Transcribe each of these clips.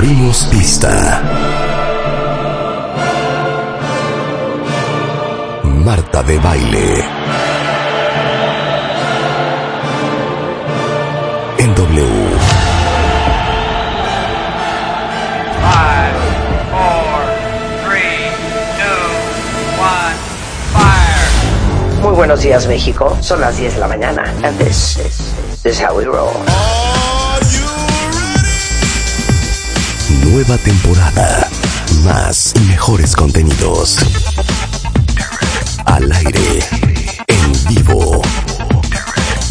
Abrimos pista. Marta de baile. En W. Five, four, three, two, one, fire. Muy buenos días, México. Son las 10 de la mañana. And this is, this is how we roll. Nueva temporada. Más y mejores contenidos. Al aire. En vivo.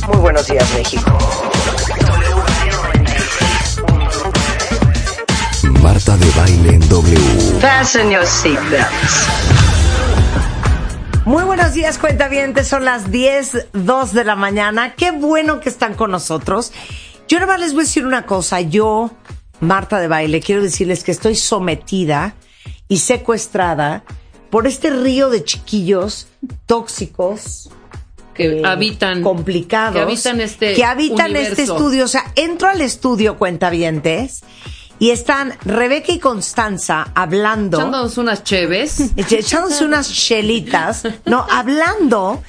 Muy buenos días, México. Marta de baile en W. Fasten your seatbelts. Muy buenos días, cuentavientes. Son las 10, 2 de la mañana. Qué bueno que están con nosotros. Yo nada más les voy a decir una cosa. Yo, Marta de Baile, quiero decirles que estoy sometida y secuestrada por este río de chiquillos tóxicos. que eh, habitan complicados que habitan este que habitan este estudio. O sea entro al estudio cuentavientes y están Rebeca y Constanza hablando. Echándonos unas cheves. Echándose unas chelitas. No hablando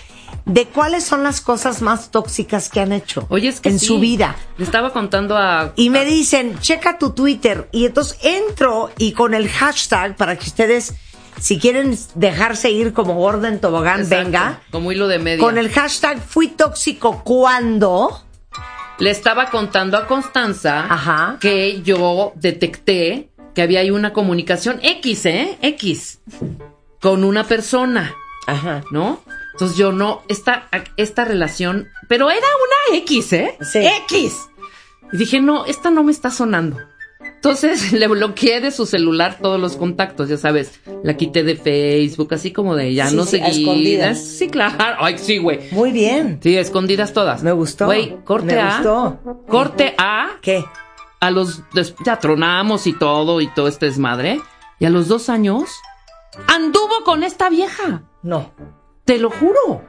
de cuáles son las cosas más tóxicas que han hecho Oye, es que en sí. su vida Le estaba contando a y me dicen, checa tu Twitter. Y entonces entro y con el hashtag para que ustedes, si quieren dejarse ir como Gordon Tobogán, Exacto, venga. como hilo de media. Con el hashtag fui tóxico cuando. Le estaba contando a Constanza Ajá. que yo detecté que había ahí una comunicación X, ¿eh? X. Con una persona, Ajá. ¿no? Entonces yo no, esta, esta relación, pero era una X, ¿eh? Sí. X. Y dije, no, esta no me está sonando. Entonces le bloqueé de su celular todos los contactos, ya sabes. La quité de Facebook, así como de ya Sí, no sí, seguidas. escondidas. Sí, claro. Ay, sí, güey. Muy bien. Sí, escondidas todas. Me gustó. Güey, corte Me A. gustó. Corte A. ¿Qué? A los. Ya tronamos y todo y todo este desmadre. Y a los dos años. Anduvo con esta vieja. No. Te lo juro.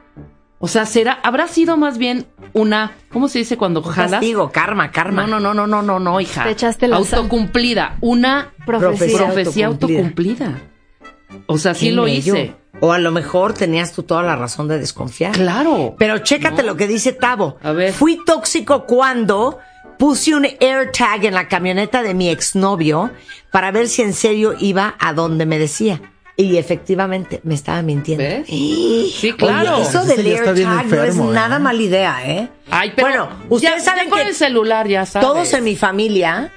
O sea, será. Habrá sido más bien una. ¿Cómo se dice cuando jalas? Castigo, karma, karma. No, no, no, no, no, no, no, hija. Te echaste la. Autocumplida. Una Profecía. profecía autocumplida. autocumplida. O sea, sí lo hice. O a lo mejor tenías tú toda la razón de desconfiar. Claro. Pero chécate lo que dice Tavo. A ver. Fui tóxico cuando puse un AirTag en la camioneta de mi exnovio para ver si en serio iba a donde me decía. Y efectivamente me estaba mintiendo. ¿Ves? Sí, claro. eso del bien AirTag no es ¿eh? nada mala idea, ¿eh? Ay, pero. bueno, ustedes ya- saben ya que el celular, ya sabes. todos en mi familia,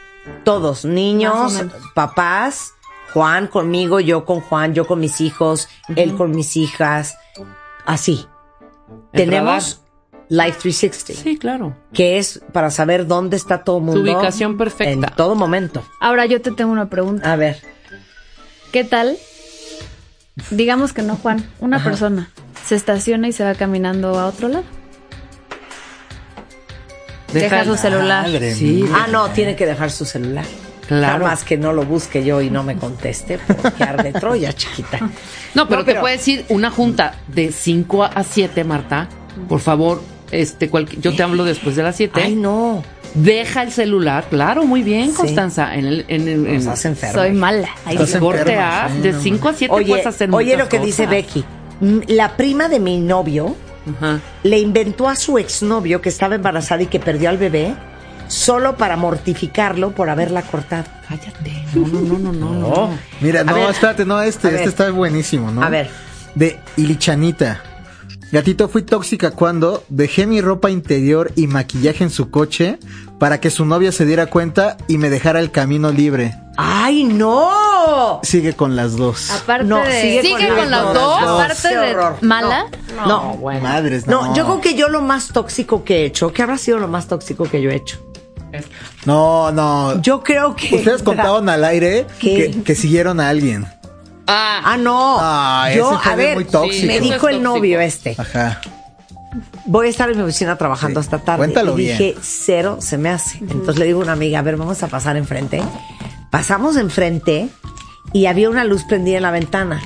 todos, niños, papás, Juan conmigo, yo con Juan, yo con mis hijos, él con mis hijas, así. Tenemos Life 360, Sí, claro. que es para saber dónde está todo el mundo. ubicación perfecta. En todo momento. Ahora yo te tengo una pregunta. A ver. ¿Qué tal? Digamos que no, Juan. Una persona se estaciona y se va caminando a otro lado. Deja Deja- su celular. Sí. Ah, no, tiene que dejar su celular. Claro. Nada más que no lo busque yo y no me conteste, porque arde Troya, chiquita. No, pero No, te pero- puedes decir una junta de 5 a 7, Marta. Por favor, este, cualqui- yo te hablo después de las 7. Ay, no. Deja el celular. Claro, muy bien, Sí. Constanza. En el, en el- en- Nos. Soy mala. Ay, corte enferma, A, sí, de no 5 a 7 Oye, puedes hacer oye lo que dice. Becky. Mm, La prima de mi novio Ajá. le inventó a su exnovio que estaba embarazada y que perdió al bebé solo para mortificarlo por haberla cortado. Cállate. No, no, no, no, no. no. Mira, A no, ver. espérate, no, este, ver. este está buenísimo, ¿no? A ver. De Ilichanita. Gatito, fui tóxica cuando dejé mi ropa interior y maquillaje en su coche para que su novia se diera cuenta y me dejara el camino libre. ¡Ay, no! Sigue con las dos. Aparte No, de... sigue ¿Sigue con con las dos. dos. Aparte Qué de horror. mala. No, Madres, no. no, yo creo que yo lo más tóxico que he hecho, ¿qué habrá sido lo más tóxico que yo he hecho? No, no. Yo creo que... Ustedes contaban al aire que siguieron a alguien. Ah, Ah, no. Ah, yo, a ver, muy tóxico. me dijo el novio este. Ajá. voy a estar en mi oficina trabajando Sí. hasta tarde. Cuéntalo y bien. dije, cero se me hace. Entonces le digo a una amiga, a ver, vamos a pasar enfrente. Pasamos enfrente y había una luz prendida en la ventana.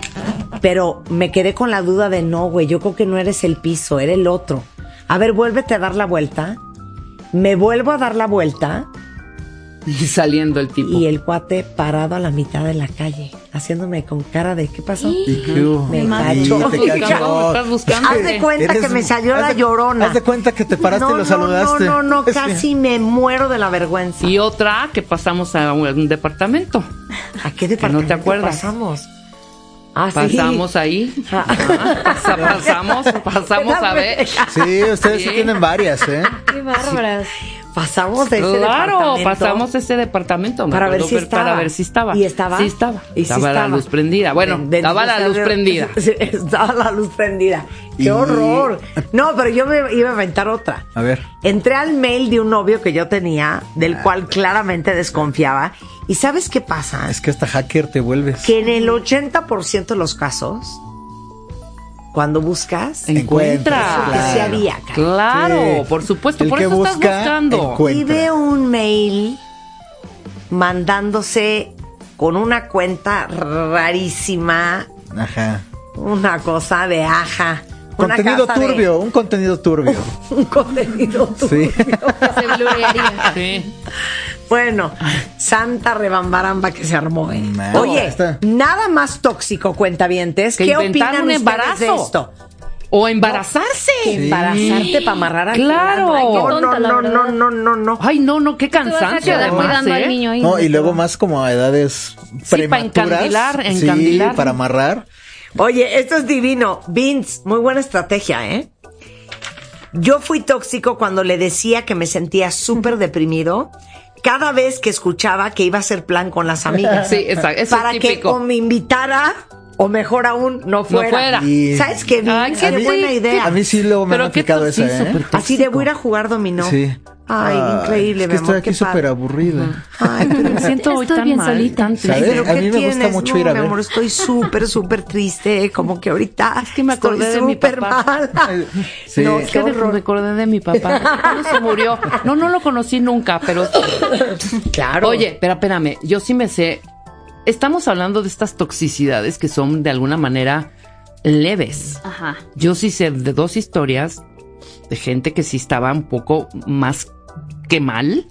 Pero me quedé con la duda de no, güey, yo creo que no eres el piso, era el otro. A ver, vuélvete a dar la vuelta. Me vuelvo a dar la vuelta Y saliendo el tipo. y el cuate parado a la mitad de la calle, haciéndome con cara de ¿qué pasó? ¿Y qué hubo? Me cachó. Estás cachó. buscando. Haz de cuenta Eres- que me salió la llorona. Haz de cuenta que te paraste no, y lo no, saludaste. No, no, no, Sí. casi me muero de la vergüenza. Y otra que pasamos a un departamento. ¿A qué departamento te acuerdas. pasamos? Ah, sí. Pasamos ahí. Ah. Pasa- pasamos, pasamos a ver. Sí, ustedes sí Sí. tienen varias, ¿eh? Qué bárbaras. Pasamos de ese Claro, departamento. pasamos ese departamento. me Para ver si estaba. Para ver si estaba. ¿Y estaba? Sí estaba. ¿Y estaba la luz prendida. Bueno, estaba la luz prendida. Sí, estaba la luz prendida. ¡Qué Y- horror! No, pero yo me iba a inventar otra. A ver. Entré al mail de un novio que yo tenía, del cual claramente desconfiaba. ¿Y sabes qué pasa? Es que hasta hacker te vuelves. Que en el 80% de los casos, cuando buscas, Encuentra. Eso que sí había, cara. Claro, Sí. por supuesto. El por que eso estás busca, buscando. encuentra. y veo un mail mandándose con una cuenta rarísima, Ajá. una cosa de aja. una Contenido de- turbio, un contenido turbio. un contenido turbio. Sí. Se blurearía. Sí. Bueno, santa rebambaramba que se armó. ¿eh? Oye, está. nada más tóxico, cuentavientes. Que ¿Qué opinan un ustedes embarazo. de esto? O embarazarse. Embarazarte para amarrar a Claro. Ay, tonta, no, no, no, no, no, no. Ay, no, no, qué Te vas a cansancio. además, cuidando ¿eh? al niño ahí. No, y luego más como a edades Sí, prematuras. encandilar, Sí, encandilar. para amarrar. Oye, esto es divino. Vince, muy buena estrategia, ¿eh? Yo fui tóxico cuando le decía que me sentía súper deprimido cada vez que escuchaba que iba a hacer plan con las amigas. Sí, exacto. Eso para es que o me invitara o mejor aún no fuera. fuera. Y- ¿Sabes qué? Ay, qué qué buena idea. A mí sí luego me han aplicado esa, ¿eh? Así de voy a ir a jugar dominó. Sí. Ay, Ah, increíble, Es mi que amor, estoy aquí súper aburrida. Ay, pero Me siento hoy Estoy tan bien mal, solita. ¿Sabes? ¿Pero A qué mí me gusta tienes? mucho no, ir a mi ver. amor, estoy súper, súper triste, como que ahorita Es que me acordé estoy de mi súper papá. mal. Sí. No, Es que de- horror. recordé de mi papá. ¿Cuándo se murió? No, no lo conocí nunca, pero. Claro. Oye, pero espérame, yo sí me sé. Estamos hablando de estas toxicidades que son de alguna manera leves. Ajá. Yo sí sé de dos historias de gente que sí estaba un poco más que mal,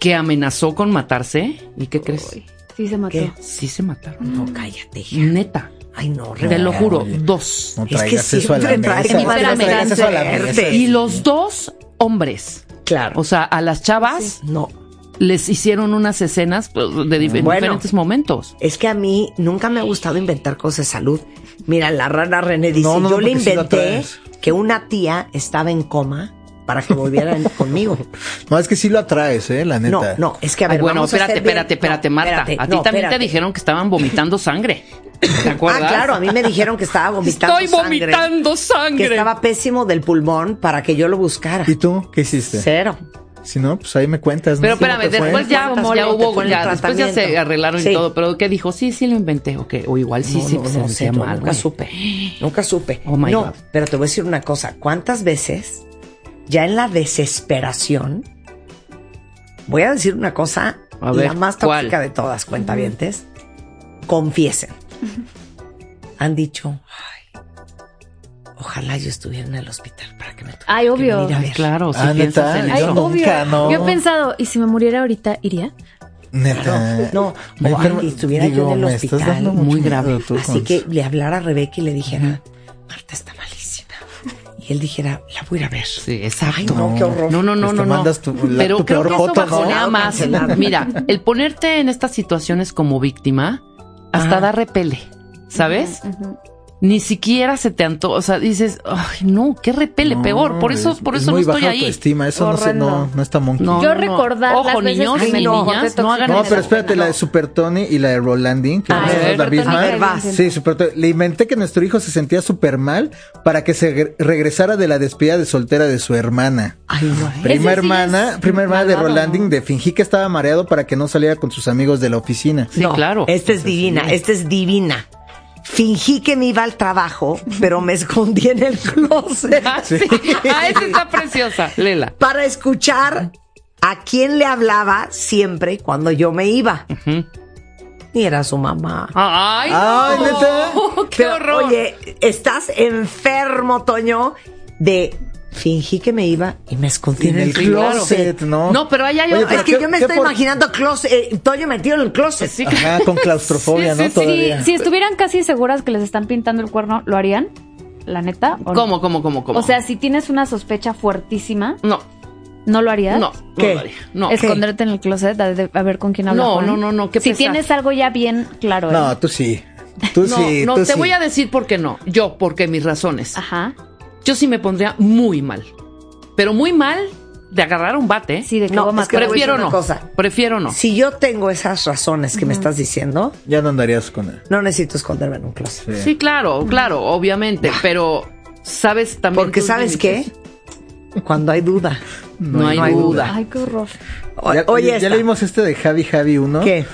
que amenazó con matarse. ¿Y qué crees? Sí se mató. ¿Qué? Sí se mataron. No, cállate. hija. Neta. Ay, no, Te lo juro, oye. dos. No Es que traigas eso a la siempre mesa. Y los dos hombres. Claro. O sea, a las chavas no. Les hicieron unas escenas pues, de dif- en Bueno. diferentes momentos. Es que a mí nunca me ha gustado inventar cosas de salud. Mira, la rana René dice, No, no, yo no, le sí inventé que una tía estaba en coma para que volvieran conmigo. No, es que sí lo atraes, ¿eh? La No, neta. no, es que a Ay, ver, bueno, vamos a espérate, espérate, espérate, No, Marta. espérate, a ti no, también espérate. te dijeron que estaban vomitando sangre. ¿Te acuerdas? Ah, claro, a mí me dijeron que estaba vomitando Estoy sangre, vomitando sangre. Que estaba pésimo del pulmón para que yo lo buscara. ¿Y tú qué hiciste? Cero. Si no, pues ahí me cuentas. ¿no? Pero ¿Cómo espérame, después ya, ¿Cuántas ya te hubo, ya, después ya se arreglaron Sí. y todo, pero ¿qué dijo? Sí, sí lo inventé, ok, o igual sí, No, sí, no, pues no se no, mal, nunca supe. Nunca supe. Oh, my no, God. pero te voy a decir una cosa. ¿Cuántas veces, ya en la desesperación, voy a decir una cosa, A ver, la más ¿cuál? tóxica de todas, cuentavientes, confiesen. Han dicho, ay, ojalá yo estuviera en el hospital para que me tuviera Ay, que obvio. a ver. claro, si Ah, piensas ¿neta? en Ay, Yo eso. no. obvio. Nunca, no. Yo he pensado, ¿y si me muriera ahorita, iría? Neta. No, Ay, o pero, ay, estuviera yo en el hospital. muy grave. tú Así con- que le hablara a Rebeca y le dijera, Marta está malísima. Y él dijera, la voy a ir a ver. Sí, exacto. Ay, no, qué horror. No, no, no, Pues no, te no. mandas tu- la- Pero tu creo peor que eso foto, ¿no? bajonea más. Mira, el ponerte en estas situaciones como víctima hasta Ajá. da repele, ¿sabes? Ni siquiera se te antoja, o sea, dices, ay, no, qué repele, No, peor. Por eso, es- por es eso no estoy baja ahí. autoestima, eso no, se, no, no está monkey. No, Yo no, no. recordar Ojo, las veces niños que me y no, niñas, no hagan No, pero espérate, la de Super Tony y la de Rolanding, que Ah, es ver, la misma. Sí, Super Tony. Le inventé que nuestro hijo se sentía súper mal para que se gre- regresara de la despedida de soltera de su hermana. Ay, no. Prima Ese sí hermana, prima hermana de ¿no? de fingí que estaba mareado para que no saliera con sus amigos de la oficina. Sí, claro. Esta es divina, esta es divina. Fingí que me iba al trabajo, pero me escondí en el closet Ah, sí. Ah, esa está preciosa, Lela. para escuchar a quién le hablaba siempre cuando yo me iba. Y era su mamá. Ay, Ay. ¡Qué Pero, horror! Oye, estás enfermo, Toño, de fingí que me iba y me escondí En el claro. closet, ¿no? No, pero ahí hay Oye, otra. Es que ¿Qué- yo me estoy por- imaginando closet, eh, Toño metido en el closet. Sí, Ajá, con claustrofobia, Sí, ¿no? sí, sí. Si, Todavía. si estuvieran casi seguras que les están pintando el cuerno, ¿lo harían? ¿La neta? ¿O no? ¿Cómo, cómo, cómo, cómo? O sea, si tienes una sospecha fuertísima, no, ¿no lo harías? no, no ¿Qué? lo haría. No, Esconderte en el closet a, de- a ver con quién habla No, no, no, no, qué Si pesar. tienes algo ya bien claro. ¿eh? No, tú sí. Tú no, sí, no, tú te sí. voy a decir por qué no. Yo, porque mis razones. Ajá. Yo sí me pondría muy mal. Pero muy mal de agarrar un bate. Sí, de que No, es que Prefiero una no. cosa. Prefiero no. Si yo tengo esas razones que me estás diciendo, Ya no andarías con él. no necesito esconderme en un closet. Sí, claro, claro, obviamente. Pero, ¿sabes también? Porque ¿sabes qué? Cuando hay duda. No, hay, no hay duda. Ay, qué horror. O- Ya, oye, ya leímos este de Javi Javi 1. ¿Qué?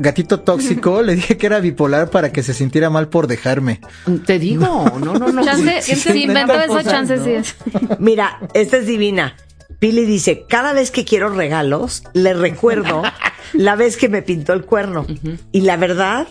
Gatito tóxico, le dije que era bipolar para que se sintiera mal por dejarme. Te digo, no, no, no. Chance, sí, si sí, inventó cosa, chance ¿no? sí es. Mira, esta es divina. Pili dice, cada vez que quiero regalos, le recuerdo la vez que me pintó el cuerno. Y la verdad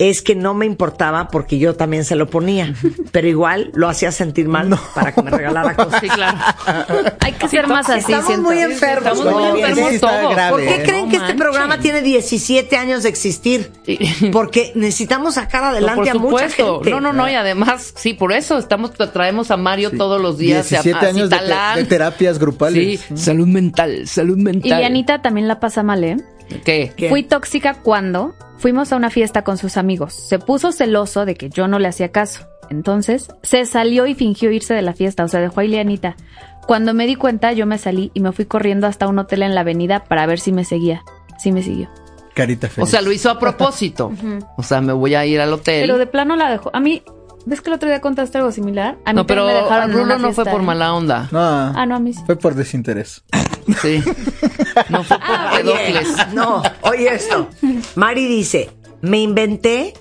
es que no me importaba porque yo también se lo ponía. Pero igual lo hacía sentir mal para que me regalara cosas. Sí, claro. Hay que ser más así, Estamos siento. muy enfermos. Estamos muy enfermos sí todos. grave, ¿Por qué ¿eh? creen No que este programa tiene 17 años de existir? Sí. Porque necesitamos sacar No, adelante a por mucha supuesto. gente. No, no, no. Y además, sí, por eso estamos traemos a Mario todos los días. a- 17 a años de, de terapias Sí, grupales. salud mental, salud mental. Y Anita también la pasa mal, ¿eh? ¿Qué? ¿Qué? Fui tóxica cuando fuimos a una fiesta con sus amigos. Se puso celoso de que yo no le hacía caso. Entonces, se salió y fingió irse de la fiesta, o sea, dejó a Ileanita. Cuando me di cuenta, yo me salí y me fui corriendo hasta un hotel en la avenida para ver si me seguía. Sí me siguió. Carita O feliz. sea, lo hizo a propósito. O sea, me voy a ir al hotel. Pero de plano la dejó. A mí, ¿ves que el otro día contaste algo similar? A mí no, pero me dejaron Rulo una no fue por ¿eh? mala onda. No, Ah, no, a mí sí. fue por desinterés. Sí. No fue por Oye, pedocles. no, oye esto. Mari dice, me inventé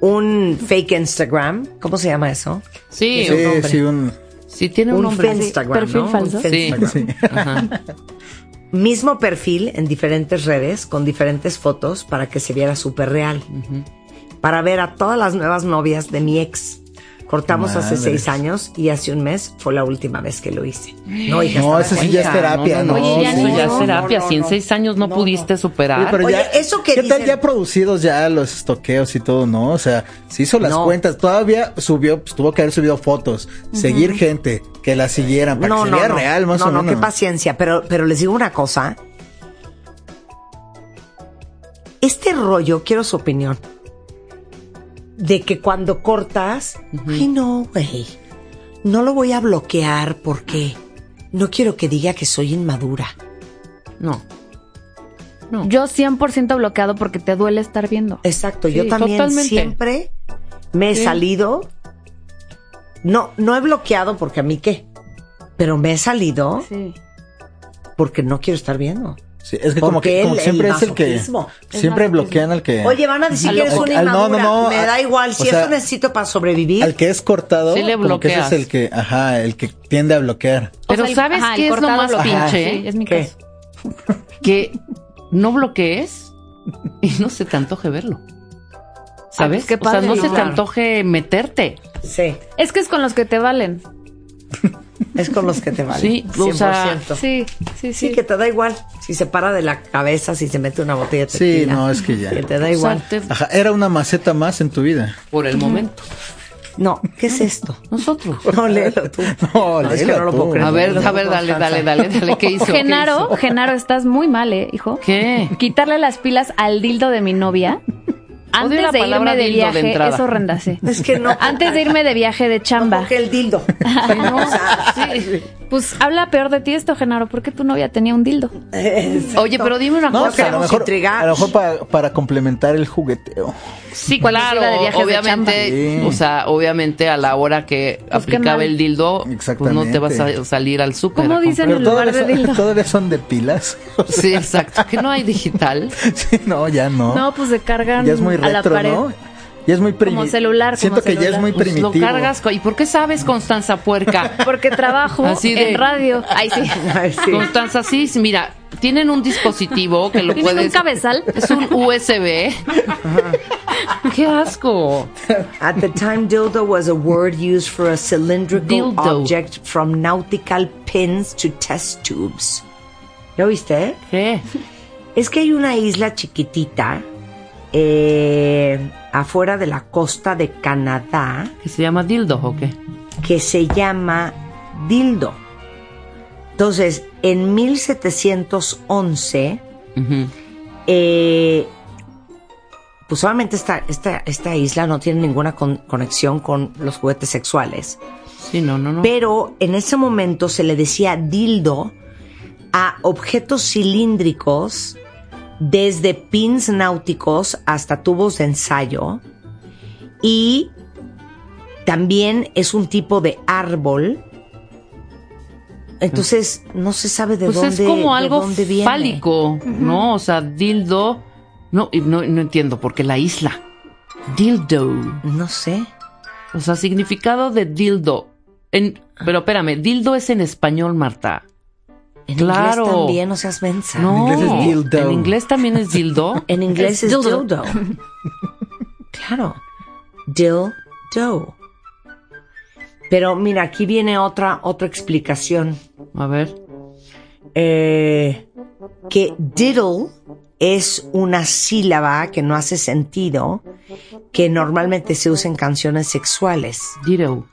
un fake Instagram. ¿Cómo se llama eso? Sí, Sí, un nombre. sí, un... Sí, tiene un, Un nombre. Instagram, perfil ¿no? falso. Un Sí. Sí. Ajá. Mismo perfil en diferentes redes con diferentes fotos para que se viera súper real. Para ver a todas las nuevas novias de mi ex. Cortamos hace seis años y hace un mes fue la última vez que lo hice. No, hija, No, ese sí ya es terapia, ¿no? Oye, ya eso no, ya es no, terapia. no, si en no. seis años no, No, pudiste no. superar. Oye, pero Oye, ya, eso que ¿Qué tal ya producidos ya los estoqueos y todo, no? O sea, se hizo las No. cuentas, todavía subió, pues, tuvo que haber subido fotos, seguir gente, que la siguieran, para que se vea real más no, o no, menos. qué paciencia. Pero, pero les digo una cosa. Este rollo, quiero su opinión. De que cuando cortas, ay no, güey. No lo voy a bloquear porque no quiero que diga que soy inmadura. No. No. Yo 100% bloqueado porque te duele estar viendo. Exacto, yo también totalmente. siempre me he Sí. salido. No, no he bloqueado porque a mí qué. Pero me he salido Sí. porque no quiero estar viendo. Sí, es que como que como el- siempre el es el que. El siempre masoquismo. bloquean al que Oye, van a decir al- que eres una al- no, inmadura. no, no, Me da igual. o Si sea, eso necesito para sobrevivir. al que es cortado, Sí le como que ese es el que, ajá, el que tiende a bloquear. Pero O sea, el- ¿sabes ajá, el qué es lo más lo- Ajá, pinche? sí, es mi ¿Qué? caso. Que no bloquees y no se te antoje verlo. ¿Sabes? pues qué o sea, padre, no ¿no? se te antoje meterte. Sí, Es que es con los que te valen. es con los que te valen. Sí, o sea, 100%. Sí, sí, Sí, sí. que te da igual. Si se para de la cabeza, si se mete una botella de Sí, tequila. no, es que ya. Que te da o sea, igual. te- Ajá, era una maceta más en tu vida. por el momento. No, ¿qué es esto? Nosotros. No, léelo tú. No, es que no lo puedo creer. A ver, No, a ver, no, dale, dale, dale, dale. ¿Qué hizo? ¿Qué Genaro, hizo? Genaro, estás muy mal, ¿eh, hijo? ¿Qué? Quitarle las pilas al dildo de mi novia antes la de irme de de viaje entrada. es horrenda, sí. Es que no. Antes de irme de viaje de chamba. Como que el dildo. No, O sea, sí. Pues habla peor de ti esto, Genaro, porque tu novia tenía un dildo. Exacto. Oye, pero dime una No, cosa. a lo mejor, intrigar. a lo mejor para, para complementar el jugueteo. Sí, claro, de viajes de obviamente, chamba. o sea, obviamente a la hora que Pues aplicaba el dildo, pues no te vas a salir al súper. ¿Cómo dicen Pero en lugar de son, dildo? todavía son de pilas. O sea, Sí, exacto. Que no hay digital. sí, no, ya no. No, pues se cargan ya es muy retro, pared. ¿no? Ya es muy primitivo. Como celular, como Siento que ya es celular. muy Pues lo primitivo. cargas. co- ¿Y por qué sabes, Constanza Puerca? Porque trabajo Así de- en radio. Ay, sí. Ay, sí. Constanza, sí, mira, tienen un dispositivo que lo ¿Tienen puedes... un cabezal? Es un USB ¡Qué asco! At the time, dildo was a word used for a cylindrical Dildo. object from nautical pins to test tubes. ¿Ya oíste? ¿Qué? Es que hay una isla chiquitita eh, afuera de la costa de Canadá ¿Que se llama dildo o qué? que se llama Dildo. Entonces, en 1711, Ujú. eh, pues obviamente esta, esta, esta isla no tiene ninguna con- conexión con los juguetes sexuales. Sí, no, no, no. Pero en ese momento se le decía dildo a objetos cilíndricos desde pins náuticos hasta tubos de ensayo y también es un tipo de árbol. Entonces no se sabe de pues dónde es como algo dónde viene. fálico, ¿no? O sea, dildo. No, no, no entiendo, porque la isla. Dildo. No sé. O sea, significado de dildo. En, pero espérame, dildo es en español, Marta. En Claro. inglés también, no seas mensa. No. inglés es dildo. En inglés también es dildo. En inglés es, Es dildo. dildo. claro. Dildo. Pero mira, aquí viene otra, otra explicación. A ver. Eh, que diddle es una sílaba que no hace sentido, que normalmente se usa en canciones sexuales. Ditto.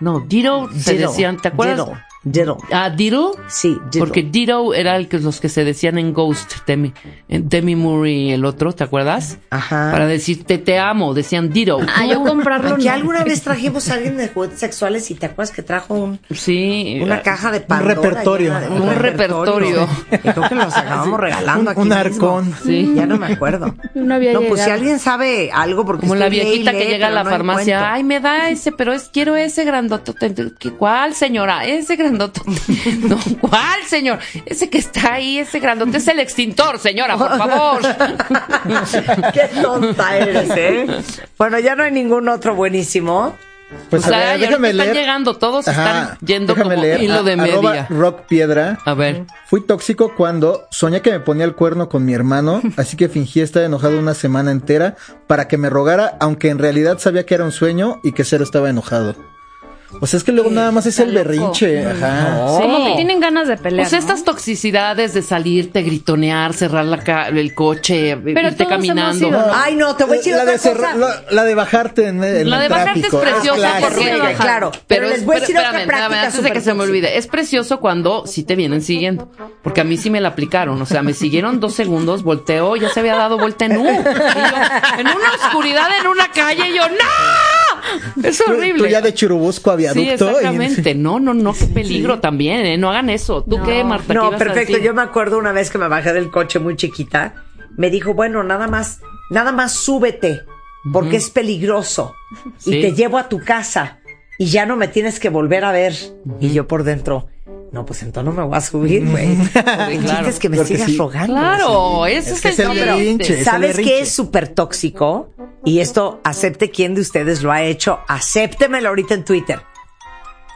No, se Diddle, decían, ¿te acuerdas? Diddle. Diddle. Ah, Ditto. Sí, diddle. Porque Ditto era el que los que se decían en Ghost, Demi, en Demi Moore y el otro, ¿te acuerdas? Ajá. Para decirte te amo, decían Ditto. Ah, yo comprarlo no. alguna vez trajimos a alguien de juguetes sexuales y te acuerdas que trajo un, Sí. una caja de Pandora repertorio. llena de- Un repertorio. Y creo que los acabamos regalando Un- aquí un mismo. arcón. Sí. Ya no me acuerdo. No había No, pues si alguien sabe algo porque Como la viejita que llega a la no farmacia, encuentro. ay, me da ese, pero es quiero ese grandote. ¿Cuál, señora? Ese grandote. No, ¿cuál, señor? Ese que está ahí, ese grandote es el extintor, señora, por favor. Qué tonta eres, ¿eh? Bueno, ya no hay ningún otro buenísimo. Pues o sea, ver, déjame están llegando, todos Ajá, están yendo déjame como leer. hilo de media. Rock Piedra. A ver. Fui tóxico cuando soñé que me ponía el cuerno con mi hermano, así que fingí estar enojado una semana entera para que me rogara, aunque en realidad sabía que era un sueño y que cero estaba enojado. O sea, es que luego nada más es el berrinche. Ajá. Como Sí. que tienen ganas de pelear. Pues ¿no? estas toxicidades de salirte, gritonear, cerrar la ca- el coche, irte todos caminando. ¿no? Ay, no, te voy a decir la, otra de cerrar- cosa. la, la de bajarte en, en La el de bajarte tráfico. es preciosa Ah, porque-. Sí, claro. Pero, les voy a decir espérame, otra espérame, práctica antes de que se me olvide. Es precioso cuando sí te vienen siguiendo. Porque a mí sí me la aplicaron. O sea, me siguieron dos segundos, volteo, ya se había dado vuelta en U. Y yo, en una oscuridad, en una calle, y yo, ¡No! Es Tú- horrible. Tú ya de Churubusco a Sí, viaducto. y- exactamente. No, no, no, qué peligro también, ¿eh? No hagan eso. ¿Tú No. qué, Marta? ¿Qué No, perfecto. decir? Yo me acuerdo una vez que me bajé del coche muy chiquita. Me dijo, bueno, nada más, nada más súbete, porque es peligroso. Sí. Y te llevo a tu casa. Y ya no me tienes que volver a ver. Y yo por dentro, no, pues entonces no me voy a subir, güey. El chiste claro. es que me Porque sigas sí. rogando. Claro, ese Es es, que el es el ¿Sabes qué es súper tóxico? Y esto, acepte quién de ustedes lo ha hecho. Acéptemelo ahorita en Twitter.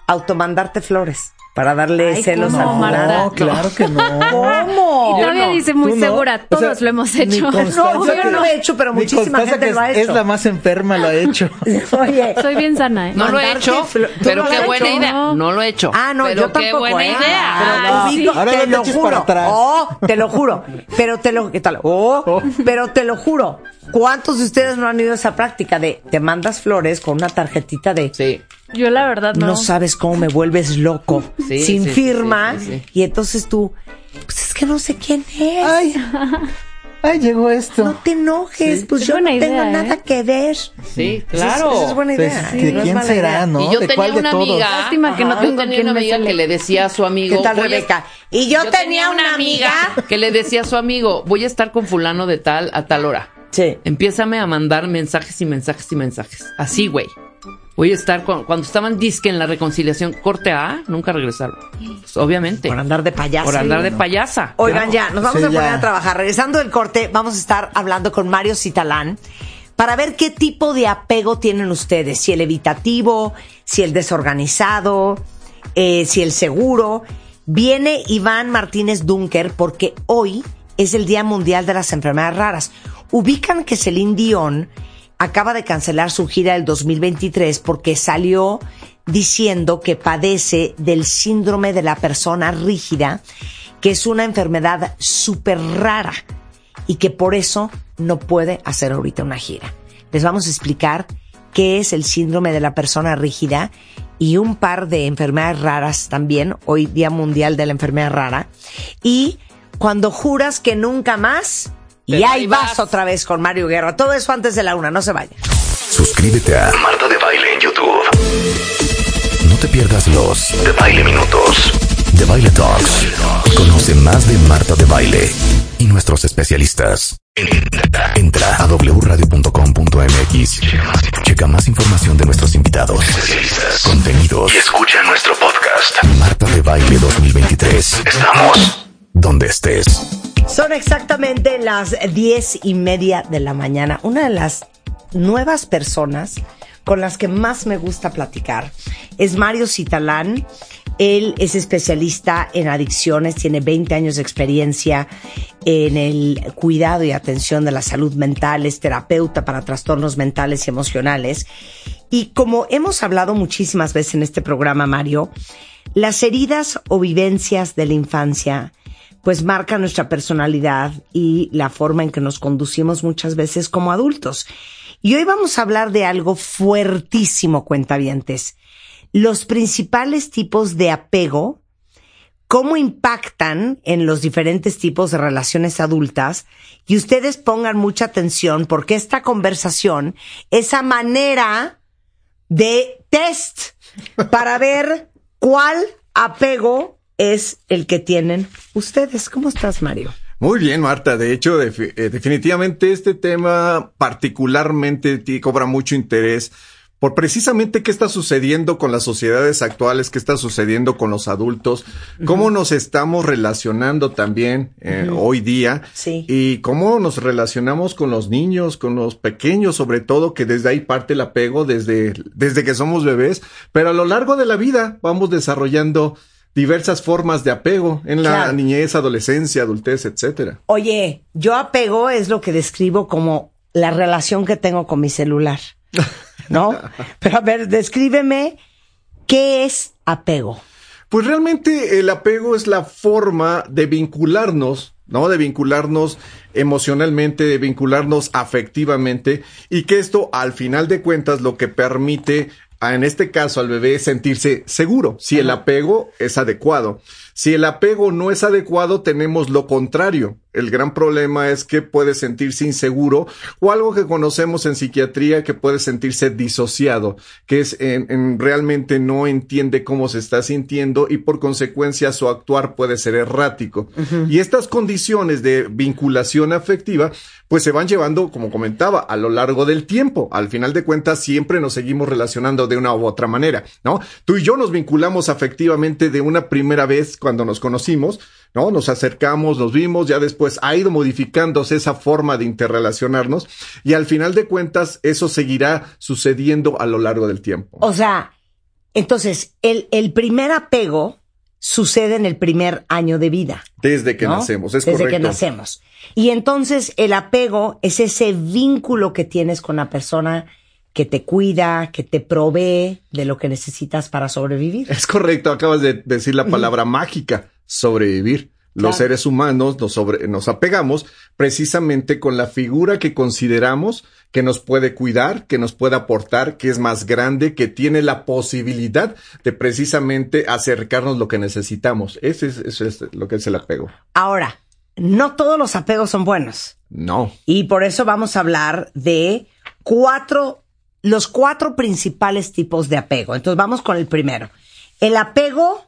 Automandarte flores para darle Ay, celos ¿cómo, al fulano. No, claro que no. ¿Cómo? Y todavía no. dice muy no. segura, O todos sea, lo hemos hecho. No, yo que- no lo he hecho, pero muchísima gente que lo ha es, hecho. Es la más enferma, lo ha hecho. Oye, Soy bien sana, ¿eh? No lo he hecho, flo- ¿Tú pero qué buena hecho? idea. No. No lo he hecho. Ah, no, pero yo qué tampoco. buena ¿eh? idea. Pero sí. Ahora te lo juro. para atrás. Oh, te lo juro. Pero te lo, ¿qué tal? Oh, pero te lo juro. ¿Cuántos de ustedes no han ido a esa práctica de te mandas flores con una tarjetita de Sí. Yo la verdad no. no sabes cómo me vuelves loco Sí, sin sí, firma sí, sí, sí. y entonces tú pues es que no sé quién es. Ay, ay, llegó esto. no te enojes, Sí. pues Es yo no tengo nada ¿eh? que ver. Sí, claro. esa es buena Pues, idea. ¿de no es quién será, idea. no? Y yo ¿De tenía cuál de una todos? amiga. Lástima que no tengo tenía quien una me amiga que le decía a su amigo. ¿Qué tal, "Voy a- Rebeca? Y yo, tenía una amiga. que le decía a su amigo, voy a estar con fulano de tal a tal hora. Sí. Empiézame a mandar mensajes y mensajes y mensajes. Así, güey. Voy a estar con, cuando estaban disque en la reconciliación, corte A, nunca regresaron. Pues, obviamente. Por andar de payaso. Por andar de payasa. Oigan, Claro. ya, nos vamos Sí, a poner ya. a trabajar. Regresando del corte, vamos a estar hablando con Mario Citalán para ver qué tipo de apego tienen ustedes. Si el evitativo, si el desorganizado, eh, si el seguro. Viene Iván Martínez Dunker porque hoy es el Día Mundial de las Enfermedades Raras. Ubican que Celine Dion acaba de cancelar su gira del 2023 porque salió diciendo que padece del síndrome de la persona rígida, que es una enfermedad súper rara y que por eso no puede hacer ahorita una gira. Les vamos a explicar qué es el síndrome de la persona rígida y un par de enfermedades raras también, hoy Día Mundial de la Enfermedad Rara. Y cuando juras que nunca más, y ahí vas vas. otra vez con Mario Guerra. Todo eso antes de la una, no se vayan. Suscríbete a Marta de Baile en YouTube. No te pierdas los de Baile Minutos, de Baile Talks. Y conoce más de Marta de Baile y nuestros especialistas. Entra, entra a wradio.com.mx. Checa más información de nuestros invitados, especialistas, contenidos y escucha nuestro podcast. Marta de Baile 2023. Estamos donde estés. Son exactamente las diez y media de la mañana. Una de las nuevas personas con las que más me gusta platicar es Mario Citalán. Él es especialista en adicciones, tiene 20 años de experiencia en el cuidado y atención de la salud mental, es terapeuta para trastornos mentales y emocionales. Y como hemos hablado muchísimas veces en este programa, Mario, las heridas o vivencias de la infancia pues marca nuestra personalidad y la forma en que nos conducimos muchas veces como adultos. Y hoy vamos a hablar de algo fuertísimo, cuentavientes. Los principales tipos de apego, cómo impactan en los diferentes tipos de relaciones adultas. Y ustedes pongan mucha atención porque esta conversación, esa manera de test para ver cuál apego es el que tienen ustedes. ¿Cómo estás, Mario? Muy bien, Marta. De hecho, eh, definitivamente este tema particularmente ti- cobra mucho interés por precisamente qué está sucediendo con las sociedades actuales, qué está sucediendo con los adultos, cómo nos estamos relacionando también eh, hoy día Sí. y cómo nos relacionamos con los niños, con los pequeños, sobre todo, que desde ahí parte el apego desde, desde que somos bebés, pero a lo largo de la vida vamos desarrollando diversas formas de apego en la Claro. niñez, adolescencia, adultez, etcétera. Oye, yo apego es lo que describo como la relación que tengo con mi celular. ¿No? Pero a ver, descríbeme qué es apego. Pues realmente el apego es la forma de vincularnos, ¿no? De vincularnos emocionalmente, de vincularnos afectivamente y que esto al final de cuentas lo que permite en este caso al bebé sentirse seguro, si el apego es adecuado. Si el apego no es adecuado, tenemos lo contrario. El gran problema es que puede sentirse inseguro o algo que conocemos en psiquiatría que puede sentirse disociado, que es en, en realmente no entiende cómo se está sintiendo y por consecuencia su actuar puede ser errático. Y estas condiciones de vinculación afectiva pues se van llevando, como comentaba, a lo largo del tiempo. Al final de cuentas siempre nos seguimos relacionando de una u otra manera, ¿no? Tú y yo nos vinculamos afectivamente de una primera vez cuando nos conocimos, ¿no? Nos acercamos, nos vimos, ya después ha ido modificándose esa forma de interrelacionarnos y al final de cuentas eso seguirá sucediendo a lo largo del tiempo. O sea, entonces, el, el primer apego sucede en el primer año de vida. Desde que ¿no? nacemos, es Desde correcto. que nacemos. Y entonces el apego es ese vínculo que tienes con la persona que te cuida, que te provee de lo que necesitas para sobrevivir. Es correcto, acabas de decir la palabra mágica, sobrevivir. Los Claro. seres humanos nos, sobre- nos apegamos precisamente con la figura que consideramos que nos puede cuidar, que nos puede aportar, que es más grande, que tiene la posibilidad de precisamente acercarnos lo que necesitamos. Ese es, eso es lo que es el apego. Ahora, no todos los apegos son buenos. No. Y por eso vamos a hablar de cuatro, los cuatro principales tipos de apego. Entonces vamos con el primero. El apego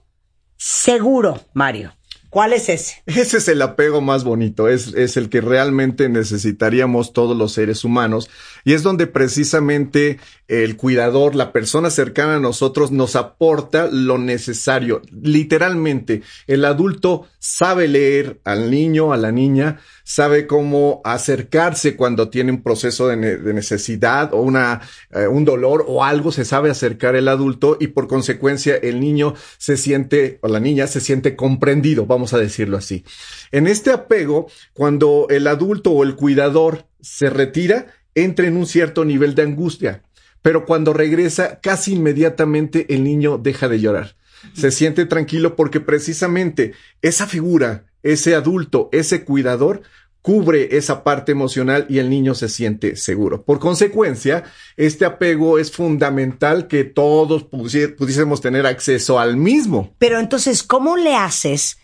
seguro, Mario. ¿Cuál es ese? Ese es el apego más bonito, es, es el que realmente necesitaríamos todos los seres humanos y es donde precisamente el cuidador, la persona cercana a nosotros nos aporta lo necesario. Literalmente, el adulto sabe leer al niño, a la niña, sabe cómo acercarse cuando tiene un proceso de, ne- de necesidad o una, eh, un dolor o algo, se sabe acercar el adulto y por consecuencia el niño se siente o la niña se siente comprendido, vamos a decirlo así. En este apego, cuando el adulto o el cuidador se retira, entra en un cierto nivel de angustia, pero cuando regresa, casi inmediatamente el niño deja de llorar. Se siente tranquilo porque precisamente esa figura, ese adulto, ese cuidador, cubre esa parte emocional y el niño se siente seguro. Por consecuencia, este apego es fundamental que todos pudié- pudiésemos tener acceso al mismo. Pero entonces, ¿cómo le haces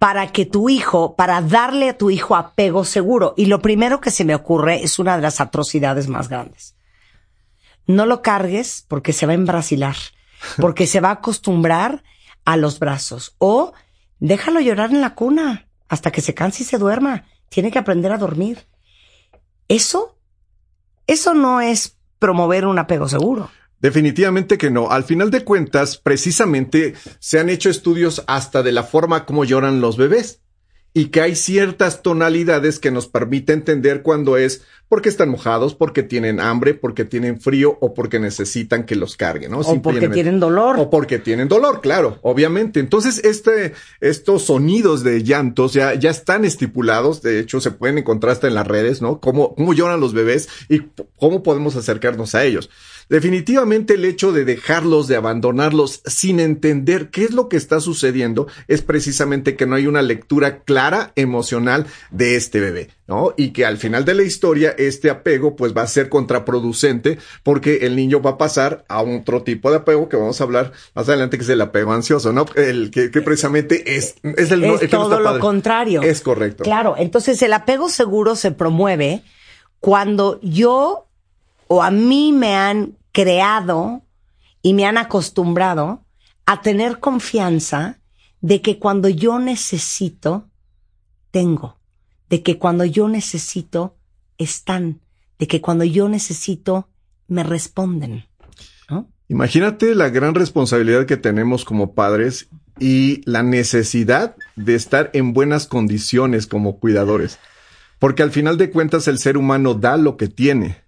para que tu hijo, para darle a tu hijo apego seguro? Y lo primero que se me ocurre es una de las atrocidades más grandes. No lo cargues porque se va a embrasilar, porque se va a acostumbrar a los brazos. O déjalo llorar en la cuna hasta que se canse y se duerma. Tiene que aprender a dormir. Eso, eso no es promover un apego seguro. Definitivamente que no. Al final de cuentas, precisamente se han hecho estudios hasta de la forma como lloran los bebés y que hay ciertas tonalidades que nos permite entender cuando es porque están mojados, porque tienen hambre, porque tienen frío o porque necesitan que los carguen, ¿no? O porque tienen dolor. O porque tienen dolor, claro, obviamente. Entonces, este, estos sonidos de llantos ya, ya están estipulados. De hecho, se pueden encontrar hasta en las redes, ¿no? Cómo, cómo lloran los bebés y cómo podemos acercarnos a ellos. Definitivamente el hecho de dejarlos, de abandonarlos sin entender qué es lo que está sucediendo es precisamente que no hay una lectura clara emocional de este bebé, ¿no? Y que al final de la historia este apego pues va a ser contraproducente porque el niño va a pasar a otro tipo de apego que vamos a hablar más adelante que es el apego ansioso, ¿no? El que, que precisamente es, es el, no- es el que no todo lo padre. contrario. Es correcto. Claro, entonces el apego seguro se promueve cuando yo o a mí me han creado y me han acostumbrado a tener confianza de que cuando yo necesito, tengo, de que cuando yo necesito, están, de que cuando yo necesito, me responden. Imagínate la gran responsabilidad que tenemos como padres y la necesidad de estar en buenas condiciones como cuidadores. Porque al final de cuentas el ser humano da lo que tiene.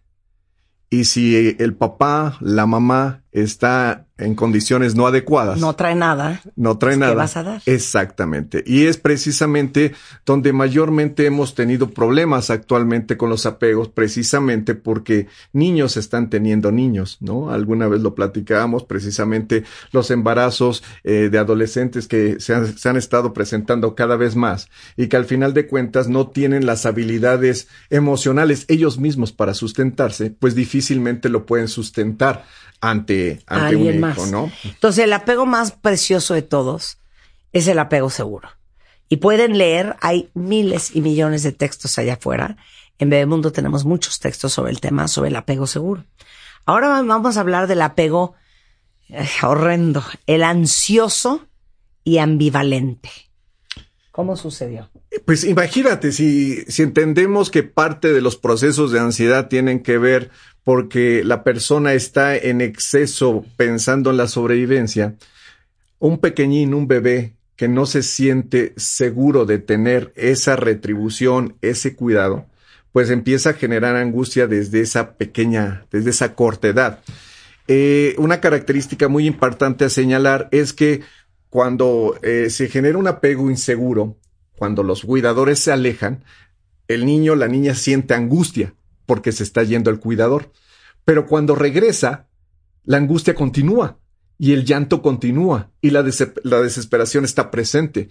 Y si el papá, la mamá está en condiciones no adecuadas, No trae nada. no trae pues, ¿qué nada. vas a dar? Exactamente. Y es precisamente donde mayormente hemos tenido problemas actualmente con los apegos, precisamente porque niños están teniendo niños, ¿no? Alguna vez lo platicábamos, precisamente los embarazos eh, de adolescentes que se han, se han estado presentando cada vez más y que al final de cuentas no tienen las habilidades emocionales ellos mismos para sustentarse, pues difícilmente lo pueden sustentar ante, ante un hijo, más. ¿no? Entonces, el apego más precioso de todos es el apego seguro. Y pueden leer, hay miles y millones de textos allá afuera. En Bebemundo tenemos muchos textos sobre el tema, sobre el apego seguro. Ahora vamos a hablar del apego eh, horrendo, el ansioso y ambivalente. ¿Cómo sucedió? Pues imagínate, si, si entendemos que parte de los procesos de ansiedad tienen que ver porque la persona está en exceso pensando en la sobrevivencia, un pequeñín, un bebé que no se siente seguro de tener esa retribución, ese cuidado, pues empieza a generar angustia desde esa pequeña, desde esa corta edad. Eh, una característica muy importante a señalar es que cuando eh, se genera un apego inseguro, cuando los cuidadores se alejan, el niño, la niña siente angustia porque se está yendo el cuidador. Pero cuando regresa, la angustia continúa y el llanto continúa y la, la desesperación está presente.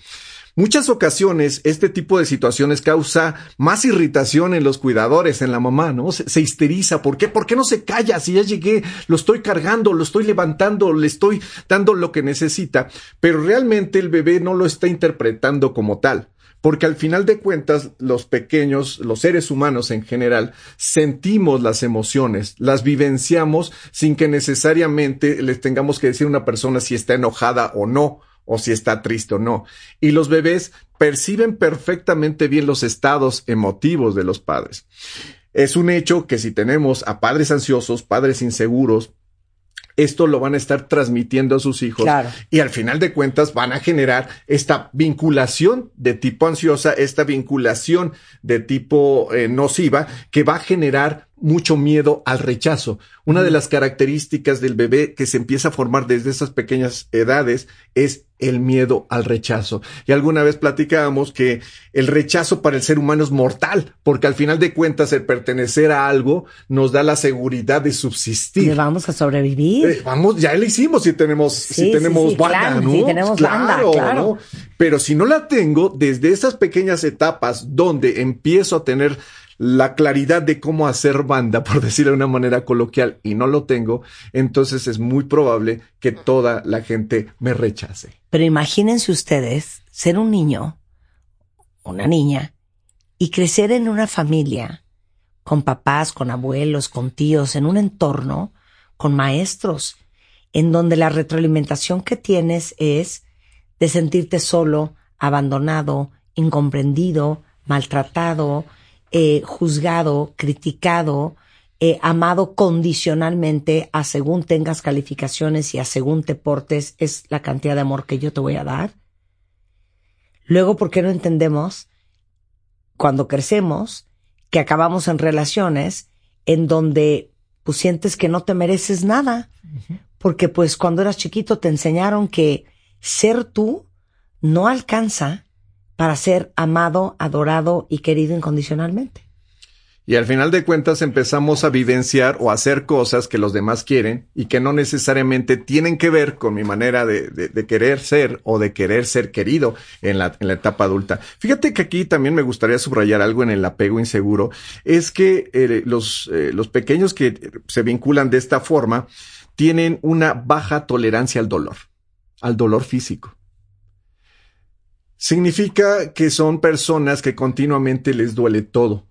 Muchas ocasiones este tipo de situaciones causa más irritación en los cuidadores, en la mamá, ¿no? Se, se, histeriza. ¿Por qué? ¿Por qué no se calla? Si ya llegué, lo estoy cargando, lo estoy levantando, le estoy dando lo que necesita. Pero realmente el bebé no lo está interpretando como tal. Porque al final de cuentas, los pequeños, los seres humanos en general, sentimos las emociones, las vivenciamos sin que necesariamente les tengamos que decir a una persona si está enojada o no o si está triste o no. Y los bebés perciben perfectamente bien los estados emotivos de los padres. Es un hecho que si tenemos a padres ansiosos, padres inseguros, esto lo van a estar transmitiendo a sus hijos claro. y al final de cuentas van a generar esta vinculación de tipo ansiosa, esta vinculación de tipo eh, nociva que va a generar mucho miedo al rechazo. Una de las características del bebé que se empieza a formar desde esas pequeñas edades es el miedo al rechazo. Y alguna vez platicábamos que el rechazo para el ser humano es mortal, porque al final de cuentas el pertenecer a algo nos da la seguridad de subsistir. Y vamos a sobrevivir. Eh, vamos, ya lo hicimos si tenemos, Sí, si tenemos sí, banda, claro, ¿no? si tenemos banda, claro. ¿no? Pero si no la tengo, desde esas pequeñas etapas donde empiezo a tener la claridad de cómo hacer banda, por decirlo de una manera coloquial, y no lo tengo, entonces es muy probable que toda la gente me rechace. Pero imagínense ustedes ser un niño, una niña, y crecer en una familia con papás, con abuelos, con tíos, en un entorno con maestros, en donde la retroalimentación que tienes es de sentirte solo, abandonado, incomprendido, maltratado, eh, juzgado, criticado, eh, amado condicionalmente a según tengas calificaciones y a según te portes es la cantidad de amor que yo te voy a dar. Luego, ¿por qué no entendemos cuando crecemos que acabamos en relaciones en donde pues sientes que no te mereces nada? Porque pues cuando eras chiquito te enseñaron que ser tú no alcanza para ser amado, adorado y querido incondicionalmente. Y al final de cuentas empezamos a vivenciar o a hacer cosas que los demás quieren y que no necesariamente tienen que ver con mi manera de, querer ser o de querer ser querido en la, etapa adulta. Fíjate que aquí también me gustaría subrayar algo en el apego inseguro, es que eh, eh, los pequeños que se vinculan de esta forma tienen una baja tolerancia al dolor, al dolor físico. Significa que son personas que continuamente les duele todo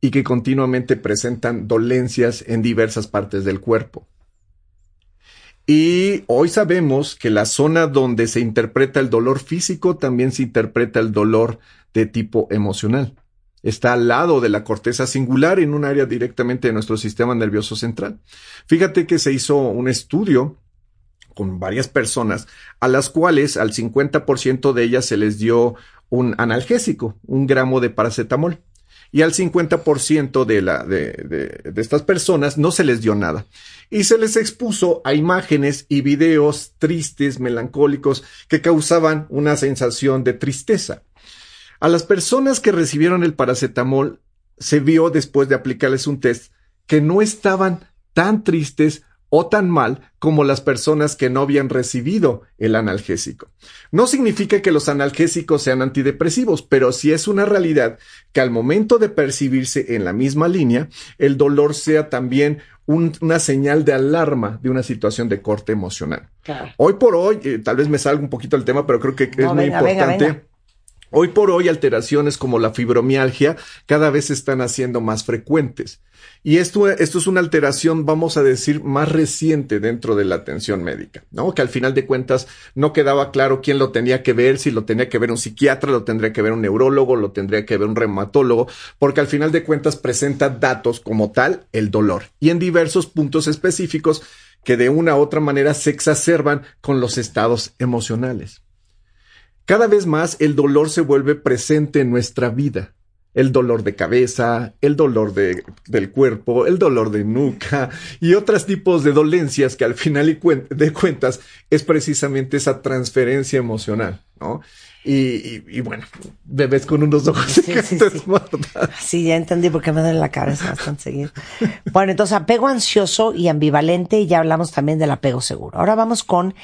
y que continuamente presentan dolencias en diversas partes del cuerpo. Y hoy sabemos que la zona donde se interpreta el dolor físico también se interpreta el dolor de tipo emocional. Está al lado de la corteza singular en un área directamente de nuestro sistema nervioso central. Fíjate que se hizo un estudio con varias personas a las cuales al 50% de ellas se les dio un analgésico, un gramo de paracetamol y al 50% de, de, estas personas no se les dio nada. Y se les expuso a imágenes y videos tristes, melancólicos, que causaban una sensación de tristeza. A las personas que recibieron el paracetamol se vio después de aplicarles un test que no estaban tan tristes o tan mal como las personas que no habían recibido el analgésico. No significa que los analgésicos sean antidepresivos, pero sí es una realidad que al momento de percibirse en la misma línea, el dolor sea también un, una señal de alarma de una situación de corte emocional. Claro. Hoy por hoy, eh, tal vez me salga un poquito del tema, pero creo que No, es muy venga, venga, importante. venga. Hoy por hoy alteraciones como la fibromialgia cada vez se están haciendo más frecuentes. Y esto, esto es una alteración, vamos a decir, más reciente dentro de la atención médica, ¿no? Que al final de cuentas no quedaba claro quién lo tenía que ver, si lo tenía que ver un psiquiatra, lo tendría que ver un neurólogo, lo tendría que ver un reumatólogo, porque al final de cuentas presenta datos como tal el dolor y en diversos puntos específicos que de una u otra manera se exacerban con los estados emocionales. Cada vez más el dolor se vuelve presente en nuestra vida. El dolor de cabeza, el dolor de, del cuerpo, el dolor de nuca y otros tipos de dolencias que al final de cuentas es precisamente esa transferencia emocional, ¿no? Y, y- y bueno, bebés con unos ojos Sí, sí, gigantes, sí. ¿verdad? Sí, ya entendí por qué me duele la cabeza bastante seguido. Bueno, entonces apego ansioso y ambivalente y ya hablamos también del apego seguro. Ahora vamos con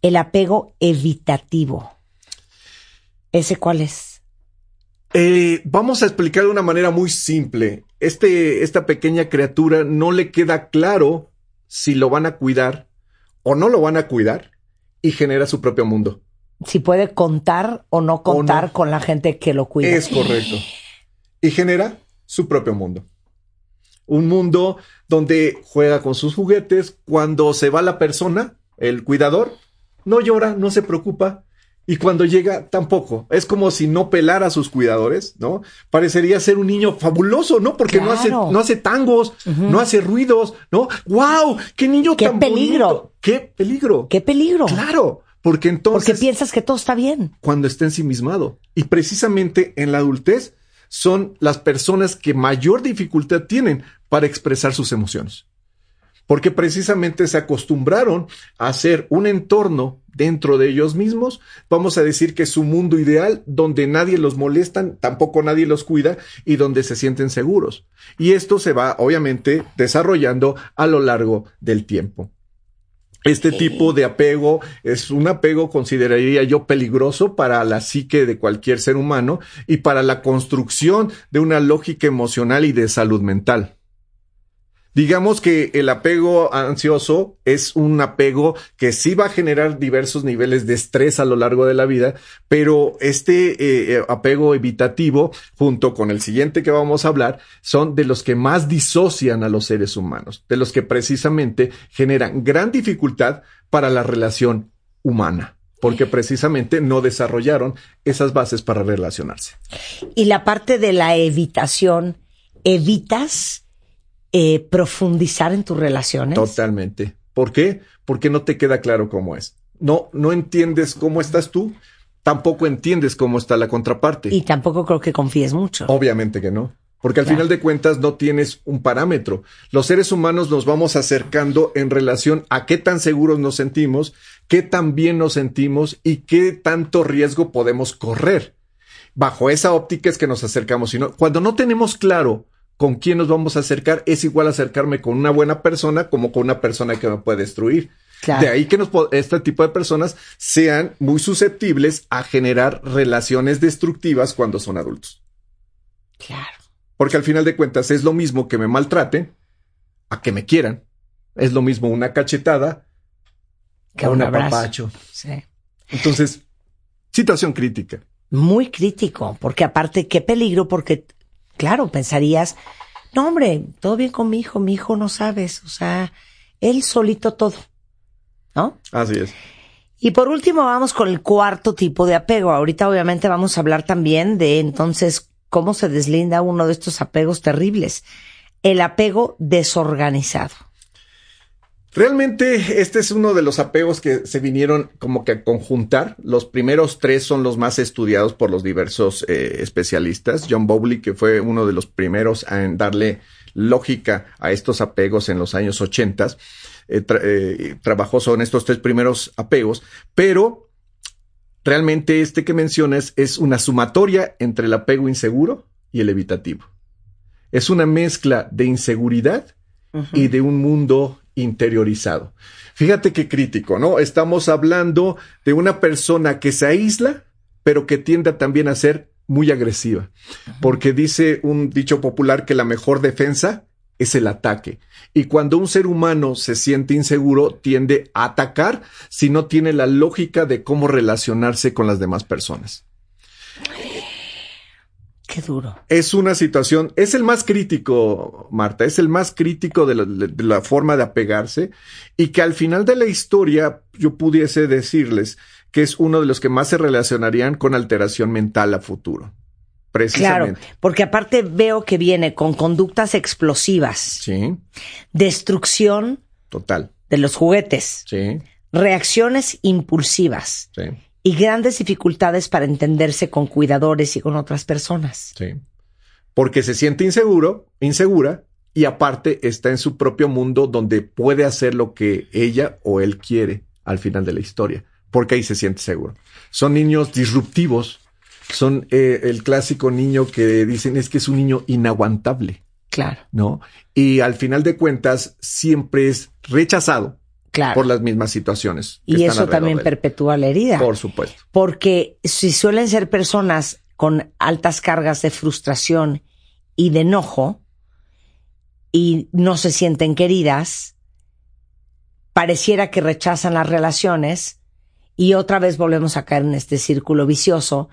el apego evitativo. ¿Ese cuál es? Eh, vamos a explicar de una manera muy simple. Este, esta pequeña criatura no le queda claro si lo van a cuidar o no lo van a cuidar y genera su propio mundo. Si puede contar o no contar no. con la gente que lo cuida. Es correcto. Y genera su propio mundo. Un mundo donde juega con sus juguetes. Cuando se va la persona, el cuidador, no llora, no se preocupa. Y cuando llega, tampoco. Es como si no pelara a sus cuidadores, ¿no? Parecería ser un niño fabuloso, ¿no? Porque no, hace, no hace tangos, no hace ruidos, ¿no? ¡Wow! ¡Qué niño ¡Qué tan peligro! bonito! ¡Qué peligro! ¡Qué peligro! Claro, porque entonces Porque piensas que todo está bien. cuando está ensimismado. Y precisamente en la adultez son las personas que mayor dificultad tienen para expresar sus emociones. Porque precisamente se acostumbraron a hacer un entorno dentro de ellos mismos, vamos a decir que es su mundo ideal, donde nadie los molesta, tampoco nadie los cuida y donde se sienten seguros. Y esto se va, obviamente, desarrollando a lo largo del tiempo. Este tipo de apego es un apego, consideraría yo, peligroso para la psique de cualquier ser humano y para la construcción de una lógica emocional y de salud mental. Digamos que el apego ansioso es un apego que sí va a generar diversos niveles de estrés a lo largo de la vida, pero este eh, eh, apego evitativo, junto con el siguiente que vamos a hablar, son de los que más disocian a los seres humanos, de los que precisamente generan gran dificultad para la relación humana porque precisamente no desarrollaron esas bases para relacionarse. Y la parte de la evitación, ¿evitas eh, profundizar en tus relaciones? Totalmente. ¿Por qué? Porque no te queda claro cómo es. No, no entiendes cómo estás tú, tampoco entiendes cómo está la contraparte. Y tampoco creo que confíes mucho. Obviamente que no. Porque al Claro. final de cuentas no tienes un parámetro. Los seres humanos nos vamos acercando en relación a qué tan seguros nos sentimos, qué tan bien nos sentimos y qué tanto riesgo podemos correr. Bajo esa óptica es que nos acercamos. Sino, cuando no tenemos claro con quién nos vamos a acercar, es igual acercarme con una buena persona como con una persona que me puede destruir. Claro. De ahí que nos, este tipo de personas sean muy susceptibles a generar relaciones destructivas cuando son adultos. Claro. Porque al final de cuentas es lo mismo que me maltraten a que me quieran. Es lo mismo una cachetada Que un apapacho. Sí. Entonces, situación crítica. Muy crítico, porque aparte, qué peligro, porque, claro, pensarías, no, hombre, todo bien con mi hijo, mi hijo no sabes, o sea, él solito todo, ¿no? Así es. Y por último, vamos con el cuarto tipo de apego. Ahorita, obviamente, vamos a hablar también de entonces cómo se deslinda uno de estos apegos terribles. El apego desorganizado. Realmente este es uno de los apegos que se vinieron como que a conjuntar. Los primeros tres son los más estudiados por los diversos eh, especialistas. John Bowley, que fue uno de los primeros en darle lógica a estos apegos en los años 80, eh, tra- eh, trabajó sobre estos tres primeros apegos, pero realmente este que mencionas es una sumatoria entre el apego inseguro y el evitativo. Es una mezcla de inseguridad y de un mundo interiorizado. Fíjate qué crítico, ¿no? Estamos hablando de una persona que se aísla, pero que tiende también a ser muy agresiva, porque dice un dicho popular que la mejor defensa es el ataque. Y cuando un ser humano se siente inseguro, tiende a atacar si no tiene la lógica de cómo relacionarse con las demás personas. Qué duro. Es una situación, es el más crítico, Marta, es el más crítico de la, de la forma de apegarse y que al final de la historia yo pudiese decirles que es uno de los que más se relacionarían con alteración mental a futuro. Claro, Precisamente. porque aparte veo que viene con conductas explosivas, Sí, destrucción total. de los juguetes, Sí, reacciones impulsivas sí, y grandes dificultades para entenderse con cuidadores y con otras personas. sí. Porque se siente inseguro, insegura y aparte está en su propio mundo donde puede hacer lo que ella o él quiere al final de la historia, porque ahí se siente seguro. Son niños disruptivos, son eh, el clásico niño que dicen es que es un niño inaguantable, Claro, ¿no? Y al final de cuentas siempre es rechazado claro. por las mismas situaciones. que y están eso también perpetúa la herida. Por supuesto. Porque si suelen ser personas con altas cargas de frustración y de enojo y no se sienten queridas, pareciera que rechazan las relaciones y otra vez volvemos a caer en este círculo vicioso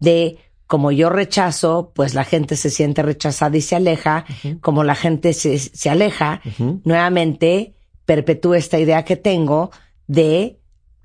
de como yo rechazo, pues la gente se siente rechazada y se aleja, como la gente se, se aleja, nuevamente perpetúa esta idea que tengo de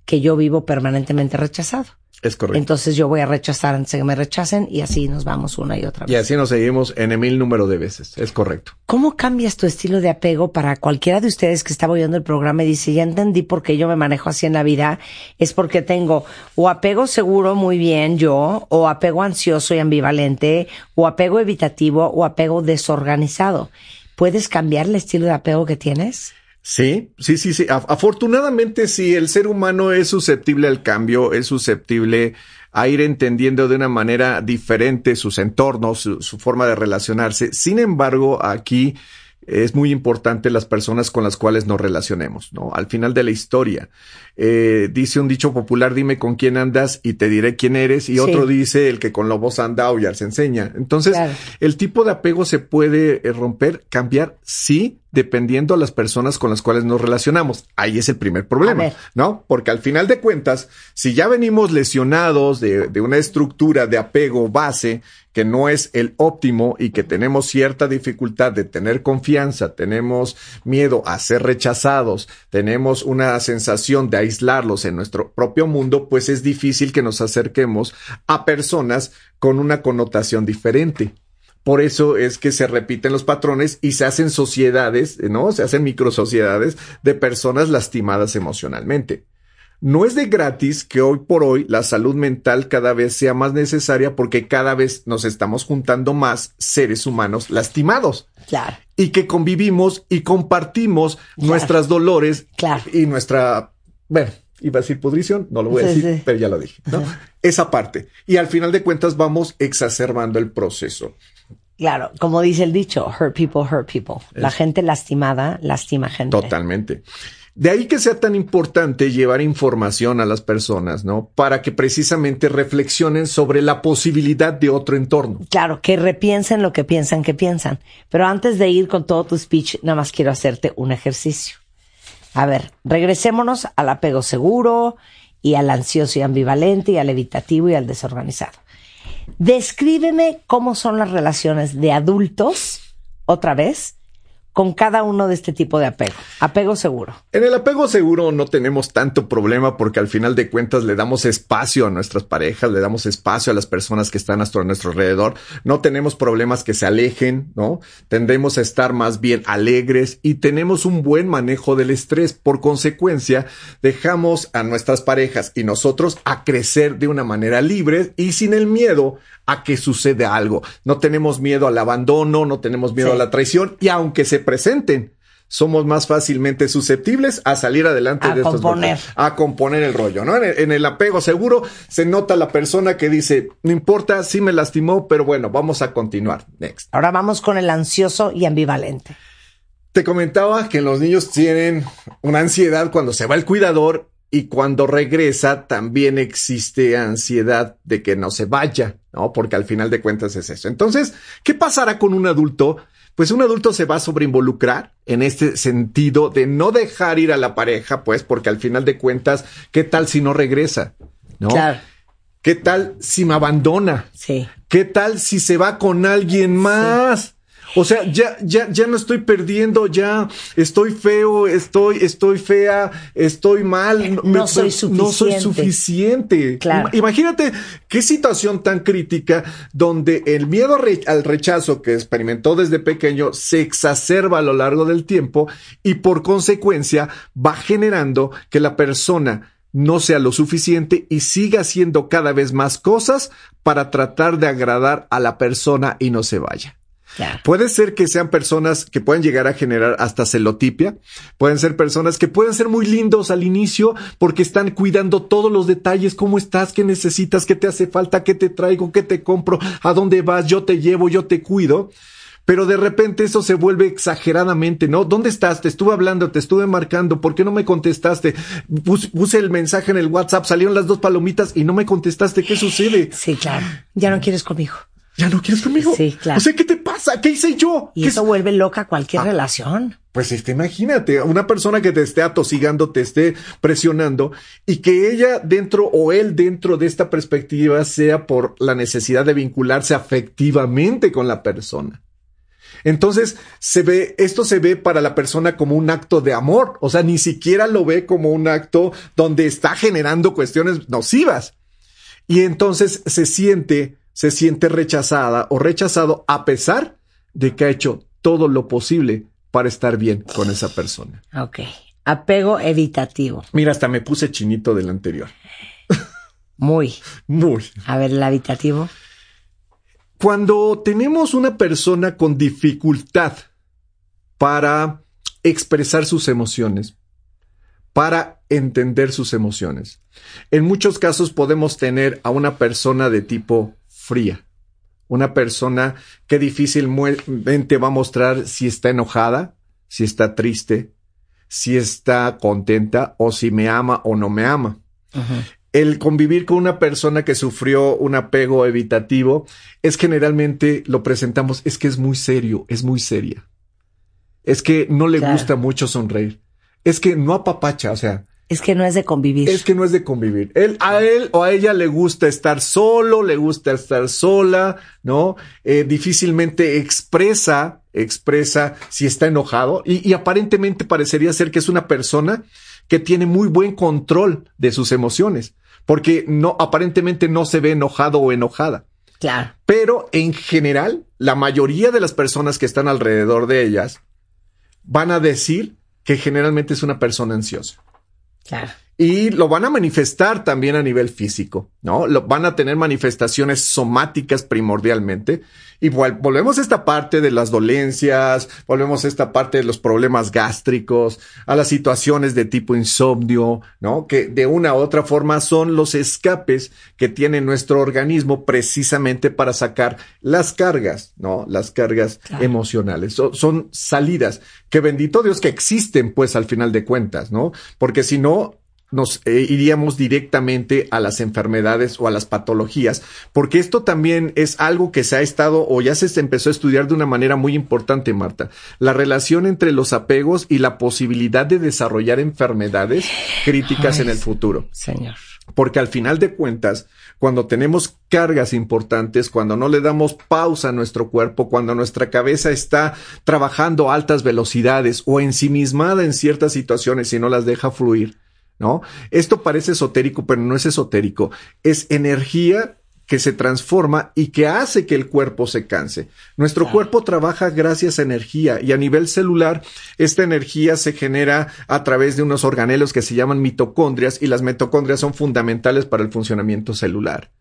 que yo vivo permanentemente rechazado. Es correcto. Entonces yo voy a rechazar antes de que me rechacen y así nos vamos una y otra vez. y así nos seguimos en el mil número de veces. Es correcto. ¿Cómo cambias tu estilo de apego para cualquiera de ustedes que está oyendo el programa y dice, ya entendí por qué yo me manejo así en la vida? Es porque tengo o apego seguro muy bien yo, o apego ansioso y ambivalente, o apego evitativo, o apego desorganizado. ¿Puedes cambiar el estilo de apego que tienes? Sí, sí, sí, sí. Afortunadamente, sí, el ser humano es susceptible al cambio, es susceptible a ir entendiendo de una manera diferente sus entornos, su, su forma de relacionarse. Sin embargo, aquí es muy importante las personas con las cuales nos relacionemos, ¿no? Al final de la historia, eh, dice un dicho popular, dime con quién andas y te diré quién eres, y Sí. otro dice, el que con lobos anda, aullar se enseña. Entonces, Claro. el tipo de apego se puede eh, romper, cambiar, sí, dependiendo a las personas con las cuales nos relacionamos. Ahí es el primer problema. ¿no? Porque al final de cuentas, si ya venimos lesionados de, de una estructura de apego base que no es el óptimo y que tenemos cierta dificultad de tener confianza, tenemos miedo a ser rechazados, tenemos una sensación de aislarlos en nuestro propio mundo, pues es difícil que nos acerquemos a personas con una connotación diferente. Por eso es que se repiten los patrones y se hacen sociedades, ¿no? Se hacen microsociedades de personas lastimadas emocionalmente. No es de gratis que hoy por hoy la salud mental cada vez sea más necesaria porque cada vez nos estamos juntando más seres humanos lastimados Claro. y que convivimos y compartimos Claro. nuestras dolores Claro. y nuestra, bueno, iba a decir pudrición, no lo voy a Sí, decir, sí. pero ya lo dije, ¿no? Esa parte. Y al final de cuentas vamos exacerbando el proceso. Claro, como dice el dicho, hurt people, hurt people. La gente lastimada lastima gente. Totalmente. De ahí que sea tan importante llevar información a las personas, ¿no? Para que precisamente reflexionen sobre la posibilidad de otro entorno. Claro, que repiensen lo que piensan que piensan. Pero antes de ir con todo tu speech, nada más quiero hacerte un ejercicio. A ver, regresémonos al apego seguro y al ansioso y ambivalente y al evitativo y al desorganizado. Descríbeme cómo son las relaciones de adultos, otra vez, con cada uno de este tipo de apego. Apego seguro. En el apego seguro no tenemos tanto problema porque al final de cuentas le damos espacio a nuestras parejas, le damos espacio a las personas que están a nuestro, alrededor. No tenemos problemas que se alejen, ¿no? Tendemos a estar más bien alegres y tenemos un buen manejo del estrés. Por consecuencia, dejamos a nuestras parejas y nosotros a crecer de una manera libre y sin el miedo a que suceda algo. No tenemos miedo al abandono, no tenemos miedo Sí. a la traición y aunque se presenten, somos más fácilmente susceptibles a salir adelante A de estos componer. golpes, a componer el rollo, ¿no? En el, en el apego seguro se nota la persona que dice, no importa, sí me lastimó, pero bueno, vamos a continuar. Next. Ahora vamos con el ansioso y ambivalente. Te comentaba que los niños tienen una ansiedad cuando se va el cuidador y cuando regresa también existe ansiedad de que no se vaya, ¿no? Porque al final de cuentas es eso. Entonces, ¿qué pasará con un adulto? Pues un adulto se va a sobreinvolucrar en este sentido de no dejar ir a la pareja, pues, porque al final de cuentas, ¿qué tal si no regresa? ¿No? Claro. ¿Qué tal si me abandona? Sí. ¿Qué tal si se va con alguien más? O sea, ya, ya, ya no estoy perdiendo, ya estoy feo, estoy, estoy fea, estoy mal. No soy No soy suficiente. suficiente. Claro. Ima- Imagínate qué situación tan crítica donde el miedo re- al rechazo que experimentó desde pequeño se exacerba a lo largo del tiempo y por consecuencia va generando que la persona no sea lo suficiente y siga haciendo cada vez más cosas para tratar de agradar a la persona y no se vaya. Claro. Puede ser que sean personas que puedan llegar a generar hasta celotipia. Pueden ser personas que pueden ser muy lindos al inicio porque están cuidando todos los detalles. ¿Cómo estás? ¿Qué necesitas? ¿Qué te hace falta? ¿Qué te traigo? ¿Qué te compro? ¿A dónde vas? Yo te llevo, yo te cuido. Pero de repente eso se vuelve exageradamente, ¿no? ¿Dónde estás? Te estuve hablando, te estuve marcando, ¿por qué no me contestaste? Pus- puse el mensaje en el WhatsApp, salieron las dos palomitas y no me contestaste. ¿Qué sucede? Sí, claro. Ya no quieres conmigo. ¿Ya no quieres conmigo? Sí, claro. O sea, ¿qué te pasa? ¿Qué hice yo? Y ¿Qué eso vuelve loca cualquier Ah. relación. Pues este, imagínate, una persona que te esté atosigando, te esté presionando y que ella dentro o él dentro de esta perspectiva sea por la necesidad de vincularse afectivamente con la persona. Entonces, se ve, esto se ve para la persona como un acto de amor, o sea, ni siquiera lo ve como un acto donde está generando cuestiones nocivas. Y entonces se siente, se siente rechazada o rechazado a pesar de que ha hecho todo lo posible para estar bien con esa persona. Ok. Apego evitativo. Mira, hasta me puse chinito del anterior. Muy. Muy. A ver, el habitativo. Cuando tenemos una persona con dificultad para expresar sus emociones, para entender sus emociones. En muchos casos podemos tener a una persona de tipo fría, una persona que difícilmente va a mostrar si está enojada, si está triste, si está contenta o si me ama o no me ama. El convivir con una persona que sufrió un apego evitativo es generalmente lo presentamos, es que es muy serio, es muy seria. Es que no le Claro. gusta mucho sonreír. Es que no apapacha, o sea, Es que no es de convivir. es que no es de convivir. Él, a él o a ella le gusta estar solo, le gusta estar sola, ¿no? Eh, difícilmente expresa, expresa si está enojado y, y aparentemente parecería ser que es una persona que tiene muy buen control de sus emociones, porque no, aparentemente no se ve enojado o enojada. Claro. Pero en general, la mayoría de las personas que están alrededor de ellas van a decir que generalmente es una persona ansiosa. Claro. Y lo van a manifestar también a nivel físico, ¿no? Lo, van a tener manifestaciones somáticas primordialmente. Y vol- volvemos a esta parte de las dolencias, volvemos a esta parte de los problemas gástricos, a las situaciones de tipo insomnio, ¿no? Que de una u otra forma son los escapes que tiene nuestro organismo precisamente para sacar las cargas, ¿no? Las cargas emocionales. So- son salidas que bendito Dios que existen, pues al final de cuentas, ¿no? Porque si no, nos eh, iríamos directamente a las enfermedades o a las patologías, porque esto también es algo que se ha estado o ya se empezó a estudiar de una manera muy importante, Marta. La relación entre los apegos y la posibilidad de desarrollar enfermedades críticas Ay, en el futuro. Señor. Porque al final de cuentas, cuando tenemos cargas importantes, cuando no le damos pausa a nuestro cuerpo, cuando nuestra cabeza está trabajando a altas velocidades o ensimismada en ciertas situaciones y no las deja fluir, ¿no? Esto parece esotérico, pero no es esotérico. Es energía que se transforma y que hace que el cuerpo se canse. Nuestro cuerpo trabaja gracias a energía y a nivel celular esta energía se genera a través de unos organelos que se llaman mitocondrias y las mitocondrias son fundamentales para el funcionamiento celular.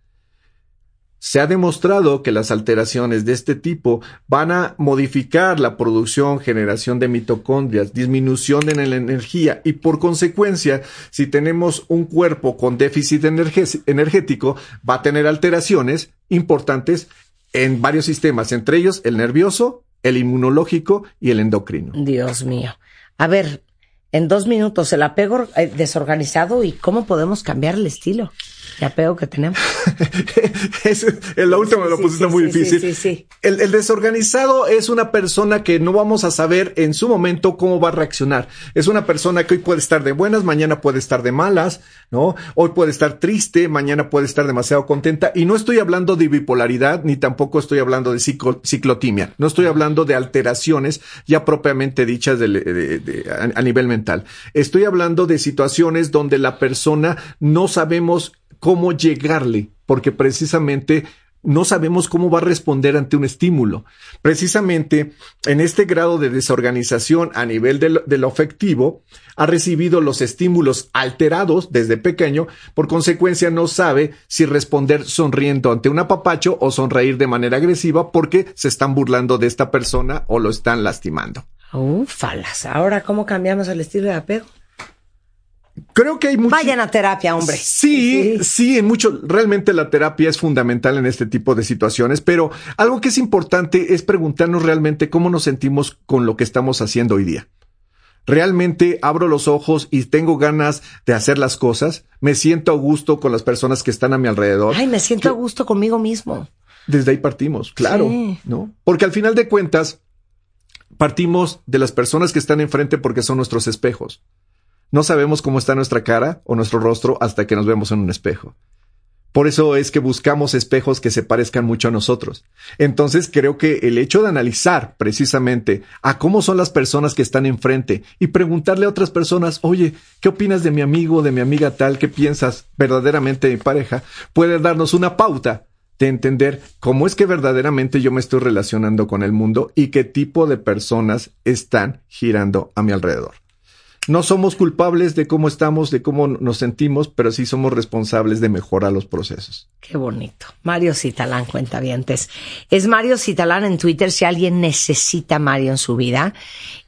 Se ha demostrado que las alteraciones de este tipo van a modificar la producción, generación de mitocondrias, disminución en la energía y por consecuencia, si tenemos un cuerpo con déficit energético, va a tener alteraciones importantes en varios sistemas, entre ellos el nervioso, el inmunológico y el endocrino. Dios mío. A ver, en dos minutos, el apego eh, desorganizado y cómo podemos cambiar el estilo de apego que tenemos. es, en la última me lo sí, pusiste sí, muy sí, difícil. sí, sí, sí. El, el desorganizado es una persona que no vamos a saber en su momento cómo va a reaccionar. Es una persona que hoy puede estar de buenas, mañana puede estar de malas, ¿no? Hoy puede estar triste, mañana puede estar demasiado contenta. Y no estoy hablando de bipolaridad, ni tampoco estoy hablando de ciclo- ciclotimia. No estoy hablando de alteraciones ya propiamente dichas del- de- de- a, a nivel mental. Estoy hablando de situaciones donde la persona no sabemos cómo llegarle, porque precisamente no sabemos cómo va a responder ante un estímulo. Precisamente en este grado de desorganización a nivel de lo, afectivo, ha recibido los estímulos alterados desde pequeño, por consecuencia no sabe si responder sonriendo ante un apapacho o sonreír de manera agresiva porque se están burlando de esta persona o lo están lastimando. Ufalas. Ahora, ¿cómo cambiamos el estilo de apego? Creo que hay mucho. Vayan a terapia, hombre. Sí, sí, en mucho. Realmente la terapia es fundamental en este tipo de situaciones, pero algo que es importante es preguntarnos realmente cómo nos sentimos con lo que estamos haciendo hoy día. Realmente abro los ojos y tengo ganas de hacer las cosas. Me siento a gusto con las personas que están a mi alrededor. Ay, me siento a gusto conmigo mismo. Desde ahí partimos, claro, Sí. ¿no? Porque al final de cuentas, partimos de las personas que están enfrente porque son nuestros espejos. No sabemos cómo está nuestra cara o nuestro rostro hasta que nos vemos en un espejo. Por eso es que buscamos espejos que se parezcan mucho a nosotros. Entonces creo que el hecho de analizar precisamente a cómo son las personas que están enfrente y preguntarle a otras personas, oye, ¿qué opinas de mi amigo de mi amiga tal? ¿Qué piensas verdaderamente de mi pareja? Puede darnos una pauta de entender cómo es que verdaderamente yo me estoy relacionando con el mundo y qué tipo de personas están girando a mi alrededor. No somos culpables de cómo estamos, de cómo nos sentimos, pero sí somos responsables de mejorar los procesos. Qué bonito. Mario Citalán, cuentavientes. Es Mario Citalán en Twitter si alguien necesita Mario en su vida.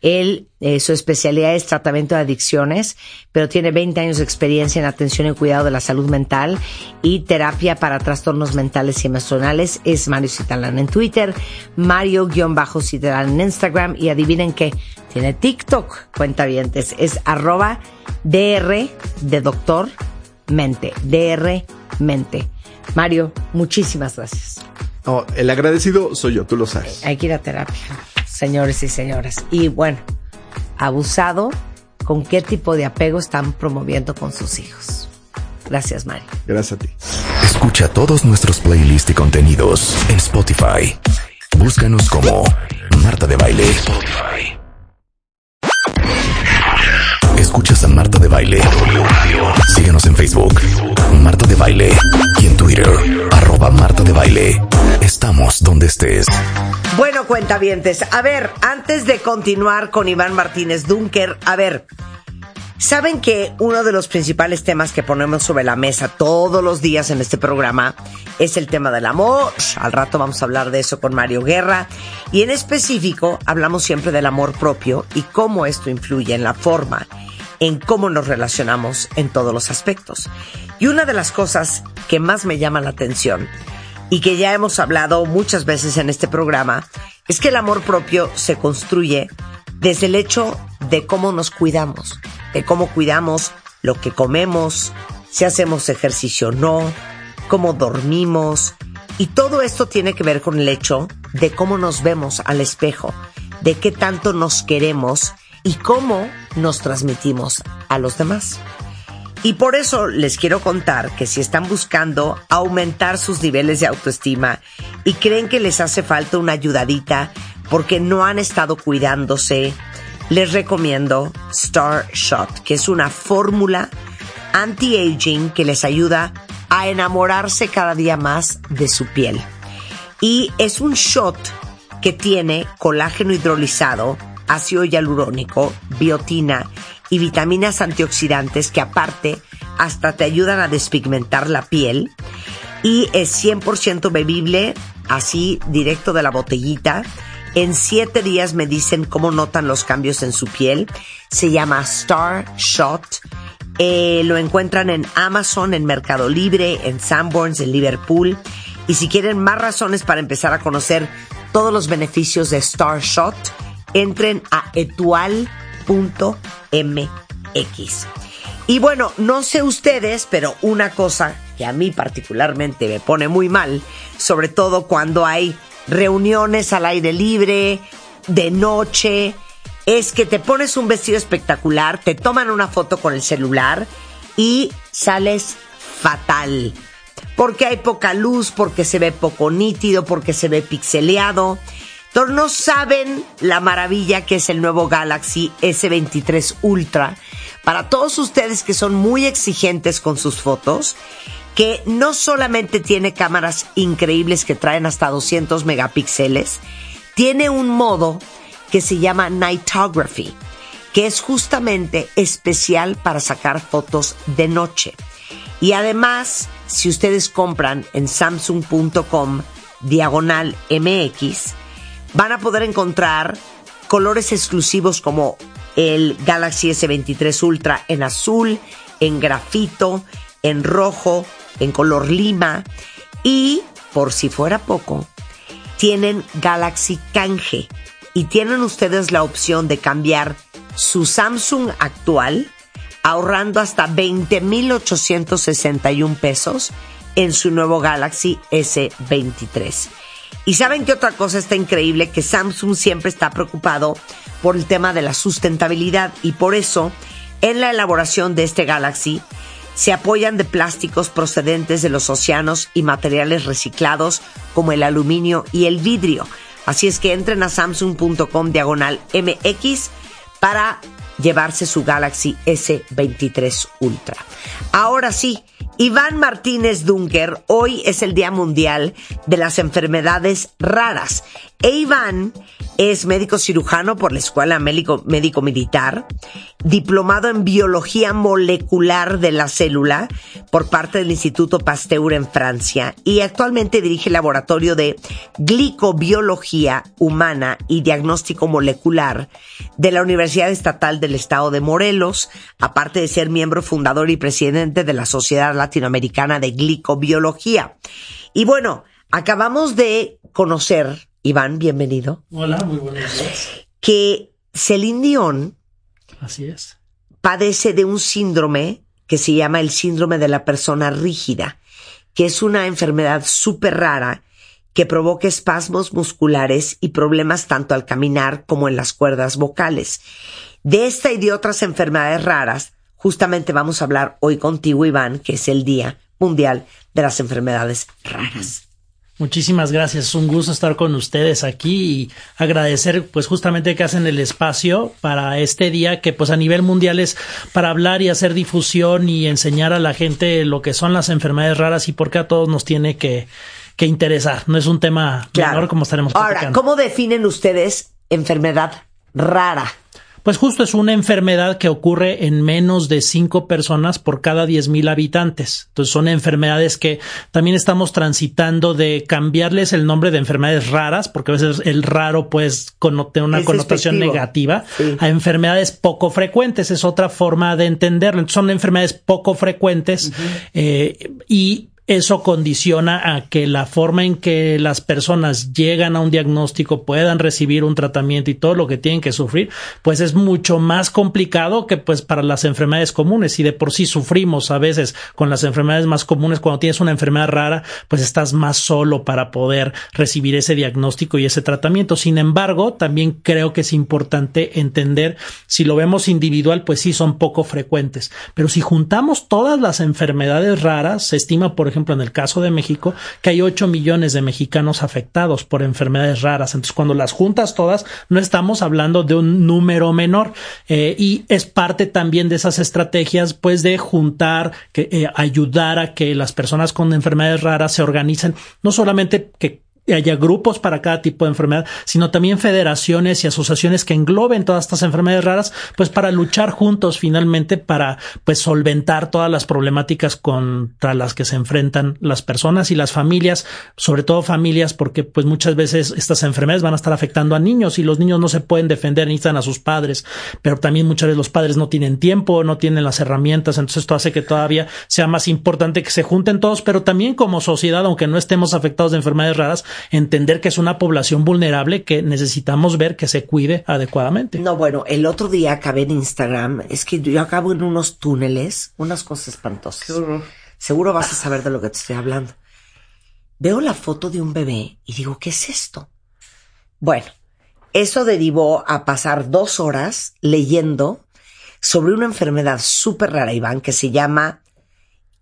Él, eh, su especialidad es tratamiento de adicciones, pero tiene 20 años de experiencia en atención y cuidado de la salud mental y terapia para trastornos mentales y emocionales. Es Mario Citalán en Twitter, Mario-Citalán en Instagram y adivinen qué, tiene TikTok, cuentavientes. Es arroba DR de doctor mente, DR mente. Mario, muchísimas gracias. Oh, el agradecido soy yo, tú lo sabes. Hay que ir a terapia, señores y señoras. Y bueno, abusado, ¿con qué tipo de apego están promoviendo con sus hijos? Gracias, Mario. Gracias a ti. Escucha todos nuestros playlists y contenidos en Spotify. Búscanos como Marta de Baile. Spotify. Síguenos en Facebook, Marta de Baile. Y en Twitter, arroba Marta de Baile. Estamos donde estés. Bueno, cuentavientes, a ver, antes de continuar con Iván Martínez Dunker, a ver, saben que uno de los principales temas que ponemos sobre la mesa todos los días en este programa es el tema del amor. Al rato vamos a hablar de eso con Mario Guerra. Y en específico, hablamos siempre del amor propio y cómo esto influye en la forma en cómo nos relacionamos en todos los aspectos. Y una de las cosas que más me llama la atención y que ya hemos hablado muchas veces en este programa es que el amor propio se construye desde el hecho de cómo nos cuidamos, de cómo cuidamos lo que comemos, si hacemos ejercicio o no, cómo dormimos. Y todo esto tiene que ver con el hecho de cómo nos vemos al espejo, de qué tanto nos queremos y cómo nos transmitimos a los demás. Y por eso les quiero contar que si están buscando aumentar sus niveles de autoestima y creen que les hace falta una ayudadita porque no han estado cuidándose, les recomiendo Star Shot, que es una fórmula anti-aging que les ayuda a enamorarse cada día más de su piel. Y es un shot que tiene colágeno hidrolizado, ácido hialurónico, biotina y vitaminas antioxidantes que aparte hasta te ayudan a despigmentar la piel y es 100% bebible así directo de la botellita. En siete días me dicen cómo notan los cambios en su piel. Se llama Star Shot. Eh, lo encuentran en Amazon, en Mercado Libre, en Sanborns, en Liverpool. Y si quieren más razones para empezar a conocer todos los beneficios de Star Shot, entren a etual.mx. Y bueno, no sé ustedes, pero una cosa que a mí particularmente me pone muy mal, sobre todo cuando hay reuniones al aire libre, de noche, es que te pones un vestido espectacular, te toman una foto con el celular y sales fatal. Porque hay poca luz, porque se ve poco nítido, porque se ve pixeleado. No saben la maravilla que es el nuevo Galaxy S23 Ultra. Para todos ustedes que son muy exigentes con sus fotos, que no solamente tiene cámaras increíbles que traen hasta 200 megapíxeles, tiene un modo que se llama Nightography, que es justamente especial para sacar fotos de noche. Y además, si ustedes compran en samsung.com diagonal MX, van a poder encontrar colores exclusivos como el Galaxy S23 Ultra en azul, en grafito, en rojo, en color lima y, por si fuera poco, tienen Galaxy Canje y tienen ustedes la opción de cambiar su Samsung actual ahorrando hasta 20,861 pesos en su nuevo Galaxy S23. Y saben qué otra cosa está increíble, que Samsung siempre está preocupado por el tema de la sustentabilidad y por eso en la elaboración de este Galaxy Se apoyan de plásticos procedentes de los océanos y materiales reciclados como el aluminio y el vidrio. Así es que entren a samsung.com diagonal MX para llevarse su Galaxy S23 Ultra. Ahora sí, Iván Martínez Dunker, hoy es el Día Mundial de las Enfermedades Raras. E es médico cirujano por la Escuela Médico, Médico Militar, diplomado en Biología Molecular de la Célula por parte del Instituto Pasteur en Francia y actualmente dirige el laboratorio de glicobiología humana y diagnóstico molecular de la Universidad Estatal del Estado de Morelos, aparte de ser miembro fundador y presidente de la Sociedad Latinoamericana de Glicobiología. Y bueno, acabamos de conocer Iván, bienvenido. Hola, muy buenos días. Que Celine Dion Así es. padece de un síndrome que se llama el síndrome de la persona rígida, que es una enfermedad súper rara que provoca espasmos musculares y problemas tanto al caminar como en las cuerdas vocales. De esta y de otras enfermedades raras, justamente vamos a hablar hoy contigo, Iván, que es el Día Mundial de las Enfermedades Raras. Muchísimas gracias, es un gusto estar con ustedes aquí y agradecer pues justamente que hacen el espacio para este día que pues a nivel mundial es para hablar y hacer difusión y enseñar a la gente lo que son las enfermedades raras y por qué a todos nos tiene que, que interesar. No es un tema menor como estaremos Ahora. ¿cómo definen ustedes enfermedad rara? Pues justo es una enfermedad que ocurre en menos de cinco personas por cada diez mil habitantes. Entonces son enfermedades que también estamos transitando de cambiarles el nombre de enfermedades raras, porque a veces el raro pues connote una Es connotación despectivo. negativa, Sí. a enfermedades poco frecuentes. Es otra forma de entenderlo. Entonces, son enfermedades poco frecuentes eh, y eso condiciona a que la forma en que las personas llegan a un diagnóstico puedan recibir un tratamiento y todo lo que tienen que sufrir, pues es mucho más complicado que pues para las enfermedades comunes. Y de por sí sufrimos a veces con las enfermedades más comunes, cuando tienes una enfermedad rara, pues estás más solo para poder recibir ese diagnóstico y ese tratamiento. Sin embargo, también creo que es importante entender si lo vemos individual, pues sí son poco frecuentes. Pero si juntamos todas las enfermedades raras, se estima, por ejemplo, en el caso de México, que hay 8 millones de mexicanos afectados por enfermedades raras. Entonces, cuando las juntas todas, no estamos hablando de un número menor. Eh, y es parte también de esas estrategias, pues, de juntar, que, eh, ayudar a que las personas con enfermedades raras se organicen, no solamente que haya grupos para cada tipo de enfermedad, sino también federaciones y asociaciones que engloben todas estas enfermedades raras, pues para luchar juntos finalmente para pues solventar todas las problemáticas contra las que se enfrentan las personas y las familias, sobre todo familias, porque pues muchas veces estas enfermedades van a estar afectando a niños y los niños no se pueden defender, necesitan a sus padres, pero también muchas veces los padres no tienen tiempo, no tienen las herramientas, entonces esto hace que todavía sea más importante que se junten todos, pero también como sociedad, aunque no estemos afectados de enfermedades raras, entender que es una población vulnerable que necesitamos ver que se cuide adecuadamente. No, bueno, el otro día acabé en Instagram, es que yo acabo en unos túneles, unas cosas espantosas. Seguro vas a saber de lo que te estoy hablando. Veo la foto de un bebé y digo, ¿qué es esto? Bueno, eso derivó a pasar dos horas leyendo sobre una enfermedad súper rara, Iván, que se llama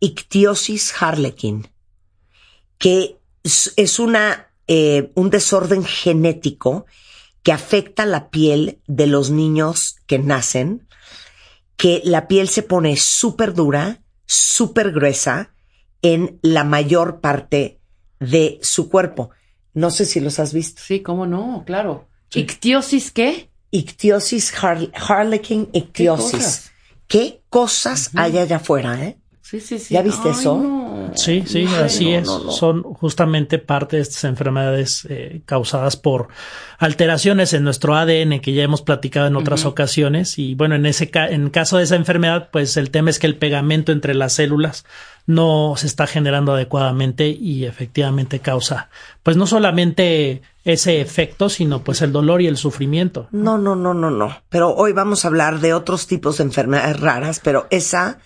ictiosis harlequin, que es una, eh, un desorden genético que afecta la piel de los niños que nacen, que la piel se pone súper dura, súper gruesa en la mayor parte de su cuerpo. No sé si los has visto. Sí, cómo no, claro. ¿Ictiosis qué? Ictiosis, har- harlequin ictiosis. cosas? ¿Qué cosas hay allá afuera, eh? Sí, sí, sí. ¿Ya viste Ay, eso? no. Sí, sí, así no, es. no, no. Son justamente parte de estas enfermedades eh, causadas por alteraciones en nuestro ADN que ya hemos platicado en otras ocasiones. Y bueno, en ese ca- en caso de esa enfermedad, pues el tema es que el pegamento entre las células no se está generando adecuadamente y efectivamente causa, pues no solamente ese efecto, sino pues el dolor y el sufrimiento. No, no, no, no, no. Pero hoy vamos a hablar de otros tipos de enfermedades raras, pero esa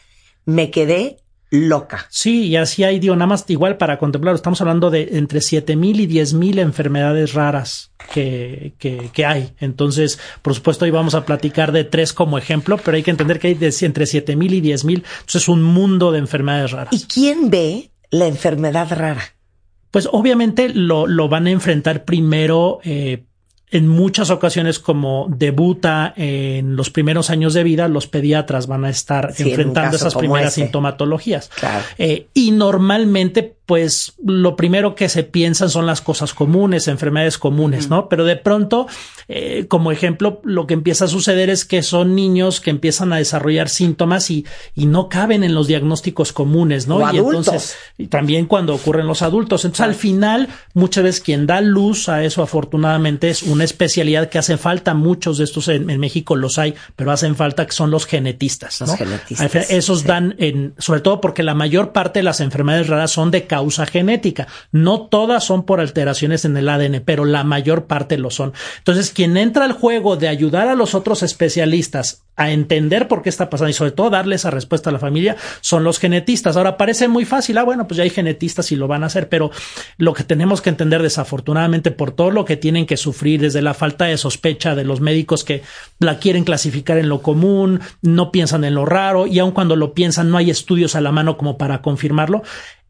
me quedé loca. Sí, y así hay, digo, nada más igual para contemplarlo, estamos hablando de entre 7000 y 10000 enfermedades raras que, que, que, hay. Entonces, por supuesto, hoy vamos a platicar de tres como ejemplo, pero hay que entender que hay de, entre 7000 y 10000, entonces es un mundo de enfermedades raras. ¿Y quién ve la enfermedad rara? Pues obviamente lo, lo van a enfrentar primero eh, en muchas ocasiones como debuta en los primeros años de vida, los pediatras van a estar Sí, enfrentando esas primeras ese. sintomatologías. Claro. Eh, y normalmente, pues lo primero que se piensan son las cosas comunes, enfermedades comunes, ¿no? Pero de pronto, eh, como ejemplo, lo que empieza a suceder es que son niños que empiezan a desarrollar síntomas y, y no caben en los diagnósticos comunes, ¿no? O y adultos. entonces, y también cuando ocurren los adultos. Entonces, al final, muchas veces quien da luz a eso, afortunadamente, es una especialidad que hace falta. Muchos de estos en, en México los hay, pero hacen falta que son los genetistas. Los ¿no? genetistas, Al final, Esos sí. dan en, sobre todo porque la mayor parte de las enfermedades raras son de causa genética. No todas son por alteraciones en el ADN, pero la mayor parte lo son. Entonces, quien entra al juego de ayudar a los otros especialistas a entender por qué está pasando y sobre todo darle esa respuesta a la familia son los genetistas. Ahora parece muy fácil, ah, bueno, pues ya hay genetistas y lo van a hacer, pero lo que tenemos que entender desafortunadamente por todo lo que tienen que sufrir desde la falta de sospecha de los médicos que la quieren clasificar en lo común, no piensan en lo raro y aun cuando lo piensan no hay estudios a la mano como para confirmarlo,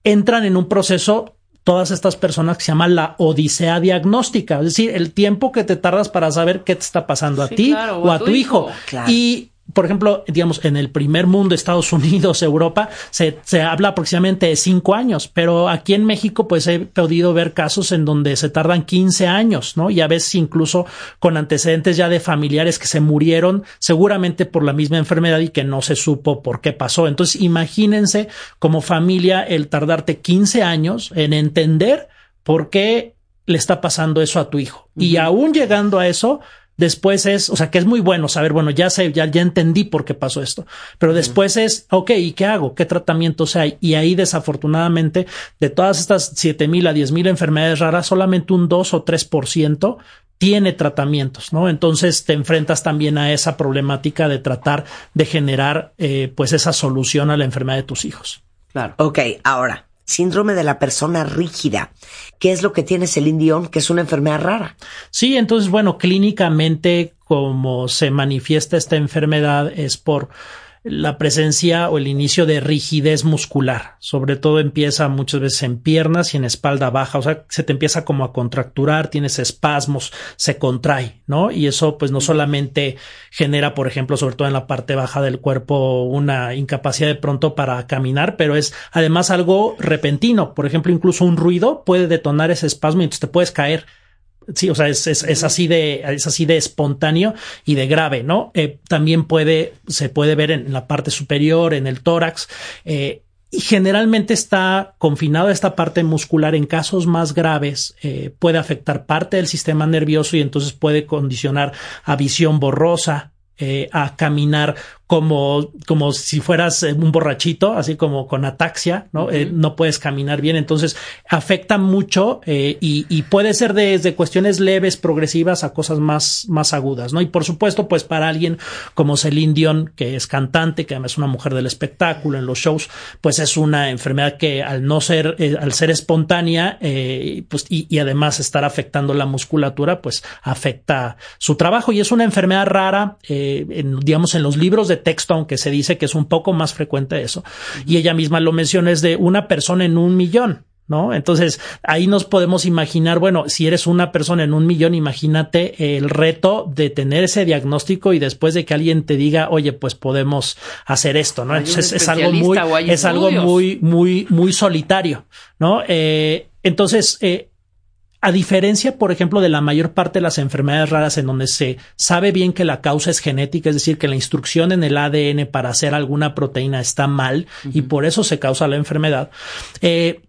entran en un proceso todas estas personas que se llama la odisea diagnóstica, es decir, el tiempo que te tardas para saber qué te está pasando a Sí, ti claro, o a tu hijo. Claro. Y por ejemplo, digamos, en el primer mundo, Estados Unidos, Europa, se, se habla aproximadamente de cinco años, pero aquí en México, pues he podido ver casos en donde se tardan 15 años, ¿no? Y a veces incluso con antecedentes ya de familiares que se murieron seguramente por la misma enfermedad y que no se supo por qué pasó. Entonces, imagínense como familia el tardarte 15 años en entender por qué le está pasando eso a tu hijo. Y aún llegando a eso, Después es, o sea, que es muy bueno saber, bueno, ya sé, ya, ya entendí por qué pasó esto. Pero después es, ok, ¿y qué hago? ¿Qué tratamientos hay? Y ahí, desafortunadamente, de todas estas siete mil a diez mil enfermedades raras, solamente un 2 o 3% tiene tratamientos, ¿no? Entonces te enfrentas también a esa problemática de tratar de generar, eh, pues, esa solución a la enfermedad de tus hijos. Claro. Ok, ahora, síndrome de la persona rígida. ¿Qué es lo que tiene Celine Dion? Que es una enfermedad rara. Sí, entonces, bueno, clínicamente, como se manifiesta esta enfermedad es por la presencia o el inicio de rigidez muscular. Sobre todo empieza muchas veces en piernas y en espalda baja. O sea, se te empieza como a contracturar, tienes espasmos, se contrae, ¿no? Y eso pues no solamente genera, por ejemplo, sobre todo en la parte baja del cuerpo, una incapacidad de pronto para caminar, pero es además algo repentino. Por ejemplo, incluso un ruido puede detonar ese espasmo y entonces te puedes caer. Sí, o sea, es, es, es, así de, es así de espontáneo y de grave, ¿no? Eh, también puede, se puede ver en la parte superior, en el tórax, eh, y generalmente está confinado a esta parte muscular en casos más graves, eh, puede afectar parte del sistema nervioso y entonces puede condicionar a visión borrosa, eh, a caminar como, como si fueras eh, un borrachito, así como con ataxia, ¿no? Eh, no puedes caminar bien. Entonces afecta mucho eh, y, y puede ser desde cuestiones leves, progresivas a cosas más, más agudas, ¿no? Y por supuesto, pues para alguien como Celine Dion, que es cantante, que además es una mujer del espectáculo en los shows, pues es una enfermedad que al no ser, eh, al ser espontánea, pues y, y además estar afectando la musculatura, pues afecta su trabajo y es una enfermedad rara, en, digamos, en los libros de texto, aunque se dice que es un poco más frecuente eso. Y ella misma lo menciona, es de una persona en un millón. ¿No? Entonces ahí nos podemos imaginar, bueno, si eres una persona en un millón, imagínate el reto de tener ese diagnóstico y después de que alguien te diga, oye, pues podemos hacer esto, ¿no? Hay Entonces es algo muy, es algo muy, muy, muy solitario, ¿no? Eh, entonces, eh, a diferencia, por ejemplo, de la mayor parte de las enfermedades raras en donde se sabe bien que la causa es genética, es decir, que la instrucción en el ADN para hacer alguna proteína está mal y por eso se causa la enfermedad. Eh,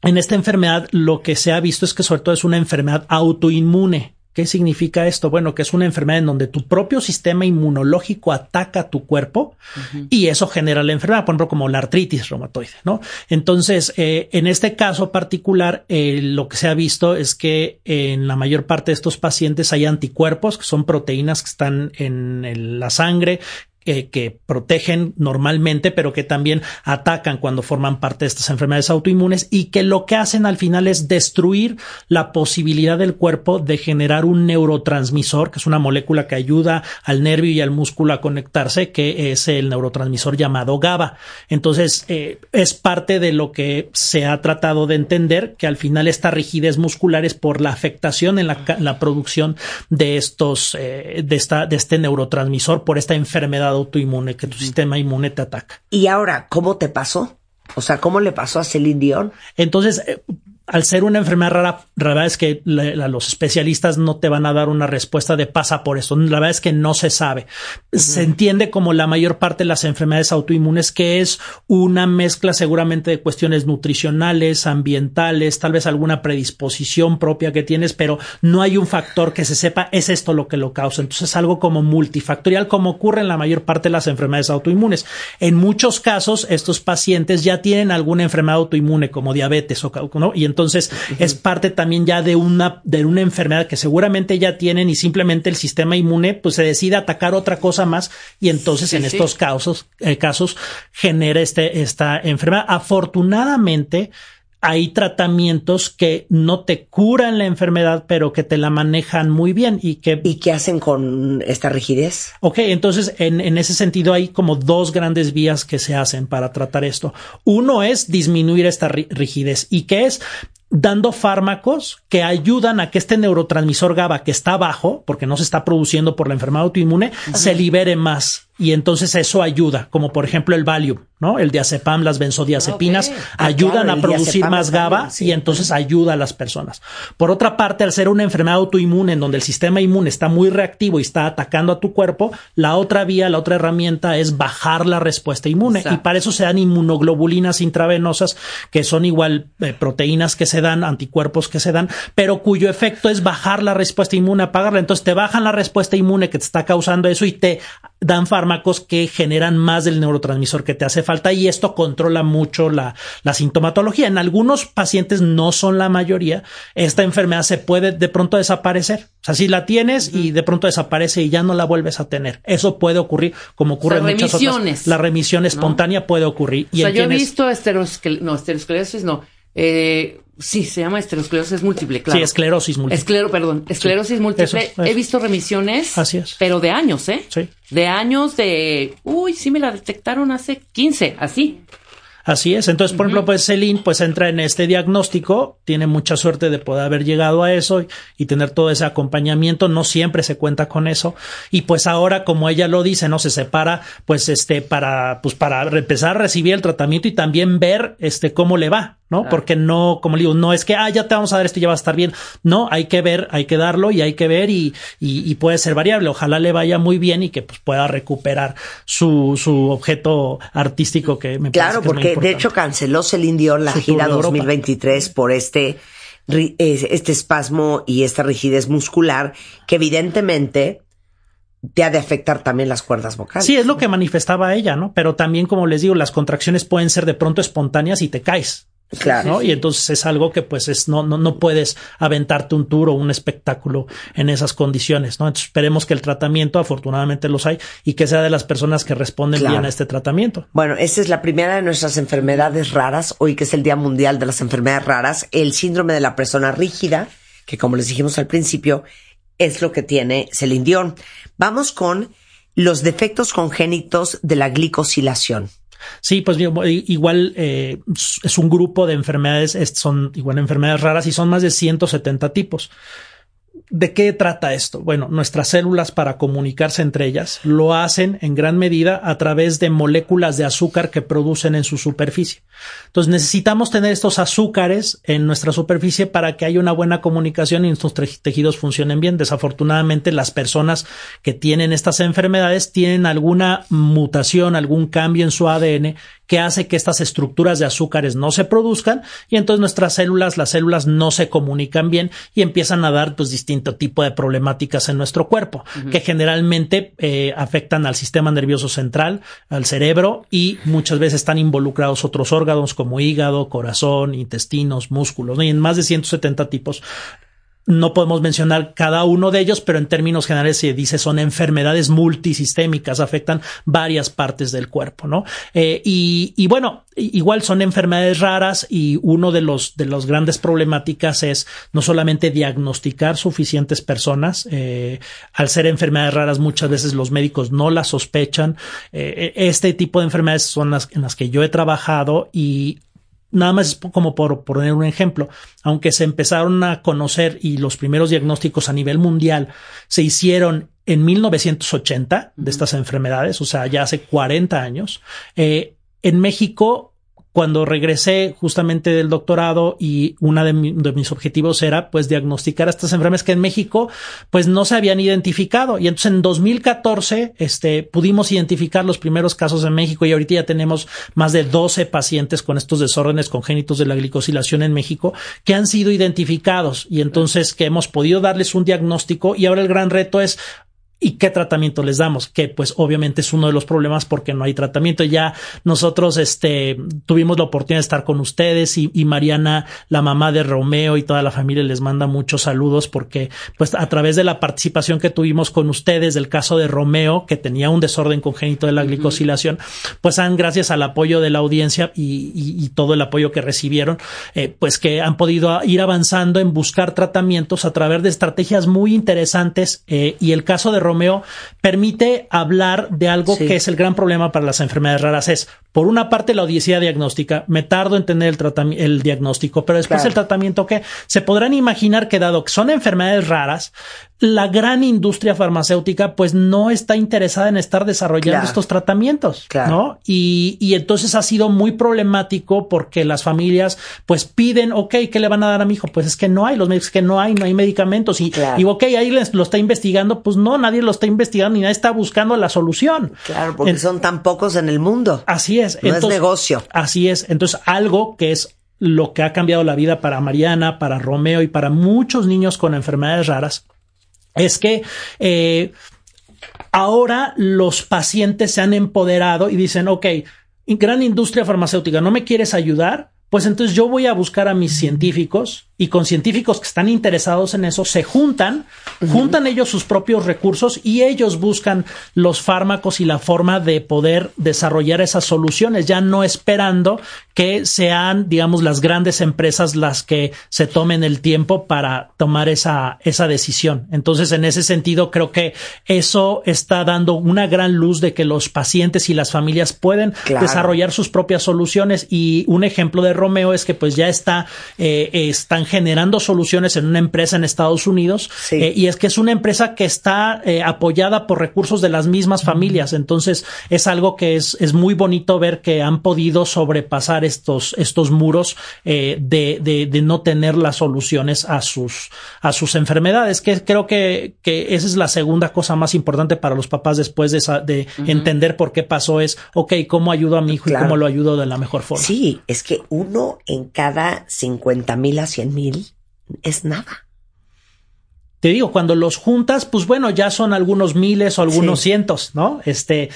en esta enfermedad lo que se ha visto es que sobre todo es una enfermedad autoinmune. ¿Qué significa esto? Bueno, que es una enfermedad en donde tu propio sistema inmunológico ataca tu cuerpo y eso genera la enfermedad, por ejemplo, como la artritis reumatoide, ¿no? Entonces, eh, en este caso particular, eh, lo que se ha visto es que en la mayor parte de estos pacientes hay anticuerpos, que son proteínas que están en el- la sangre, que, protegen normalmente, pero que también atacan cuando forman parte de estas enfermedades autoinmunes y que lo que hacen al final es destruir la posibilidad del cuerpo de generar un neurotransmisor, que es una molécula que ayuda al nervio y al músculo a conectarse, que es el neurotransmisor llamado GABA. Entonces, eh, es parte de lo que se ha tratado de entender, que al final esta rigidez muscular es por la afectación en la, en la producción de estos, eh, de esta, de este neurotransmisor por esta enfermedad autoinmune que tu sistema inmune te ataca. Y ahora, ¿cómo te pasó? O sea, ¿cómo le pasó a Celine Dion? Entonces, eh, al ser una enfermedad rara, la verdad es que la- la- los especialistas no te van a dar una respuesta de pasa por eso. La verdad es que no se sabe. Se entiende como la mayor parte de las enfermedades autoinmunes que es una mezcla seguramente de cuestiones nutricionales, ambientales, tal vez alguna predisposición propia que tienes, pero no hay un factor que se sepa es esto lo que lo causa. Entonces es algo como multifactorial como ocurre en la mayor parte de las enfermedades autoinmunes. En muchos casos estos pacientes ya tienen alguna enfermedad autoinmune como diabetes o ¿no? y entonces es parte también ya de una de una enfermedad que seguramente ya tienen y simplemente el sistema inmune pues se decide atacar otra cosa más y entonces Sí, en sí. estos casos eh, casos genera este esta enfermedad. Afortunadamente hay tratamientos que no te curan la enfermedad, pero que te la manejan muy bien y que ¿Y qué hacen con esta rigidez? Ok, entonces en, en ese sentido hay como dos grandes vías que se hacen para tratar esto. Uno es disminuir esta ri- rigidez y que es dando fármacos que ayudan a que este neurotransmisor GABA que está bajo, porque no se está produciendo por la enfermedad autoinmune, se libere más. Y entonces eso ayuda, como por ejemplo el Valium, ¿no? El diazepam, las benzodiazepinas Ok. Ah, ayudan claro, a producir más GABA sí. y entonces ayuda a las personas. Por otra parte, al ser una enfermedad autoinmune en donde el sistema inmune está muy reactivo y está atacando a tu cuerpo, la otra vía, la otra herramienta es bajar la respuesta inmune. Exacto. Y para eso se dan inmunoglobulinas intravenosas, que son igual eh, proteínas que se dan, anticuerpos que se dan, pero cuyo efecto es bajar la respuesta inmune, apagarla. Entonces te bajan la respuesta inmune que te está causando eso y te dan fármacos que generan más del neurotransmisor que te hace falta y esto controla mucho la, la sintomatología. En algunos pacientes, no son la mayoría, esta enfermedad se puede de pronto desaparecer. O sea, si la tienes y de pronto desaparece y ya no la vuelves a tener. Eso puede ocurrir como ocurre O sea, en muchas remisiones, otras. La remisión espontánea puede ocurrir. O Y sea, en yo he visto no, esterosclerosis no. Eh, sí, se llama esterosclerosis múltiple, claro. Sí, esclerosis múltiple. Esclero, perdón, esclerosis múltiple. Eso, eso. He visto remisiones. Así es. Pero de años, ¿eh? Sí. De años de. Uy, sí me la detectaron hace 15, así. Así es. Entonces, por ejemplo, pues Celine pues entra en este diagnóstico, tiene mucha suerte de poder haber llegado a eso y, y tener todo ese acompañamiento. No siempre se cuenta con eso. Y pues ahora, como ella lo dice, no se separa, pues este, para, pues para empezar a recibir el tratamiento y también ver este cómo le va, ¿no? Porque no, como le digo, no es que, ah, ya te vamos a dar esto y ya va a estar bien. No, hay que ver, hay que darlo y hay que ver y, y, y puede ser variable. Ojalá le vaya muy bien y que pues pueda recuperar su, su objeto artístico que me Claro, parece que es muy porque de hecho canceló Celine Dion la Su gira de Europa. 2023 por este, este espasmo y esta rigidez muscular que evidentemente te ha de afectar también las cuerdas vocales. Sí, es lo que manifestaba ella, ¿no? Pero también, como les digo, las contracciones pueden ser de pronto espontáneas y te caes. Claro. ¿no? Y entonces es algo que pues es no, no, no puedes aventarte un tour o un espectáculo en esas condiciones, ¿no? Entonces esperemos que el tratamiento, afortunadamente los hay, y que sea de las personas que responden Claro. bien a este tratamiento. Bueno, esta es la primera de nuestras enfermedades raras, hoy que es el Día Mundial de las Enfermedades Raras, el síndrome de la persona rígida, que como les dijimos al principio, es lo que tiene Celine Dion. Vamos con los defectos congénitos de la glicosilación. Sí, pues igual eh, es un grupo de enfermedades, es- son igual enfermedades raras y son más de 170 tipos. ¿De qué trata esto? Bueno, nuestras células para comunicarse entre ellas lo hacen en gran medida a través de moléculas de azúcar que producen en su superficie. Entonces necesitamos tener estos azúcares en nuestra superficie para que haya una buena comunicación y nuestros tejidos funcionen bien. Desafortunadamente las personas que tienen estas enfermedades tienen alguna mutación, algún cambio en su ADN que hace que estas estructuras de azúcares no se produzcan y entonces nuestras células, las células no se comunican bien y empiezan a dar pues distinto tipo de problemáticas en nuestro cuerpo que generalmente eh, afectan al sistema nervioso central, al cerebro y muchas veces están involucrados otros órganos como hígado, corazón, intestinos, músculos ¿no? y en más de 170 tipos no podemos mencionar cada uno de ellos, pero en términos generales se dice son enfermedades multisistémicas, afectan varias partes del cuerpo, ¿no? Eh, y, bueno, igual son enfermedades raras y uno de los de las grandes problemáticas es no solamente diagnosticar suficientes personas, eh, al ser enfermedades raras muchas veces los médicos no las sospechan. Eh, este tipo de enfermedades son las en las que yo he trabajado y Nada más como por, poner un ejemplo, aunque se empezaron a conocer y los primeros diagnósticos a nivel mundial se hicieron en 1980 de estas enfermedades, o sea, ya hace 40 años, eh, en México cuando regresé justamente del doctorado y uno de, mis objetivos era pues diagnosticar estas enfermedades que en México pues no se habían identificado. Y entonces en 2014 este pudimos identificar los primeros casos en México y ahorita ya tenemos más de 12 pacientes con estos desórdenes congénitos de la glicosilación en México que han sido identificados. Y entonces que hemos podido darles un diagnóstico. Y ahora el gran reto es ¿Y qué tratamiento les damos? Que pues obviamente es uno de los problemas porque no hay tratamiento. Ya nosotros este tuvimos la oportunidad de estar con ustedes y, y, Mariana, la mamá de Romeo y toda la familia les manda muchos saludos porque pues a través de la participación que tuvimos con ustedes del caso de Romeo, que tenía un desorden congénito de la glicosilación, pues han gracias al apoyo de la audiencia y, y, y todo el apoyo que recibieron, eh, pues que han podido ir avanzando en buscar tratamientos a través de estrategias muy interesantes eh, y el caso de Romeo permite hablar de algo sí. que es el gran problema para las enfermedades raras. Es, por una parte, la odisea diagnóstica. Me tardo en tener el, el diagnóstico, pero después claro. el tratamiento que se podrán imaginar que dado que son enfermedades raras, la gran industria farmacéutica pues no está interesada en estar desarrollando claro. estos tratamientos, claro. ¿no? Y, y entonces ha sido muy problemático porque las familias pues piden, ok, ¿qué le van a dar a mi hijo? Pues es que no hay, los médicos que no hay, no hay medicamentos y, claro. y ok, ahí les, lo está investigando, pues no, nadie lo está investigando ni nadie está buscando la solución. Claro, porque en, son tan pocos en el mundo. Así es. No entonces, es negocio. Así es. Entonces, algo que es lo que ha cambiado la vida para Mariana, para Romeo y para muchos niños con enfermedades raras es que eh, ahora los pacientes se han empoderado y dicen, ok, gran industria farmacéutica, ¿no me quieres ayudar? Pues entonces yo voy a buscar a mis científicos y con científicos que están interesados en eso se juntan, uh -huh. juntan ellos sus propios recursos y ellos buscan los fármacos y la forma de poder desarrollar esas soluciones, ya no esperando que sean, digamos, las grandes empresas las que se tomen el tiempo para tomar esa, esa decisión. Entonces, en ese sentido, creo que eso está dando una gran luz de que los pacientes y las familias pueden claro. desarrollar sus propias soluciones y un ejemplo de Romeo es que pues ya está, eh, están generando soluciones en una empresa en Estados Unidos sí. eh, y es que es una empresa que está eh, apoyada por recursos de las mismas familias. Entonces es algo que es, es muy bonito ver que han podido sobrepasar estos, estos muros de, de, de, no tener las soluciones a sus, a sus enfermedades, que creo que, que esa es la segunda cosa más importante para los papás después de, esa, de uh -huh. entender por qué pasó es, ok, ¿cómo ayudo a mi hijo claro. y cómo lo ayudo de la mejor forma? Sí, es que uno en cada 50 mil a 100 mil es nada. Te digo, cuando los juntas, pues bueno, ya son algunos miles o algunos sí. cientos, ¿no? Este,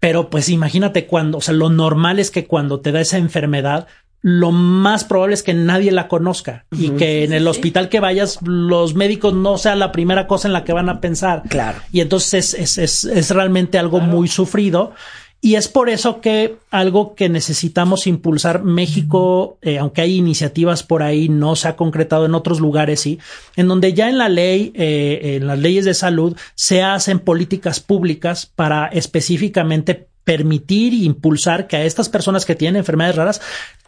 pero pues imagínate cuando, o sea, lo normal es que cuando te da esa enfermedad, lo más probable es que nadie la conozca uh -huh, y que sí, en el sí, hospital que vayas los médicos no sea la primera cosa en la que van a pensar. Claro. Y entonces es, es, es, es realmente algo claro. muy sufrido. Y es por eso que algo que necesitamos impulsar México, eh, aunque hay iniciativas por ahí, no se ha concretado en otros lugares, sí, en donde ya en la ley, eh, en las leyes de salud, se hacen políticas públicas para específicamente permitir e impulsar que a estas personas que tienen enfermedades raras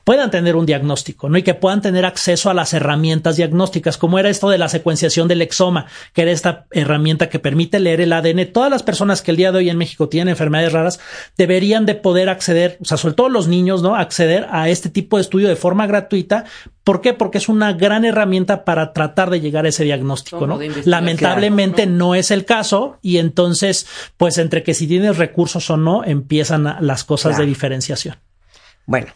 puedan tener un diagnóstico, ¿no? Y que puedan tener acceso a las herramientas diagnósticas, como era esto de la secuenciación del exoma, que era esta herramienta que permite leer el ADN. Todas las personas que el día de hoy en México tienen enfermedades raras deberían de poder acceder, o sea, sobre todo los niños, ¿no? Acceder a este tipo de estudio de forma gratuita. ¿Por qué? Porque es una gran herramienta para tratar de llegar a ese diagnóstico, ¿no? Lamentablemente claro. no es el caso y entonces, pues entre que si tienes recursos o no, empiezan las cosas claro. de diferenciación. Bueno,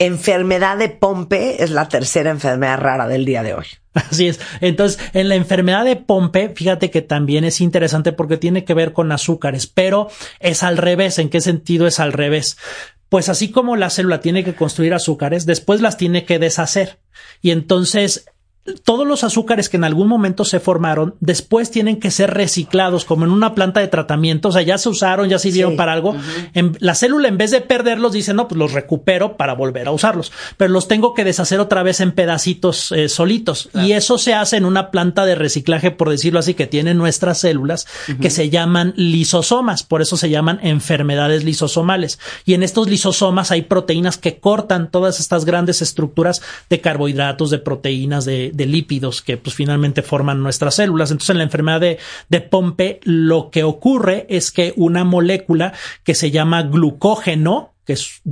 enfermedad de Pompe es la tercera enfermedad rara del día de hoy. Así es. Entonces, en la enfermedad de Pompe, fíjate que también es interesante porque tiene que ver con azúcares, pero es al revés. ¿En qué sentido es al revés? Pues así como la célula tiene que construir azúcares, después las tiene que deshacer. Y entonces todos los azúcares que en algún momento se formaron, después tienen que ser reciclados como en una planta de tratamiento, o sea, ya se usaron, ya sirvieron Sí. para algo. En- la célula en vez de perderlos dice, no, pues los recupero para volver a usarlos, pero los tengo que deshacer otra vez en pedacitos eh, solitos. Y eso se hace en una planta de reciclaje, por decirlo así, que tienen nuestras células, que se llaman lisosomas, por eso se llaman enfermedades lisosomales. Y en estos lisosomas hay proteínas que cortan todas estas grandes estructuras de carbohidratos, de proteínas, de, de lípidos que pues finalmente forman nuestras células. Entonces en la enfermedad de, de Pompe lo que ocurre es que una molécula que se llama glucógeno, que es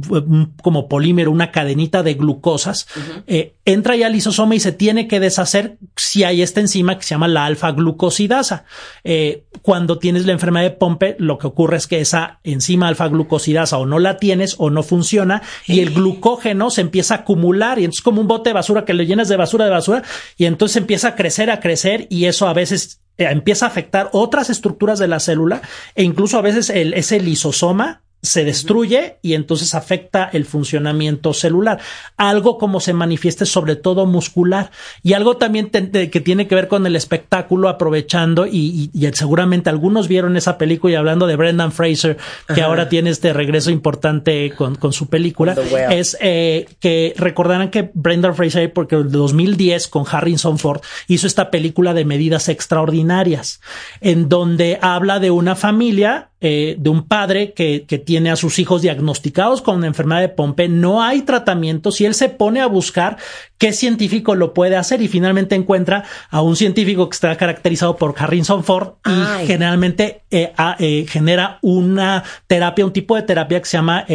como polímero, una cadenita de glucosas, eh, entra ya al lisosoma y se tiene que deshacer si hay esta enzima que se llama la alfa-glucosidasa. Eh, cuando tienes la enfermedad de Pompe, lo que ocurre es que esa enzima alfa-glucosidasa o no la tienes o no funciona y el glucógeno se empieza a acumular y entonces como un bote de basura que le llenas de basura de basura y entonces empieza a crecer, a crecer y eso a veces eh, empieza a afectar otras estructuras de la célula e incluso a veces el, ese lisosoma se destruye y entonces afecta el funcionamiento celular. Algo como se manifieste sobre todo muscular. Y algo también te- que tiene que ver con el espectáculo aprovechando y, y- y seguramente algunos vieron esa película y hablando de Brendan Fraser que ahora tiene este regreso importante con, con su película es eh, que recordarán que Brendan Fraser porque en el 2010 con Harrison Ford hizo esta película de medidas extraordinarias en donde habla de una familia eh, de un padre que, que tiene a sus hijos diagnosticados con una enfermedad de Pompe, no hay tratamientos y él se pone a buscar qué científico lo puede hacer y finalmente encuentra a un científico que está caracterizado por Harrison Ford y Ay. generalmente eh, a- eh, genera una terapia, un tipo de terapia que se llama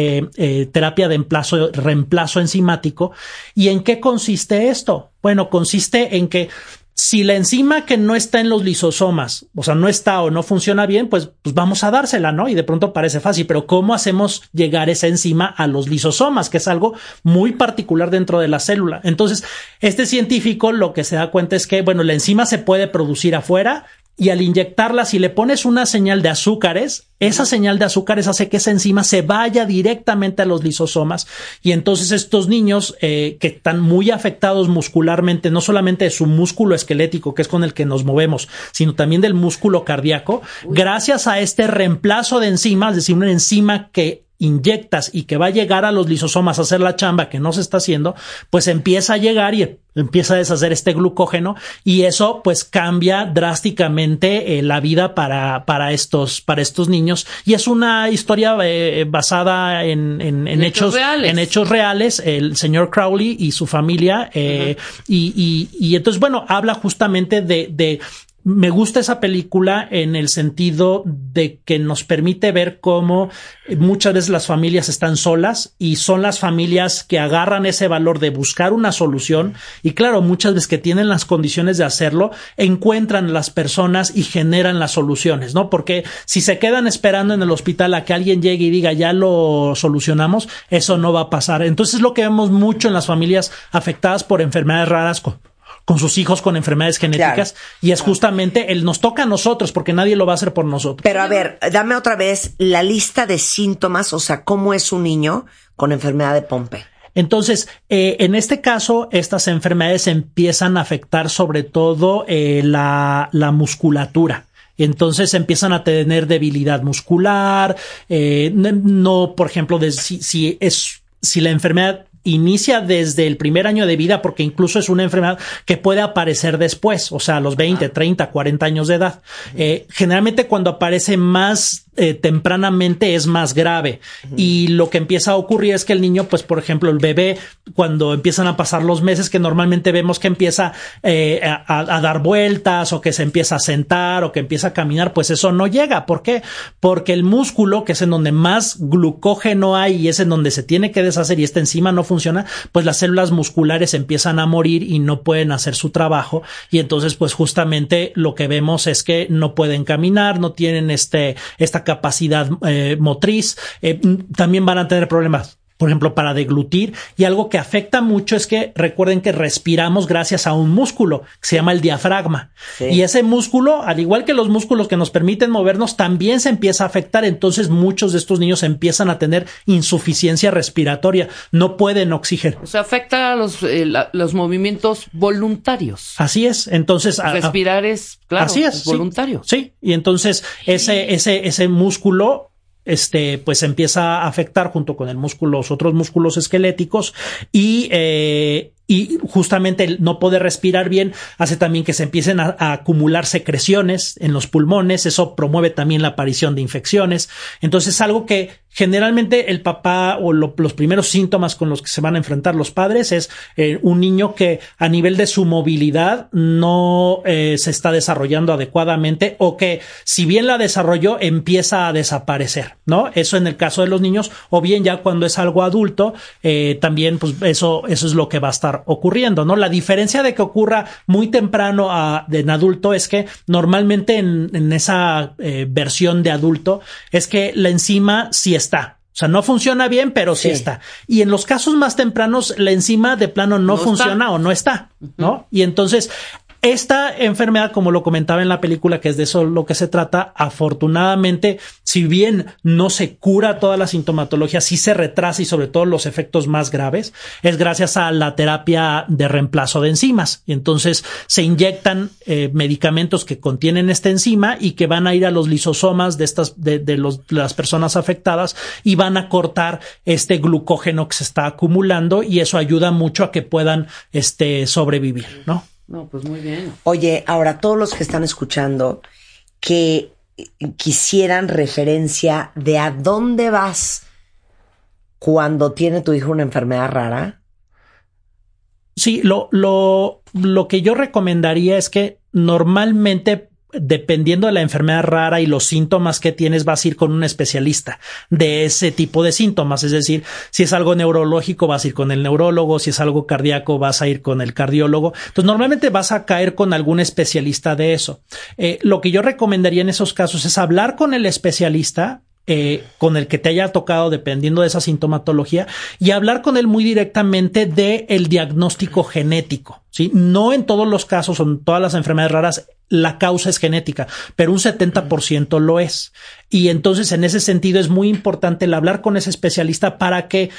terapia de emplazo, reemplazo enzimático. ¿Y en qué consiste esto? Bueno, consiste en que si la enzima que no está en los lisosomas, o sea, no está o no funciona bien, pues, pues vamos a dársela, ¿no? Y de pronto parece fácil, pero ¿cómo hacemos llegar esa enzima a los lisosomas? Que es algo muy particular dentro de la célula. Entonces, este científico lo que se da cuenta es que, bueno, la enzima se puede producir afuera, y al inyectarla, si le pones una señal de azúcares, esa señal de azúcares hace que esa enzima se vaya directamente a los lisosomas y entonces estos niños eh, que están muy afectados muscularmente, no solamente de su músculo esquelético, que es con el que nos movemos, sino también del músculo cardíaco, gracias a este reemplazo de enzimas, es decir, una enzima que inyectas y que va a llegar a los lisosomas a hacer la chamba que no se está haciendo, pues empieza a llegar y empieza a deshacer este glucógeno y eso pues cambia drásticamente eh, la vida para, para estos, para estos niños. Y es una historia eh, basada en, en, en hechos, reales. en hechos reales, el señor Crowley y su familia. eh, y, y, y entonces, bueno, habla justamente de, de me gusta esa película en el sentido de que nos permite ver cómo muchas veces las familias están solas y son las familias que agarran ese valor de buscar una solución y claro, muchas veces que tienen las condiciones de hacerlo, encuentran las personas y generan las soluciones, ¿no? Porque si se quedan esperando en el hospital a que alguien llegue y diga ya lo solucionamos, eso no va a pasar. Entonces lo que vemos mucho en las familias afectadas por enfermedades raras con sus hijos con enfermedades genéticas y es justamente el nos toca a nosotros porque nadie lo va a hacer por nosotros. Pero a ver, dame otra vez la lista de síntomas, o sea, cómo es un niño con enfermedad de Pompe. Entonces, eh, en este caso, estas enfermedades empiezan a afectar sobre todo eh, la, la musculatura. Entonces empiezan a tener debilidad muscular, eh, no, no, por ejemplo, de, si, si es si la enfermedad inicia desde el primer año de vida, porque incluso es una enfermedad que puede aparecer después, o sea, a los 20, 30, 40 años de edad. Eh, generalmente cuando aparece más eh, tempranamente es más grave y lo que empieza a ocurrir es que el niño, pues por ejemplo, el bebé, cuando empiezan a pasar los meses que normalmente vemos que empieza eh, a, a dar vueltas o que se empieza a sentar o que empieza a caminar, pues eso no llega. ¿Por qué? Porque el músculo, que es en donde más glucógeno hay y es en donde se tiene que deshacer y esta enzima no funciona, pues las células musculares empiezan a morir y no pueden hacer su trabajo y entonces pues justamente lo que vemos es que no pueden caminar, no tienen este esta capacidad eh, motriz, eh, también van a tener problemas por ejemplo, para deglutir. Y algo que afecta mucho es que recuerden que respiramos gracias a un músculo que se llama el diafragma. Y ese músculo, al igual que los músculos que nos permiten movernos, también se empieza a afectar. Entonces muchos de estos niños empiezan a tener insuficiencia respiratoria. No pueden oxígeno. O sea, afecta a los, eh, la- los movimientos voluntarios. Así es. Entonces, a- a- Respirar es, claro, Así es, es sí. voluntario. Sí, y entonces ese, ese, ese músculo, este, pues empieza a afectar junto con el músculo, los otros músculos esqueléticos y, eh, y justamente el no poder respirar bien hace también que se empiecen a, a acumular secreciones en los pulmones. Eso promueve también la aparición de infecciones. Entonces, algo que generalmente el papá o lo- los primeros síntomas con los que se van a enfrentar los padres es eh, un niño que a nivel de su movilidad no eh, se está desarrollando adecuadamente o que si bien la desarrolló empieza a desaparecer, ¿no? Eso en el caso de los niños o bien ya cuando es algo adulto eh, también pues eso eso es lo que va a estar ocurriendo, ¿no? La diferencia de que ocurra muy temprano a, en adulto es que normalmente en, en esa versión de adulto es que la enzima sí está. O sea, no funciona bien, pero sí, Sí. está. Y en los casos más tempranos, la enzima de plano no, No está. funciona o no está, ¿no? Y entonces, esta enfermedad, como lo comentaba en la película, que es de eso lo que se trata, afortunadamente, si bien no se cura toda la sintomatología, sí se retrasa y sobre todo los efectos más graves, es gracias a la terapia de reemplazo de enzimas. Y entonces se inyectan eh, medicamentos que contienen esta enzima y que van a ir a los lisosomas de estas, de, de las personas afectadas y van a cortar este glucógeno que se está acumulando y eso ayuda mucho a que puedan, este, sobrevivir, ¿no? No, pues muy bien. Oye, ahora todos los que están escuchando que quisieran referencia de a dónde vas cuando tiene tu hijo una enfermedad rara. Sí, lo, lo, lo que yo recomendaría es que normalmente dependiendo de la enfermedad rara y los síntomas que tienes, vas a ir con un especialista de ese tipo de síntomas. Es decir, si es algo neurológico, vas a ir con el neurólogo, si es algo cardíaco, vas a ir con el cardiólogo. Entonces, normalmente vas a caer con algún especialista de eso. Eh, lo que yo recomendaría en esos casos es hablar con el especialista eh, con el que te haya tocado dependiendo de esa sintomatología y hablar con él muy directamente de el diagnóstico genético. ¿sí? No en todos los casos en todas las enfermedades raras la causa es genética, pero un 70% lo es. Y entonces en ese sentido es muy importante el hablar con ese especialista para que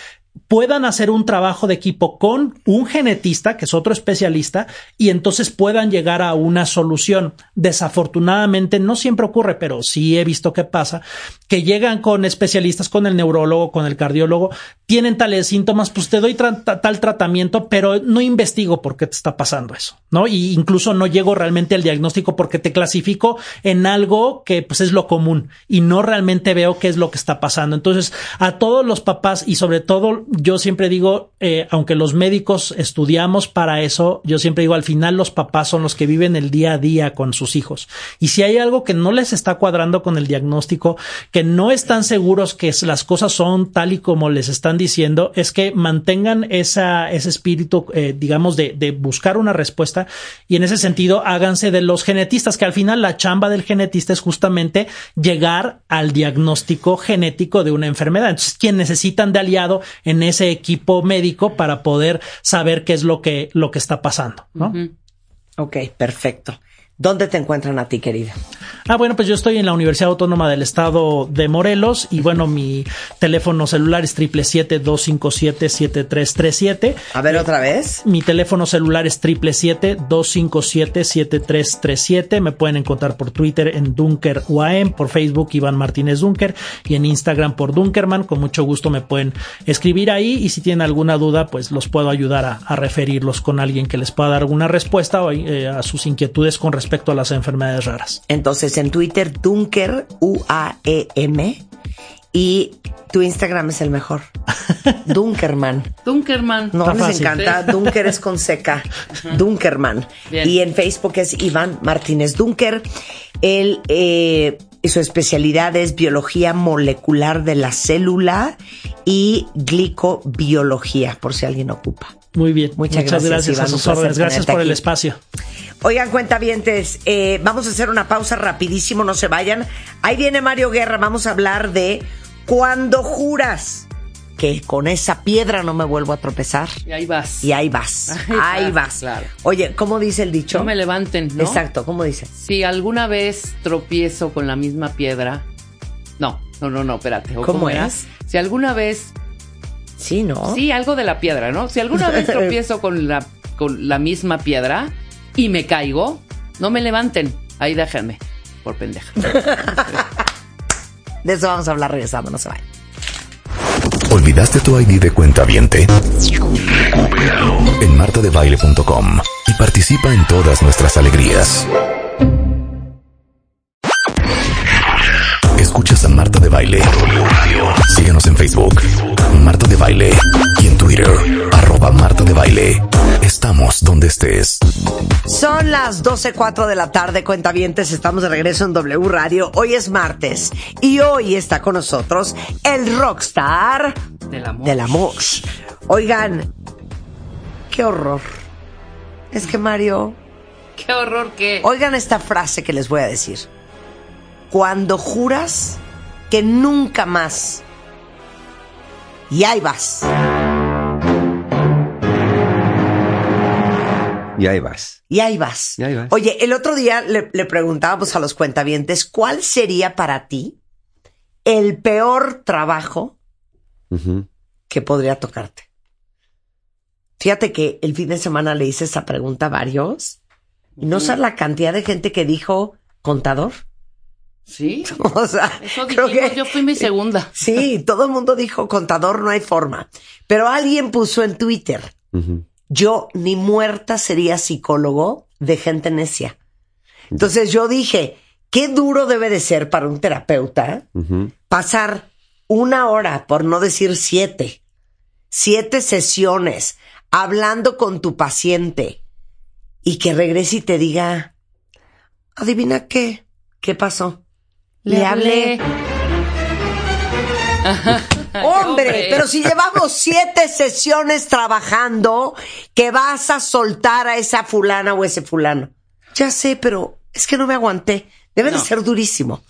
puedan hacer un trabajo de equipo con un genetista, que es otro especialista, y entonces puedan llegar a una solución. Desafortunadamente, no siempre ocurre, pero sí he visto que pasa, que llegan con especialistas, con el neurólogo, con el cardiólogo, tienen tales síntomas, pues te doy tal tratamiento, pero no investigo por qué te está pasando eso, ¿no? Y incluso no llego realmente al diagnóstico porque te clasifico en algo que pues es lo común y no realmente veo qué es lo que está pasando. Entonces, a todos los papás y sobre todo yo siempre digo, eh, aunque los médicos estudiamos para eso, yo siempre digo, al final los papás son los que viven el día a día con sus hijos. Y si hay algo que no les está cuadrando con el diagnóstico, que no están seguros que las cosas son tal y como les están diciendo, es que mantengan ese espíritu, eh, digamos, de, de buscar una respuesta y en ese sentido háganse de los genetistas, que al final la chamba del genetista es justamente llegar al diagnóstico genético de una enfermedad. Entonces, quien necesitan de aliado en ese equipo médico para poder saber qué es lo que, lo que está pasando, ¿no? Ok, perfecto. ¿Dónde te encuentran a ti, querida? Ah, bueno, pues yo estoy en la Universidad Autónoma del Estado de Morelos y bueno, mi teléfono celular es 777-257-7337. A ver otra vez. Mi teléfono celular es 777-257-7337. Me pueden encontrar por Twitter en Dunker UAM, por Facebook Iván Martínez Dunker y en Instagram por Dunkerman. Con mucho gusto me pueden escribir ahí y si tienen alguna duda, pues los puedo ayudar a, a referirlos con alguien que les pueda dar alguna respuesta o, eh, a sus inquietudes con respecto a las enfermedades raras. Entonces en Twitter, Dunker, U-A-E-M. Y tu Instagram es el mejor. Dunkerman. Dunkerman. No, Está les fácil. encanta. Dunker es con seca. Dunkerman. Bien. Y en Facebook es Iván Martínez Dunker. Él, eh, su especialidad es biología molecular de la célula y glicobiología, por si alguien ocupa. Muy bien. Muchas Muchas, gracias, gracias, Iván. a sus órdenes. Gracias por el espacio. Oigan, cuentavientes, eh, vamos a hacer una pausa rapidísimo, no se vayan. Ahí viene Mario Guerra, vamos a hablar de cuando juras. que con esa piedra no me vuelvo a tropezar. Y ahí vas. Y ahí vas, Ahí ahí vas, vas. claro. Oye, ¿cómo dice el dicho? No me levanten, ¿no? Exacto, ¿cómo dice? Si alguna vez tropiezo con la misma piedra. No, no, no, no, espérate. ¿o ¿Cómo es? Si alguna vez. Sí, ¿no? Sí, algo de la piedra, ¿no? Si alguna vez tropiezo con la, con la misma piedra y me caigo, no me levanten. Ahí déjenme. Por pendeja. De eso vamos a hablar regresando, no se vayan. ¿Olvidaste tu ID de cuenta viente? Recupéralo en martadebaile.com y participa en todas nuestras alegrías. Escuchas a Marta de Baile. Síguenos en Facebook, Marta de Baile, y en Twitter, arroba Marta de Baile. Estamos donde estés. Son las 12.04 de la tarde, cuentavientes. Estamos de regreso en W Radio. Hoy es martes y hoy está con nosotros el rockstar Del amor. del amor. Oigan, qué horror. Es que Mario, Qué horror que. oigan esta frase que les voy a decir. Cuando juras que nunca más. Y ahí vas. Y ahí vas. Y ahí vas. Y ahí vas. Oye, el otro día le, le preguntábamos a los cuentavientes cuál sería para ti el peor trabajo que podría tocarte. Fíjate que el fin de semana le hice esa pregunta a varios y no sabes la cantidad de gente que dijo contador. Sí. O sea, Eso creo dijimos, que yo fui mi segunda. sí, todo el mundo dijo contador, no hay forma. Pero alguien puso en Twitter, yo ni muerta sería psicólogo de gente necia. Entonces yo dije, qué duro debe de ser para un terapeuta pasar una hora, por no decir siete, siete sesiones hablando con tu paciente y que regrese y te diga, adivina qué, qué pasó. Le, hablé. Hombre, Hombre. pero si llevamos siete sesiones trabajando, que vas a soltar a esa fulana o ese fulano. Ya sé, pero es que no me aguanté. Debe de ser durísimo.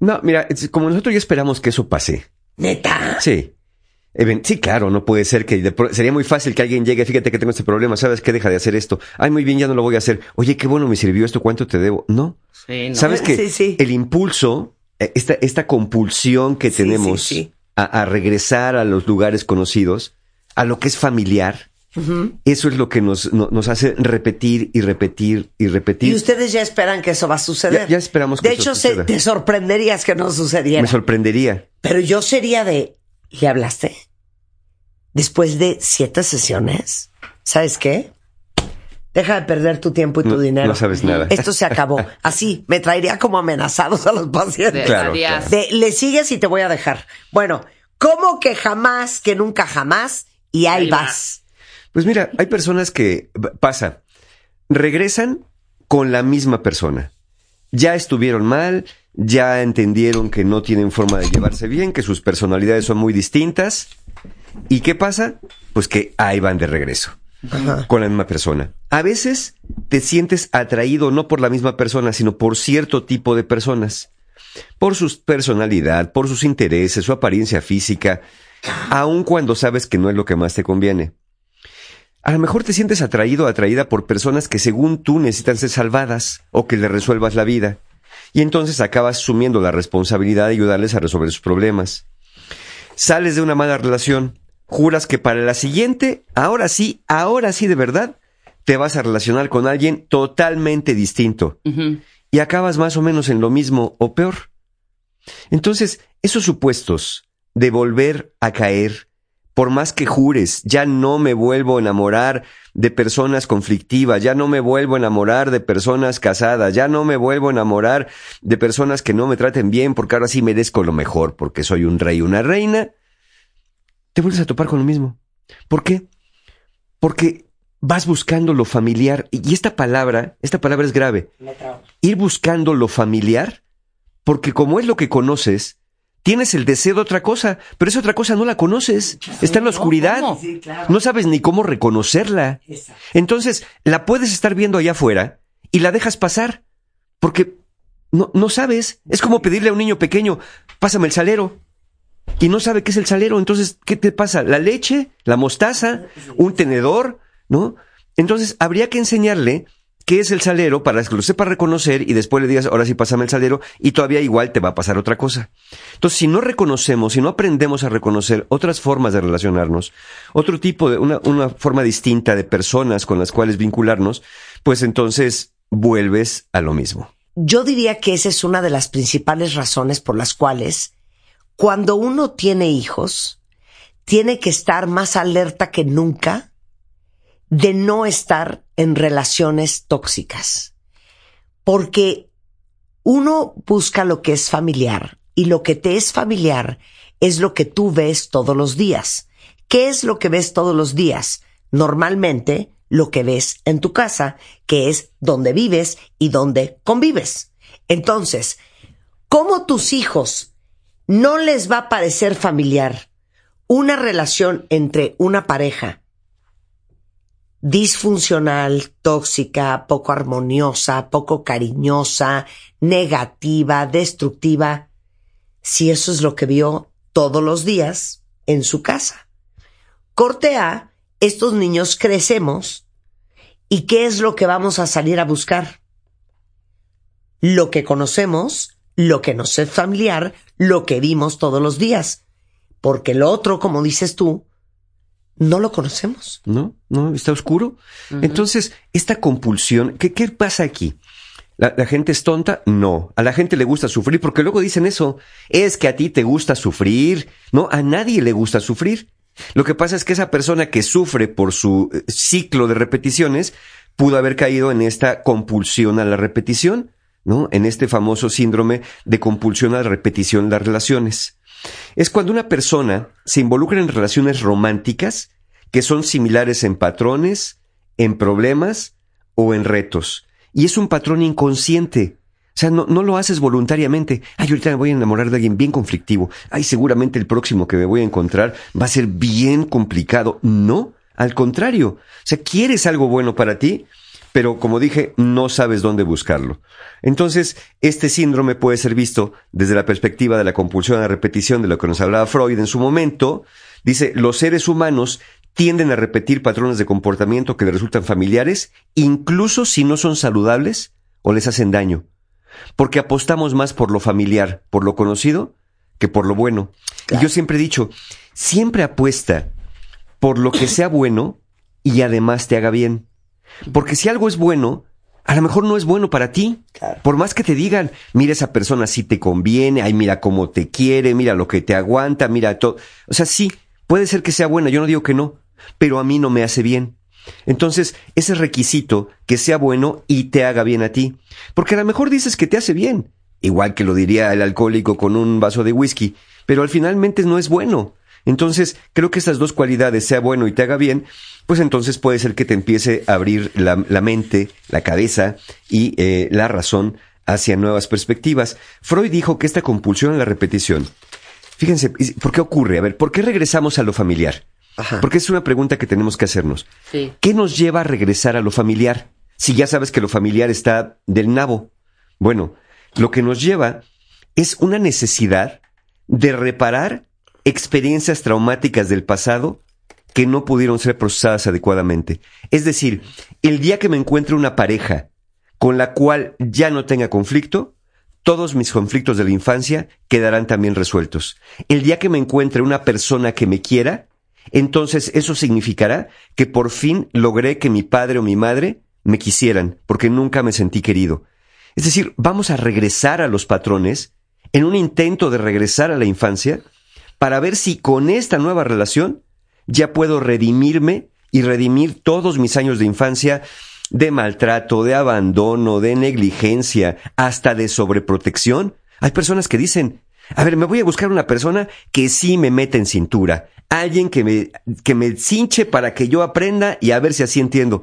No, mira, como nosotros ya esperamos que eso pase. Neta. Sí. Sí, claro, no puede ser que de pro- sería muy fácil que alguien llegue, fíjate que tengo este problema, ¿sabes qué? Deja de hacer esto. Ay, muy bien, ya no lo voy a hacer. Oye, qué bueno me sirvió esto, ¿cuánto te debo? No. Sí, no. ¿Sabes que Sí, sí. el impulso, eh, esta, esta compulsión que Sí, tenemos sí, sí. A, a regresar a los lugares conocidos, a lo que es familiar, eso es lo que nos, no- nos hace repetir y repetir y repetir. Y ustedes ya esperan que eso va a suceder. Ya- ya esperamos que De eso hecho, se- suceda. te sorprenderías que no sucediera. Me sorprendería. Pero yo sería de, ¿le hablaste? Después de siete sesiones, ¿sabes qué? Deja de perder tu tiempo y tu No- dinero. no sabes nada. Esto se acabó. Así, me traería como amenazados a los pacientes. De- Claro, claro. De, le sigues y te voy a dejar. Bueno, ¿cómo que jamás, que nunca jamás? Y ahí, Ahí vas. Pues mira, hay personas que pasa, regresan con la misma persona. Ya estuvieron mal, ya entendieron que no tienen forma de llevarse bien, que sus personalidades son muy distintas. ¿Y qué pasa? Pues que ahí van de regreso con la misma persona. A veces te sientes atraído no por la misma persona, sino por cierto tipo de personas. Por su personalidad, por sus intereses, su apariencia física, aun cuando sabes que no es lo que más te conviene. A lo mejor te sientes atraído o atraída por personas que según tú necesitan ser salvadas o que le resuelvas la vida. Y entonces acabas asumiendo la responsabilidad de ayudarles a resolver sus problemas. Sales de una mala relación, juras que para la siguiente, ahora sí, ahora sí de verdad, te vas a relacionar con alguien totalmente distinto. Y acabas más o menos en lo mismo o peor. Entonces, esos supuestos de volver a caer, por más que jures, ya no me vuelvo a enamorar de personas conflictivas, ya no me vuelvo a enamorar de personas casadas, ya no me vuelvo a enamorar de personas que no me traten bien porque ahora sí merezco lo mejor, porque soy un rey, una reina, te vuelves a topar con lo mismo. ¿Por qué? Porque vas buscando lo familiar, y esta palabra, esta palabra es grave, ir buscando lo familiar, porque como es lo que conoces, tienes el deseo de otra cosa, pero esa otra cosa no la conoces, está en la oscuridad, ¿cómo? Sí, claro. no sabes ni cómo reconocerla. Exacto. Entonces, la puedes estar viendo allá afuera y la dejas pasar, porque no, no sabes, es como pedirle a un niño pequeño, pásame el salero. Y no sabe qué es el salero. Entonces, ¿qué te pasa? ¿La leche? ¿La mostaza? ¿Un tenedor? ¿No? Entonces, habría que enseñarle qué es el salero para que lo sepa reconocer y después le digas, ahora sí pásame el salero y todavía igual te va a pasar otra cosa. Entonces, si no reconocemos, si no aprendemos a reconocer otras formas de relacionarnos, otro tipo de, una, una forma distinta de personas con las cuales vincularnos, pues entonces vuelves a lo mismo. Yo diría que esa es una de las principales razones por las cuales cuando uno tiene hijos, tiene que estar más alerta que nunca de no estar en relaciones tóxicas. Porque uno busca lo que es familiar y lo que te es familiar es lo que tú ves todos los días. ¿Qué es lo que ves todos los días? Normalmente lo que ves en tu casa, que es donde vives y donde convives. Entonces, ¿cómo tus hijos no les va a parecer familiar una relación entre una pareja disfuncional, tóxica, poco armoniosa, poco cariñosa, negativa, destructiva, si eso es lo que vio todos los días en su casa. Corte A, estos niños crecemos y ¿qué es lo que vamos a salir a buscar? Lo que conocemos, lo que nos es familiar, lo que vimos todos los días. Porque lo otro, como dices tú, no lo conocemos. ¿No? ¿No? ¿Está oscuro? Entonces, esta compulsión, ¿qué, qué pasa aquí? ¿La, ¿La, gente es tonta? No. A la gente le gusta sufrir porque luego dicen eso. Es que a ti te gusta sufrir. No, a nadie le gusta sufrir. Lo que pasa es que esa persona que sufre por su eh, ciclo de repeticiones pudo haber caído en esta compulsión a la repetición, ¿no? En este famoso síndrome de compulsión a la repetición de las relaciones. Es cuando una persona se involucra en relaciones románticas que son similares en patrones, en problemas o en retos. Y es un patrón inconsciente. O sea, no, no, lo haces voluntariamente. Ay, ahorita me voy a enamorar de alguien bien conflictivo. Ay, seguramente el próximo que me voy a encontrar va a ser bien complicado. No, al contrario. O sea, quieres algo bueno para ti, pero como dije, no sabes dónde buscarlo. Entonces, este síndrome puede ser visto desde la perspectiva de la compulsión a la repetición de lo que nos hablaba Freud en su momento. Dice, los seres humanos tienden a repetir patrones de comportamiento que les resultan familiares, incluso si no son saludables o les hacen daño. Porque apostamos más por lo familiar, por lo conocido, que por lo bueno. Claro. Y yo siempre he dicho, siempre apuesta por lo que sea bueno y además te haga bien. Porque si algo es bueno, a lo mejor no es bueno para ti. Claro. Por más que te digan, mira esa persona si te conviene, ay, mira cómo te quiere, mira lo que te aguanta, mira todo. O sea, sí, puede ser que sea buena, yo no digo que no, pero a mí no me hace bien. Entonces, ese requisito que sea bueno y te haga bien a ti. Porque a lo mejor dices que te hace bien, igual que lo diría el alcohólico con un vaso de whisky, pero al finalmente no es bueno. Entonces, creo que estas dos cualidades, sea bueno y te haga bien, pues entonces puede ser que te empiece a abrir la, la mente, la cabeza y eh, la razón hacia nuevas perspectivas. Freud dijo que esta compulsión a la repetición, fíjense, ¿por qué ocurre? A ver, ¿por qué regresamos a lo familiar? Ajá. Porque es una pregunta que tenemos que hacernos. Sí. ¿Qué nos lleva a regresar a lo familiar? Si ya sabes que lo familiar está del nabo. Bueno, lo que nos lleva es una necesidad de reparar experiencias traumáticas del pasado que no pudieron ser procesadas adecuadamente. Es decir, el día que me encuentre una pareja con la cual ya no tenga conflicto, todos mis conflictos de la infancia quedarán también resueltos. El día que me encuentre una persona que me quiera, entonces eso significará que por fin logré que mi padre o mi madre me quisieran, porque nunca me sentí querido. Es decir, vamos a regresar a los patrones en un intento de regresar a la infancia para ver si con esta nueva relación ya puedo redimirme y redimir todos mis años de infancia de maltrato, de abandono, de negligencia, hasta de sobreprotección. Hay personas que dicen, a ver, me voy a buscar una persona que sí me mete en cintura, alguien que me, que me cinche para que yo aprenda y a ver si así entiendo.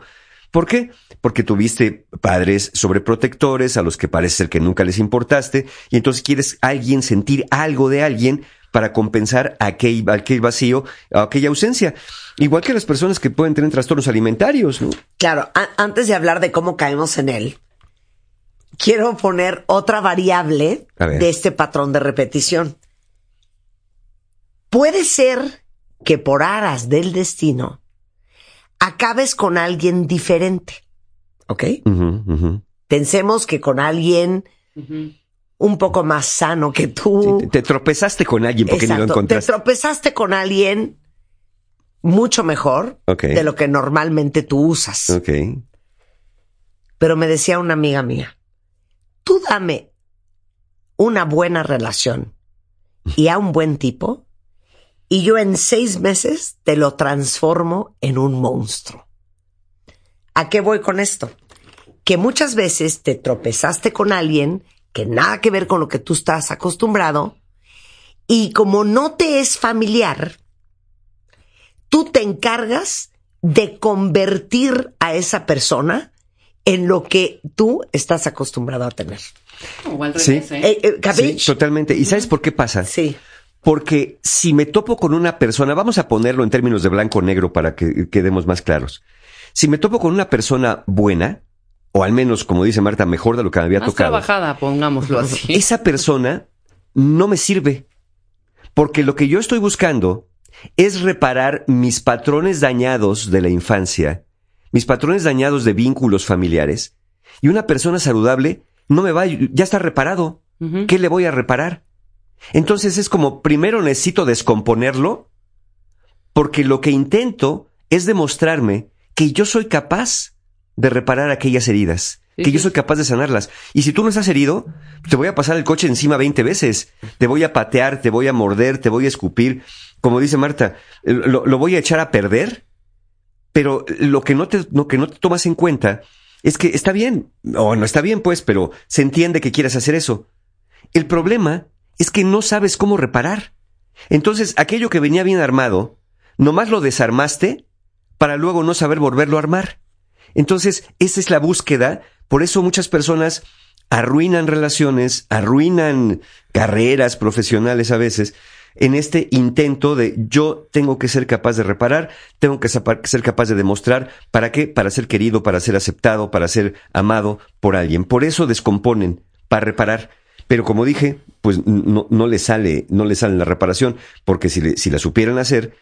¿Por qué? Porque tuviste padres sobreprotectores a los que parece ser que nunca les importaste y entonces quieres alguien sentir algo de alguien para compensar aquel, aquel vacío, aquella ausencia. Igual que las personas que pueden tener trastornos alimentarios. ¿no? Claro, antes de hablar de cómo caemos en él, quiero poner otra variable de este patrón de repetición. puede ser que por aras del destino acabes con alguien diferente. ¿Ok? Pensemos que con alguien un poco más sano que tú. Sí, te, te tropezaste con alguien porque ni lo Exacto. Te encontraste. tropezaste con alguien mucho mejor de lo que normalmente tú usas. Ok. Pero me decía una amiga mía, tú dame una buena relación y a un buen tipo y yo en seis meses te lo transformo en un monstruo. ¿A qué voy con esto? Que muchas veces te tropezaste con alguien que nada que ver con lo que tú estás acostumbrado y como no te es familiar, tú te encargas de convertir a esa persona en lo que tú estás acostumbrado a tener. O al Sí. revés, ¿eh? Eh, eh, Sí, totalmente. ¿Y sabes por qué pasa? Sí. Porque si me topo con una persona, vamos a ponerlo en términos de blanco o negro para que quedemos más claros. Si me topo con una persona buena, o al menos, como dice Marta, mejor de lo que me había Más tocado, trabajada, pongámoslo así. esa persona no me sirve. Porque lo que yo estoy buscando es reparar mis patrones dañados de la infancia, mis patrones dañados de vínculos familiares. Y una persona saludable no me va, ya está reparado. ¿Qué le voy a reparar? Entonces es como, primero necesito descomponerlo, porque lo que intento es demostrarme que yo soy capaz de reparar aquellas heridas, Sí, que yo soy capaz de sanarlas. Y si tú no estás herido, te voy a pasar el coche encima 20 veces, te voy a patear, te voy a morder, te voy a escupir. Como dice Marta, lo, lo voy a echar a perder, pero lo que no te, lo que no te tomas en cuenta es que está bien, o no está bien pues, pero se entiende que quieras hacer eso. El problema es que no sabes cómo reparar. Entonces, aquello que venía bien armado, nomás lo desarmaste para luego no saber volverlo a armar. Entonces, esa es la búsqueda. Por eso muchas personas arruinan relaciones, arruinan carreras profesionales a veces, en este intento de yo tengo que ser capaz de reparar, tengo que ser capaz de demostrar, ¿para qué? Para ser querido, para ser aceptado, para ser amado por alguien. Por eso descomponen, para reparar. Pero como dije, pues no, no le sale, no le sale la reparación, porque si, si la supieran hacer,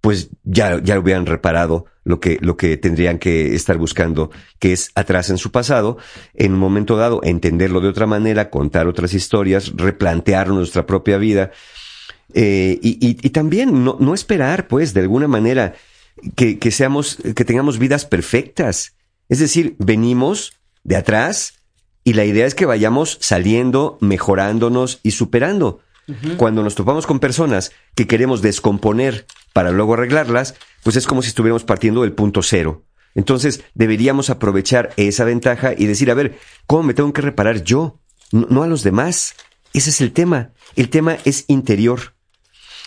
pues ya, ya hubieran reparado lo que, lo que tendrían que estar buscando, que es atrás en su pasado, en un momento dado, entenderlo de otra manera, contar otras historias, replantear nuestra propia vida, eh, y, y- y también no, no esperar, pues, de alguna manera, que, que seamos, que tengamos vidas perfectas. Es decir, venimos de atrás y la idea es que vayamos saliendo, mejorándonos y superando. Cuando nos topamos con personas que queremos descomponer para luego arreglarlas, pues es como si estuviéramos partiendo del punto cero. Entonces deberíamos aprovechar esa ventaja y decir, a ver, ¿cómo me tengo que reparar yo? No, no a los demás. Ese es el tema. El tema es interior.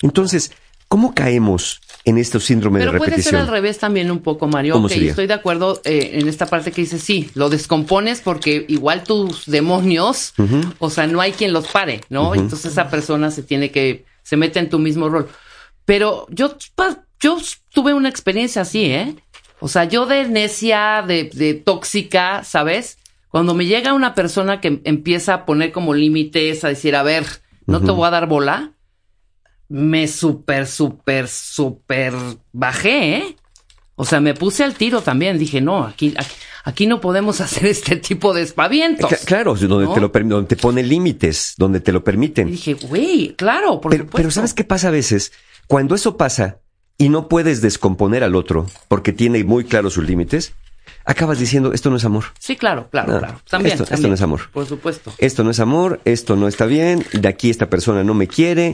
Entonces, ¿cómo caemos en estos síndromes Pero de puede ser repetición? al revés también un poco, Mario. ¿Cómo Ok, sería? estoy de acuerdo eh, en esta parte que dice sí, lo descompones porque igual tus demonios, o sea, no hay quien los pare, ¿no? Entonces esa persona se tiene que, se mete en tu mismo rol. Pero yo, yo tuve una experiencia así, ¿eh? O sea, yo de necia, de, de tóxica, ¿sabes? Cuando me llega una persona que empieza a poner como límites, a decir, a ver, no te voy a dar bola, me súper, súper, súper bajé, ¿eh? O sea, me puse al tiro también. Dije, no, aquí, aquí, aquí no podemos hacer este tipo de espavientos. Cla- Claro, donde, ¿no? te lo, donde te pone límites, donde te lo permiten. Y dije, güey, claro, por Pero, supuesto. pero ¿sabes qué pasa a veces? Cuando eso pasa y no puedes descomponer al otro porque tiene muy claros sus límites, acabas diciendo, esto no es amor. Sí, claro, claro, No, claro. También, esto- no es amor. Por supuesto. Esto no es amor, esto no está bien, de aquí esta persona no me quiere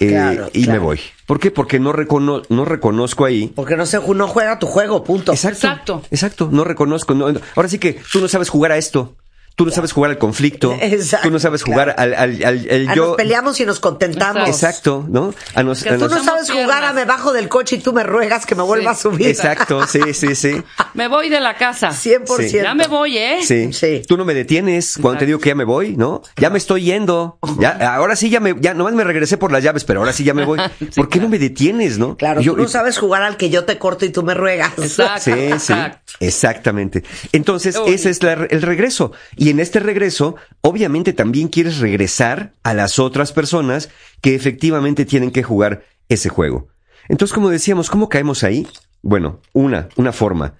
eh, Claro, y claro. me voy. ¿Por qué? Porque no, recono- no reconozco ahí. Porque no, se, no juega tu juego, punto. Exacto, Exacto. exacto. no reconozco. no- ahora sí que tú no sabes jugar a esto. Tú no sabes jugar al conflicto. Exacto, tú no sabes jugar al, al, al- al yo. Nos peleamos y nos contentamos. Exacto, ¿no? A nos- Que a Tú nos- no sabes jugar a me bajo del coche y tú me ruegas que me vuelva a subir. Exacto, sí, sí, sí. Me voy de la casa. 100%. Sí. Ya me voy, ¿eh? Sí. Sí. Tú no me detienes cuando te digo que ya me voy, ¿no? Ya me estoy yendo. Ya, ahora sí ya me, ya nomás me regresé por las llaves, pero ahora sí ya me voy. ¿Por qué no me detienes, no? Claro, Yo- tú no sabes jugar al que yo te corto y tú me ruegas. Exacto. Sí, sí, Exacto. exactamente. Entonces, ese es la- el regreso. Y en este regreso, obviamente también quieres regresar a las otras personas que efectivamente tienen que jugar ese juego. Entonces, como decíamos, ¿cómo caemos ahí? Bueno, una, una forma.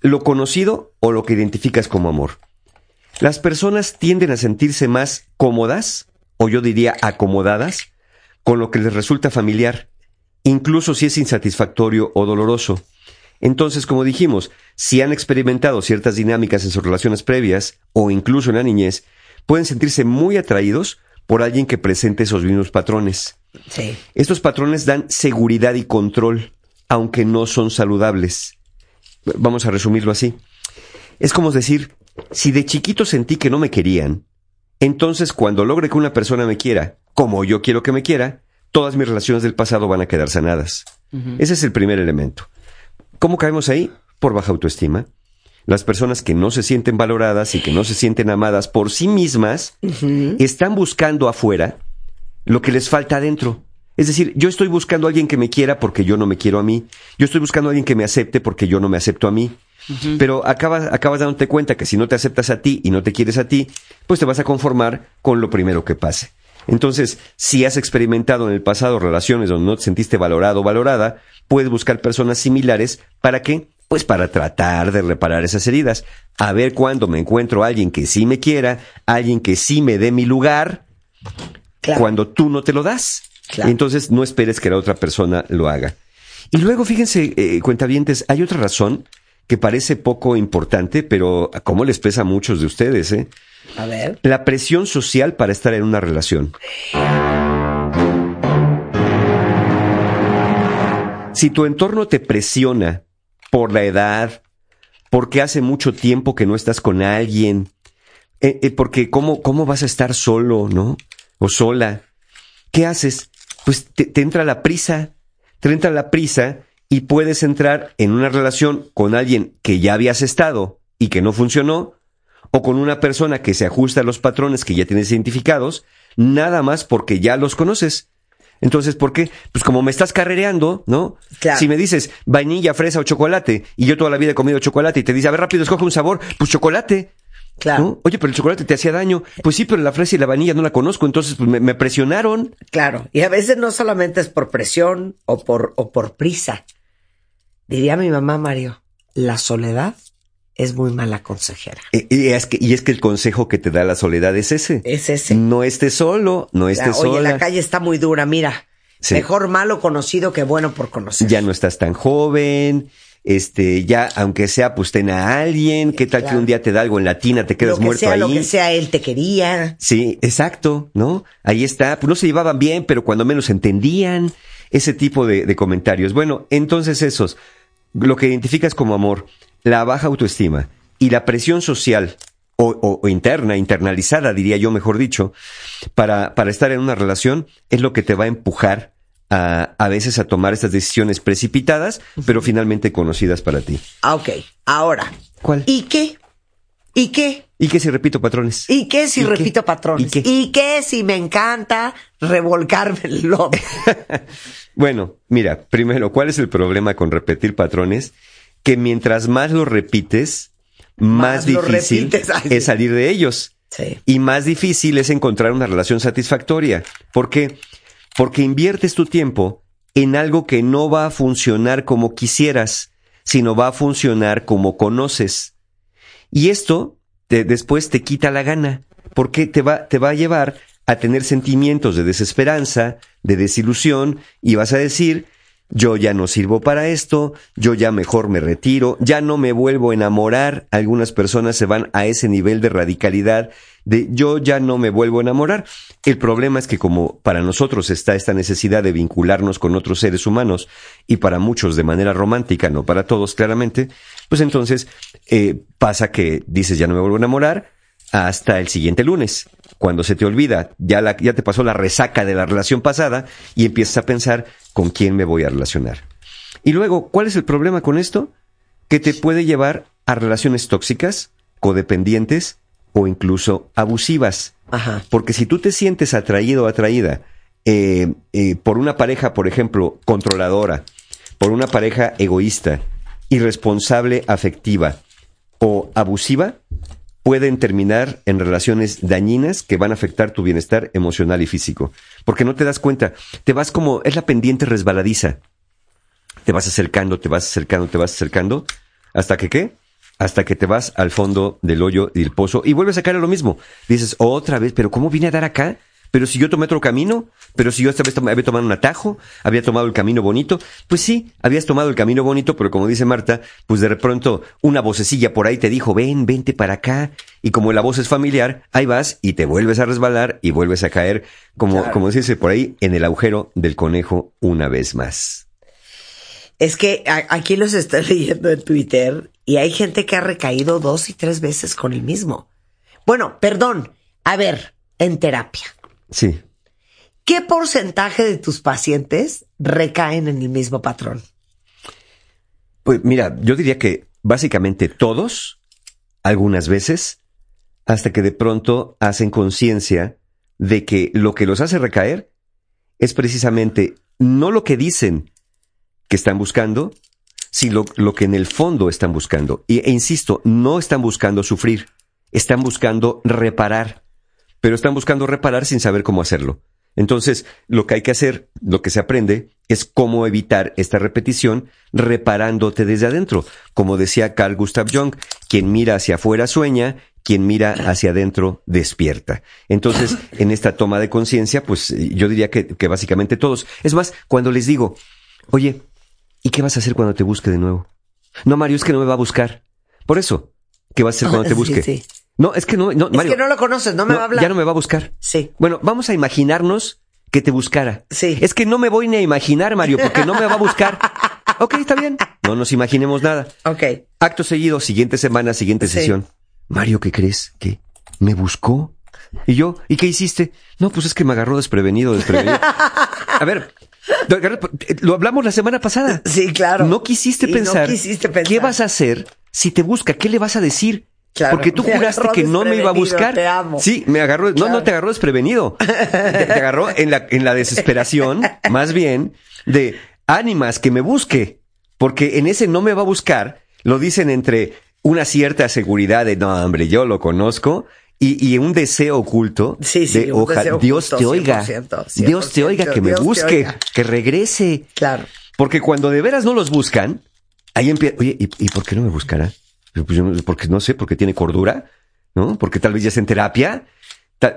Lo conocido o lo que identificas como amor. Las personas tienden a sentirse más cómodas, o yo diría acomodadas, con lo que les resulta familiar, incluso si es insatisfactorio o doloroso. Entonces, como dijimos, si han experimentado ciertas dinámicas en sus relaciones previas, o incluso en la niñez, pueden sentirse muy atraídos por alguien que presente esos mismos patrones. Sí. Estos patrones dan seguridad y control, aunque no son saludables. Vamos a resumirlo así. Es como decir, si de chiquito sentí que no me querían, entonces cuando logre que una persona me quiera, como yo quiero que me quiera, todas mis relaciones del pasado van a quedar sanadas. Ese es el primer elemento. ¿Cómo caemos ahí? Por baja autoestima. Las personas que no se sienten valoradas y que no se sienten amadas por sí mismas están buscando afuera lo que les falta adentro. Es decir, yo estoy buscando a alguien que me quiera porque yo no me quiero a mí. Yo estoy buscando a alguien que me acepte porque yo no me acepto a mí. Pero acabas, acabas dándote cuenta que si no te aceptas a ti y no te quieres a ti, pues te vas a conformar con lo primero que pase. Entonces, si has experimentado en el pasado relaciones donde no te sentiste valorado o valorada, puedes buscar personas similares para qué? Pues para tratar de reparar esas heridas. A ver cuándo me encuentro a alguien que sí me quiera, alguien que sí me dé mi lugar, Claro. cuando tú no te lo das. Claro. Entonces no esperes que la otra persona lo haga. Y luego, fíjense, eh, cuentavientes, hay otra razón que parece poco importante, pero cómo les pesa a muchos de ustedes, ¿eh? A ver. La presión social para estar en una relación. Si tu entorno te presiona por la edad, porque hace mucho tiempo que no estás con alguien, eh, eh, porque cómo, cómo vas a estar solo, ¿no? O sola. ¿Qué haces? Pues te, te entra la prisa, te entra la prisa y puedes entrar en una relación con alguien que ya habías estado y que no funcionó, o con una persona que se ajusta a los patrones que ya tienes identificados, nada más porque ya los conoces. Entonces, ¿por qué? Pues como me estás carrereando, ¿no? Claro. Si me dices vainilla, fresa o chocolate, y yo toda la vida he comido chocolate, y te dice, a ver, rápido, escoge un sabor, pues chocolate. Claro. ¿no? Oye, pero el chocolate te hacía daño. Pues sí, pero la fresa y la vainilla no la conozco, entonces pues, me, me presionaron. Claro, y a veces no solamente es por presión o por, o por prisa. Diría mi mamá Mario, la soledad es muy mala consejera. Y es, que, y es que el consejo que te da la soledad es ese. Es ese. No estés solo, no La- estés Oye, sola. la calle está muy dura, mira. Sí. Mejor malo conocido que bueno por conocer. ya no estás tan joven, este, ya, aunque sea, pues ten a alguien, qué tal que un día te da algo en la tina, te quedas lo que muerto sea, ahí. lo que sea, él te quería. Sí, exacto, ¿no? Ahí está, pues no se llevaban bien, pero cuando menos entendían, ese tipo de, de comentarios. Bueno, entonces esos, lo que identificas como amor, la baja autoestima y la presión social o, o- o interna, internalizada, diría yo, mejor dicho, para, para estar en una relación, es lo que te va a empujar a, a veces a tomar estas decisiones precipitadas, pero finalmente conocidas para ti. Ah, ok. Ahora. ¿Cuál? ¿Y qué? ¿Y qué? ¿Y qué si repito patrones? ¿Y qué si ¿Y qué? repito patrones? ¿Y qué? ¿Y qué si me encanta revolcarme el lodo? Bueno, mira, primero, ¿cuál es el problema con repetir patrones? Que mientras más lo repites, más, Más difícil es salir de ellos. Sí. Y más difícil es encontrar una relación satisfactoria. ¿Por qué? Porque inviertes tu tiempo en algo que no va a funcionar como quisieras, sino va a funcionar como conoces. Y esto te- después te quita la gana, porque te va, te va a llevar a tener sentimientos de desesperanza, de desilusión, y vas a decir, yo ya no sirvo para esto, yo ya mejor me retiro, ya no me vuelvo a enamorar. Algunas personas se van a ese nivel de radicalidad de yo ya no me vuelvo a enamorar. El problema es que como para nosotros está esta necesidad de vincularnos con otros seres humanos y para muchos de manera romántica, no para todos claramente, pues entonces eh, pasa que dices ya no me vuelvo a enamorar hasta el siguiente lunes. Cuando se te olvida, ya, ya te pasó la resaca de la relación pasada y empiezas a pensar con quién me voy a relacionar. Y luego, ¿cuál es el problema con esto? Que te puede llevar a relaciones tóxicas, codependientes o incluso abusivas. Ajá. Porque si tú te sientes atraído o atraída eh, eh, por una pareja, por ejemplo, controladora, por una pareja egoísta, irresponsable, afectiva o abusiva, pueden terminar en relaciones dañinas que van a afectar tu bienestar emocional y físico. Porque no te das cuenta, te vas como, es la pendiente resbaladiza. Te vas acercando, te vas acercando, te vas acercando, hasta que qué? Hasta que te vas al fondo del hoyo y el pozo y vuelves a caer a lo mismo. Dices, otra vez, pero ¿cómo vine a dar acá? Pero si yo tomé otro camino, pero si yo esta vez tom- había tomado un atajo, había tomado el camino bonito, pues sí, habías tomado el camino bonito, pero como dice Marta, pues de pronto una vocecilla por ahí te dijo, ven, vente para acá, y como la voz es familiar, ahí vas y te vuelves a resbalar y vuelves a caer, como, como se dice por ahí, en el agujero del conejo una vez más. Es que aquí los estoy leyendo en Twitter y hay gente que ha recaído dos y tres veces con el mismo. Bueno, perdón. A ver, en terapia. Sí. ¿Qué porcentaje de tus pacientes recaen en el mismo patrón? Pues mira, yo diría que básicamente todos, algunas veces, hasta que de pronto hacen conciencia de que lo que los hace recaer es precisamente no lo que dicen que están buscando, sino lo que en el fondo están buscando. E insisto, no están buscando sufrir, están buscando reparar, pero están buscando reparar sin saber cómo hacerlo. Entonces, lo que hay que hacer, lo que se aprende, es cómo evitar esta repetición reparándote desde adentro. Como decía Carl Gustav Jung, quien mira hacia afuera sueña, quien mira hacia adentro despierta. Entonces, en esta toma de conciencia, pues yo diría que básicamente todos. Es más, cuando les digo, oye, ¿y qué vas a hacer cuando te busque de nuevo? No, Mario, es que no me va a buscar. Por eso, ¿qué vas a hacer cuando te Sí, busque? sí. No, es que no, no, Es Mario. que no lo conoces, no me va a hablar. Ya no me va a buscar. Sí. Bueno, vamos a imaginarnos que te buscara. Sí. Es que no me voy ni a imaginar, Mario, porque no me va a buscar. ok, está bien. No nos imaginemos nada. Ok. Acto seguido, siguiente semana, siguiente Sí. sesión. Mario, ¿qué crees? ¿Qué? ¿Me buscó? Y yo, ¿y qué hiciste? No, pues es que me agarró desprevenido, desprevenido. A ver, lo hablamos la semana pasada. Sí, claro. No quisiste Y no pensar. quisiste pensar. ¿Qué vas a hacer si te busca? ¿Qué le vas a decir? Claro, Porque tú juraste que no me iba a buscar. te amo. Sí, me agarró. No, no te agarró desprevenido. Te, te agarró en la, en la desesperación, más bien, de ánimas que me busque. Porque en ese no me va a buscar, lo dicen entre una cierta seguridad de no, hombre, yo lo conozco. Y, y un deseo oculto Sí, sí, de deseo Dios oculto, te oiga, 100%, Dios te oiga, que me Dios busque, que regrese. Claro. Porque cuando de veras no los buscan, ahí empieza, oye, ¿y, y por qué no me buscará? Pues yo porque no sé, porque tiene cordura, ¿no? Porque tal vez ya es en terapia,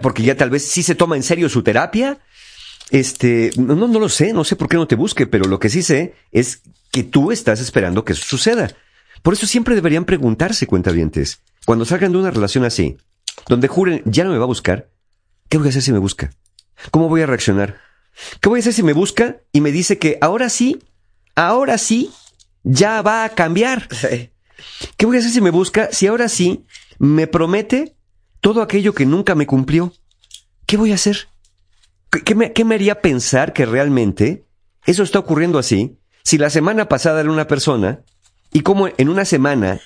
porque ya tal vez sí se toma en serio su terapia. Este, no, no, no lo sé, no sé por qué no te busque, pero lo que sí sé es que tú estás esperando que eso suceda. Por eso siempre deberían preguntarse, cuentavientes, cuando salgan de una relación así, donde juren, ya no me va a buscar, ¿qué voy a hacer si me busca? ¿Cómo voy a reaccionar? ¿Qué voy a hacer si me busca y me dice que ahora sí, ahora sí, ya va a cambiar? ¿Qué voy a hacer si me busca si ahora sí me promete todo aquello que nunca me cumplió? ¿Qué voy a hacer? ¿Qué, qué me, qué me haría pensar que realmente eso está ocurriendo así si la semana pasada era una persona y como en una semana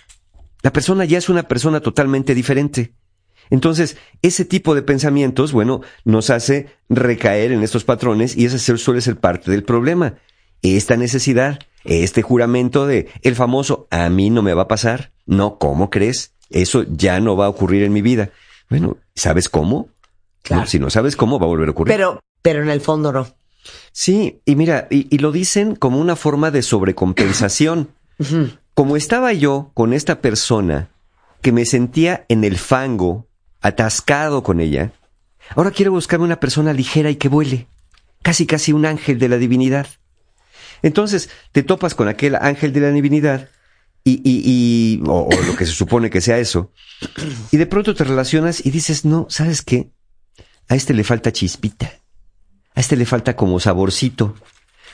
la persona ya es una persona totalmente diferente? Entonces, ese tipo de pensamientos, bueno, nos hace recaer en estos patrones y ese suele ser parte del problema. Esta necesidad, este juramento de el famoso a mí no me va a pasar. No, ¿cómo crees? Eso ya no va a ocurrir en mi vida. Bueno, ¿sabes cómo? Claro. No, si no sabes cómo, va a volver a ocurrir. Pero, pero en el fondo no. Sí, y mira, y, y lo dicen como una forma de sobrecompensación. Como estaba yo con esta persona que me sentía en el fango, atascado con ella, ahora quiero buscarme una persona ligera y que vuele, casi casi un ángel de la divinidad. Entonces te topas con aquel ángel de la divinidad y, y, y o, lo que se supone que sea eso, y de pronto te relacionas y dices, no, ¿sabes qué? A este le falta chispita. A este le falta como saborcito.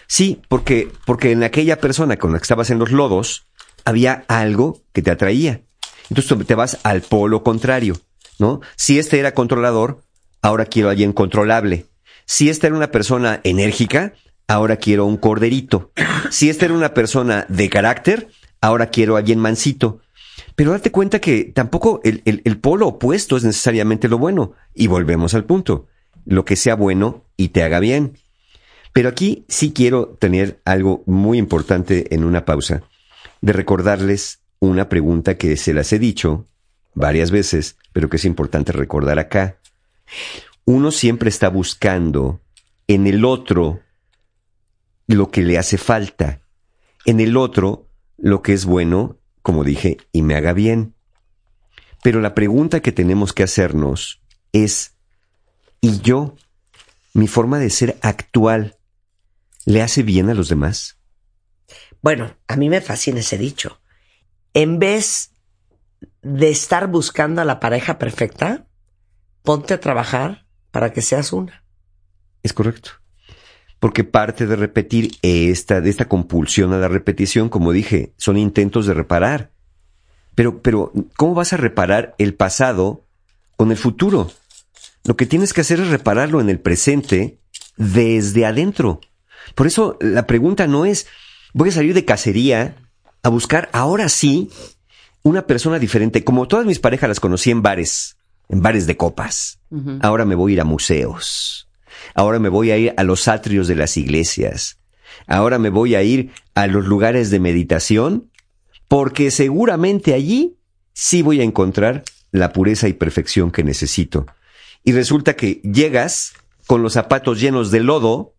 Sí, porque, porque en aquella persona con la que estabas en los lodos había algo que te atraía. Entonces te vas al polo contrario, ¿no? Si este era controlador, ahora quiero a alguien controlable. Si esta era una persona enérgica, ahora quiero un corderito. Si esta era una persona de carácter, ahora quiero a alguien mansito. Pero date cuenta que tampoco el, el- el polo opuesto es necesariamente lo bueno. Y volvemos al punto. Lo que sea bueno y te haga bien. Pero aquí sí quiero tener algo muy importante en una pausa, de recordarles una pregunta que se las he dicho varias veces, pero que es importante recordar acá. Uno siempre está buscando en el otro lo que le hace falta, en el otro lo que es bueno, como dije, y me haga bien. Pero la pregunta que tenemos que hacernos es, ¿y yo, mi forma de ser actual, le hace bien a los demás? Bueno, a mí me fascina ese dicho. En vez de estar buscando a la pareja perfecta, ponte a trabajar para que seas una. Es correcto. Porque parte de repetir esta, de esta compulsión a la repetición, como dije, son intentos de reparar. Pero, pero, ¿cómo vas a reparar el pasado con el futuro? Lo que tienes que hacer es repararlo en el presente desde adentro. Por eso la pregunta no es, voy a salir de cacería a buscar ahora sí una persona diferente. Como todas mis parejas las conocí en bares, en bares de copas. Ahora me voy a ir a museos. Ahora me voy a ir a los atrios de las iglesias. Ahora me voy a ir a los lugares de meditación porque seguramente allí sí voy a encontrar la pureza y perfección que necesito. Y resulta que llegas con los zapatos llenos de lodo,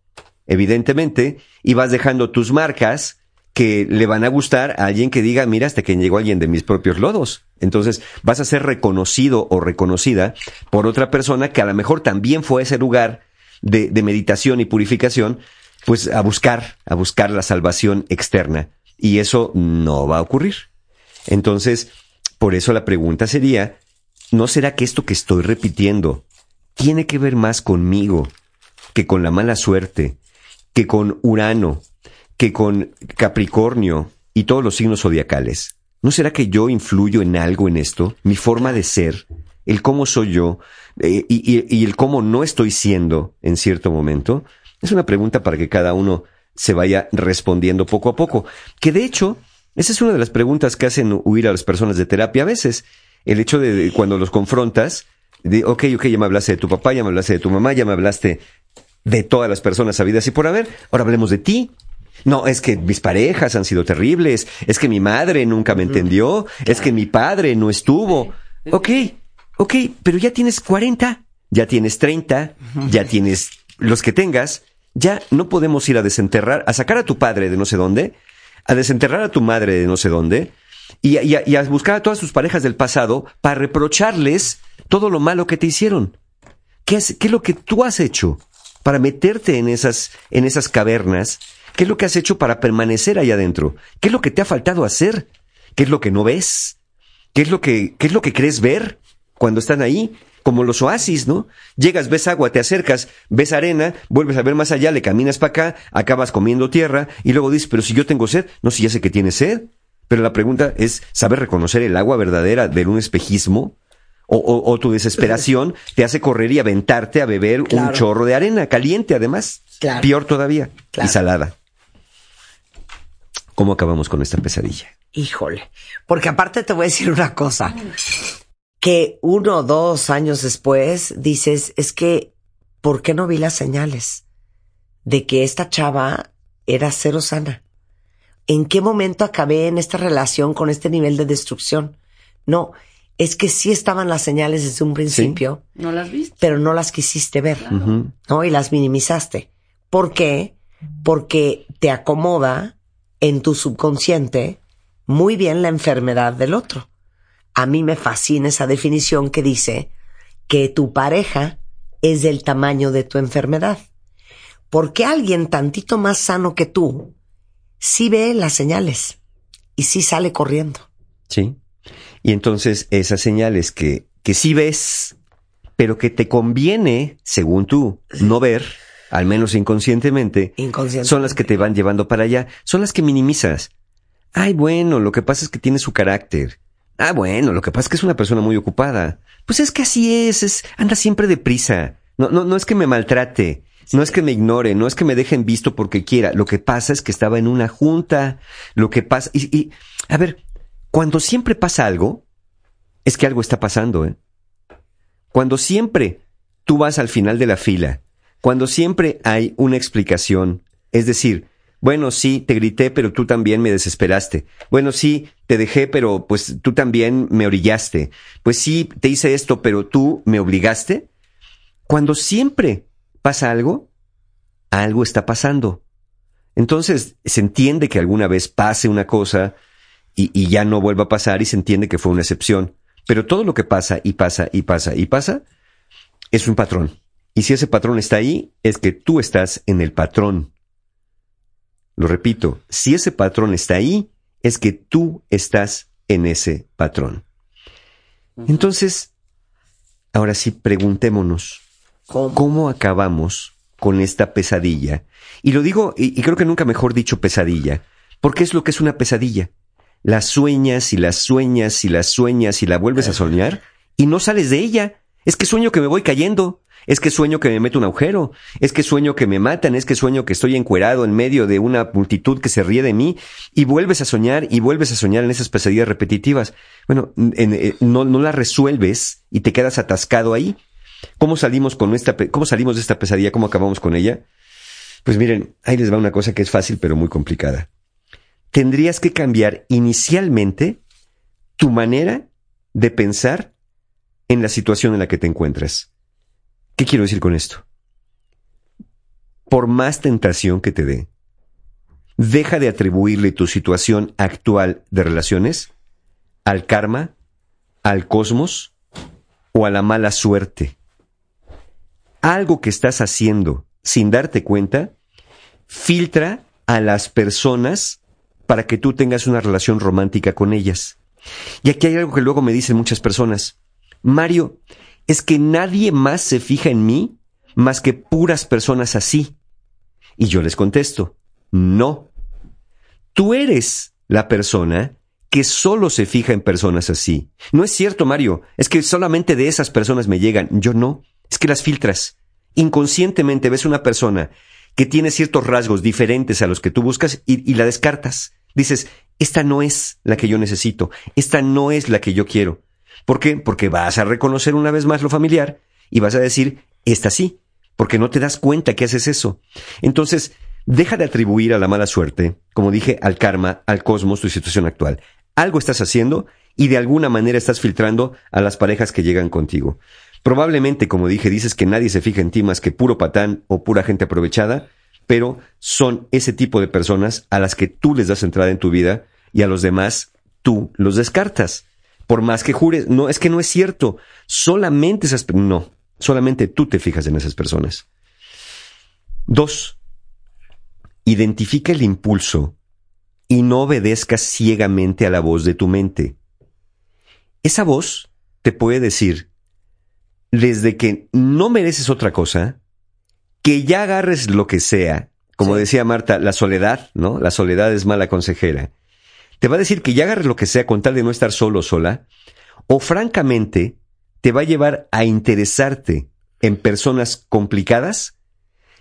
evidentemente, y vas dejando tus marcas que le van a gustar a alguien que diga, mira, hasta que llegó alguien de mis propios lodos. Entonces vas a ser reconocido o reconocida por otra persona que a lo mejor también fue a ese lugar de, de meditación y purificación, pues a buscar, a buscar la salvación externa. Y eso no va a ocurrir. Entonces, por eso la pregunta sería, ¿no será que esto que estoy repitiendo tiene que ver más conmigo que con la mala suerte, que con Urano, que con Capricornio y todos los signos zodiacales. ¿No será que yo influyo en algo en esto? Mi forma de ser, el cómo soy yo eh, y, el cómo no estoy siendo en cierto momento. Es una pregunta para que cada uno se vaya respondiendo poco a poco. Que de hecho, esa es una de las preguntas que hacen huir a las personas de terapia a veces. El hecho de, de cuando los confrontas, de, ok, ok, ya me hablaste de tu papá, ya me hablaste de tu mamá, ya me hablaste de todas las personas sabidas y por haber, ahora hablemos de ti. No, es que mis parejas han sido terribles, es que mi madre nunca me entendió, es que mi padre no estuvo. Ok, ok, pero ya tienes 40, ya tienes 30, ya tienes los que tengas, ya no podemos ir a desenterrar, a sacar a tu padre de no sé dónde, a desenterrar a tu madre de no sé dónde, y, a- y a- y a buscar a todas tus parejas del pasado para reprocharles todo lo malo que te hicieron. ¿Qué es, qué es lo que tú has hecho para meterte en esas, en esas cavernas? ¿Qué es lo que has hecho para permanecer ahí adentro? ¿Qué es lo que te ha faltado hacer? ¿Qué es lo que no ves? ¿Qué es lo que, qué es lo que crees ver cuando están ahí? Como los oasis, ¿no? Llegas, ves agua, te acercas, ves arena, vuelves a ver más allá, le caminas para acá, acabas comiendo tierra y luego dices, pero si yo tengo sed, no, si ya sé que tienes sed. Pero la pregunta es, ¿saber reconocer el agua verdadera de un espejismo? O, o- o tu desesperación te hace correr y aventarte a beber un chorro de arena, caliente además. Claro. Peor todavía. Claro. Y salada. ¿Cómo acabamos con esta pesadilla? Híjole. Porque aparte te voy a decir una cosa. Que uno o dos años después dices, es que, ¿por qué no vi las señales? De que esta chava era cero sana. ¿En qué momento acabé en esta relación con este nivel de destrucción? No, es que sí estaban las señales desde un principio, ¿No las viste? pero no las quisiste ver. ¿no? Y las minimizaste. ¿Por qué? Porque te acomoda en tu subconsciente muy bien la enfermedad del otro. A mí me fascina esa definición que dice que tu pareja es del tamaño de tu enfermedad. Porque alguien tantito más sano que tú sí ve las señales y sí sale corriendo. Sí. Y entonces esas señales que, que sí ves, pero que te conviene, según tú, no ver, al menos inconscientemente, Inconsciente. son las que te van llevando para allá, son las que minimizas. Ay, bueno, lo que pasa es que tiene su carácter. Ah, bueno, lo que pasa es que es una persona muy ocupada. Pues es que así es, es anda siempre deprisa. No, no, no es que me maltrate, no es que me ignore, no es que me dejen visto porque quiera. Lo que pasa es que estaba en una junta. Lo que pasa, y, y a ver, cuando siempre pasa algo, es que algo está pasando, ¿eh? Cuando siempre tú vas al final de la fila, cuando siempre hay una explicación, es decir, Bueno, sí, te grité, pero tú también me desesperaste. Bueno, sí, te dejé, pero pues tú también me orillaste. Pues sí, te hice esto, pero tú me obligaste. Cuando siempre pasa algo, algo está pasando. Entonces se entiende que alguna vez pase una cosa y, y ya no vuelva a pasar y se entiende que fue una excepción. Pero todo lo que pasa y pasa y pasa y pasa es un patrón. Y si ese patrón está ahí, es que tú estás en el patrón. Lo repito, si ese patrón está ahí, es que tú estás en ese patrón. Entonces, ahora sí, preguntémonos, ¿cómo, acabamos con esta pesadilla? Y lo digo, y, y creo que nunca mejor dicho pesadilla, porque es lo que es una pesadilla. La sueñas y la sueñas y la sueñas y la vuelves a soñar y no sales de ella. Es que sueño que me voy cayendo. Es que sueño que me meto un agujero. Es que sueño que me matan. Es que sueño que estoy encuerado en medio de una multitud que se ríe de mí. Y vuelves a soñar y vuelves a soñar en esas pesadillas repetitivas. Bueno, en- eh, no, no las resuelves y te quedas atascado ahí. ¿Cómo salimos con esta, cómo salimos de esta pesadilla? ¿Cómo acabamos con ella? Pues miren, ahí les va una cosa que es fácil pero muy complicada. Tendrías que cambiar inicialmente tu manera de pensar en la situación en la que te encuentras. ¿Qué quiero decir con esto? Por más tentación que te dé, deja de atribuirle tu situación actual de relaciones al karma, al cosmos o a la mala suerte. Algo que estás haciendo sin darte cuenta, filtra a las personas para que tú tengas una relación romántica con ellas. Y aquí hay algo que luego me dicen muchas personas. Mario, es que nadie más se fija en mí más que puras personas así. Y yo les contesto, no. Tú eres la persona que solo se fija en personas así. No es cierto, Mario, es que solamente de esas personas me llegan. Yo no, es que las filtras. Inconscientemente ves una persona que tiene ciertos rasgos diferentes a los que tú buscas y, y la descartas. Dices, esta no es la que yo necesito, esta no es la que yo quiero. ¿Por qué? Porque vas a reconocer una vez más lo familiar y vas a decir, esta sí, porque no te das cuenta que haces eso. Entonces, deja de atribuir a la mala suerte, como dije, al karma, al cosmos, tu situación actual. Algo estás haciendo y de alguna manera estás filtrando a las parejas que llegan contigo. Probablemente, como dije, dices que nadie se fija en ti más que puro patán o pura gente aprovechada, pero son ese tipo de personas a las que tú les das entrada en tu vida y a los demás tú los descartas. Por más que jures, no, es que no es cierto. Solamente esas, no, solamente tú te fijas en esas personas. Dos, identifica el impulso y no obedezcas ciegamente a la voz de tu mente. Esa voz te puede decir, desde que no mereces otra cosa, que ya agarres lo que sea, como decía Marta, la soledad, ¿no? La soledad es mala consejera. Te va a decir que ya agarres lo que sea con tal de no estar solo o sola, o francamente te va a llevar a interesarte en personas complicadas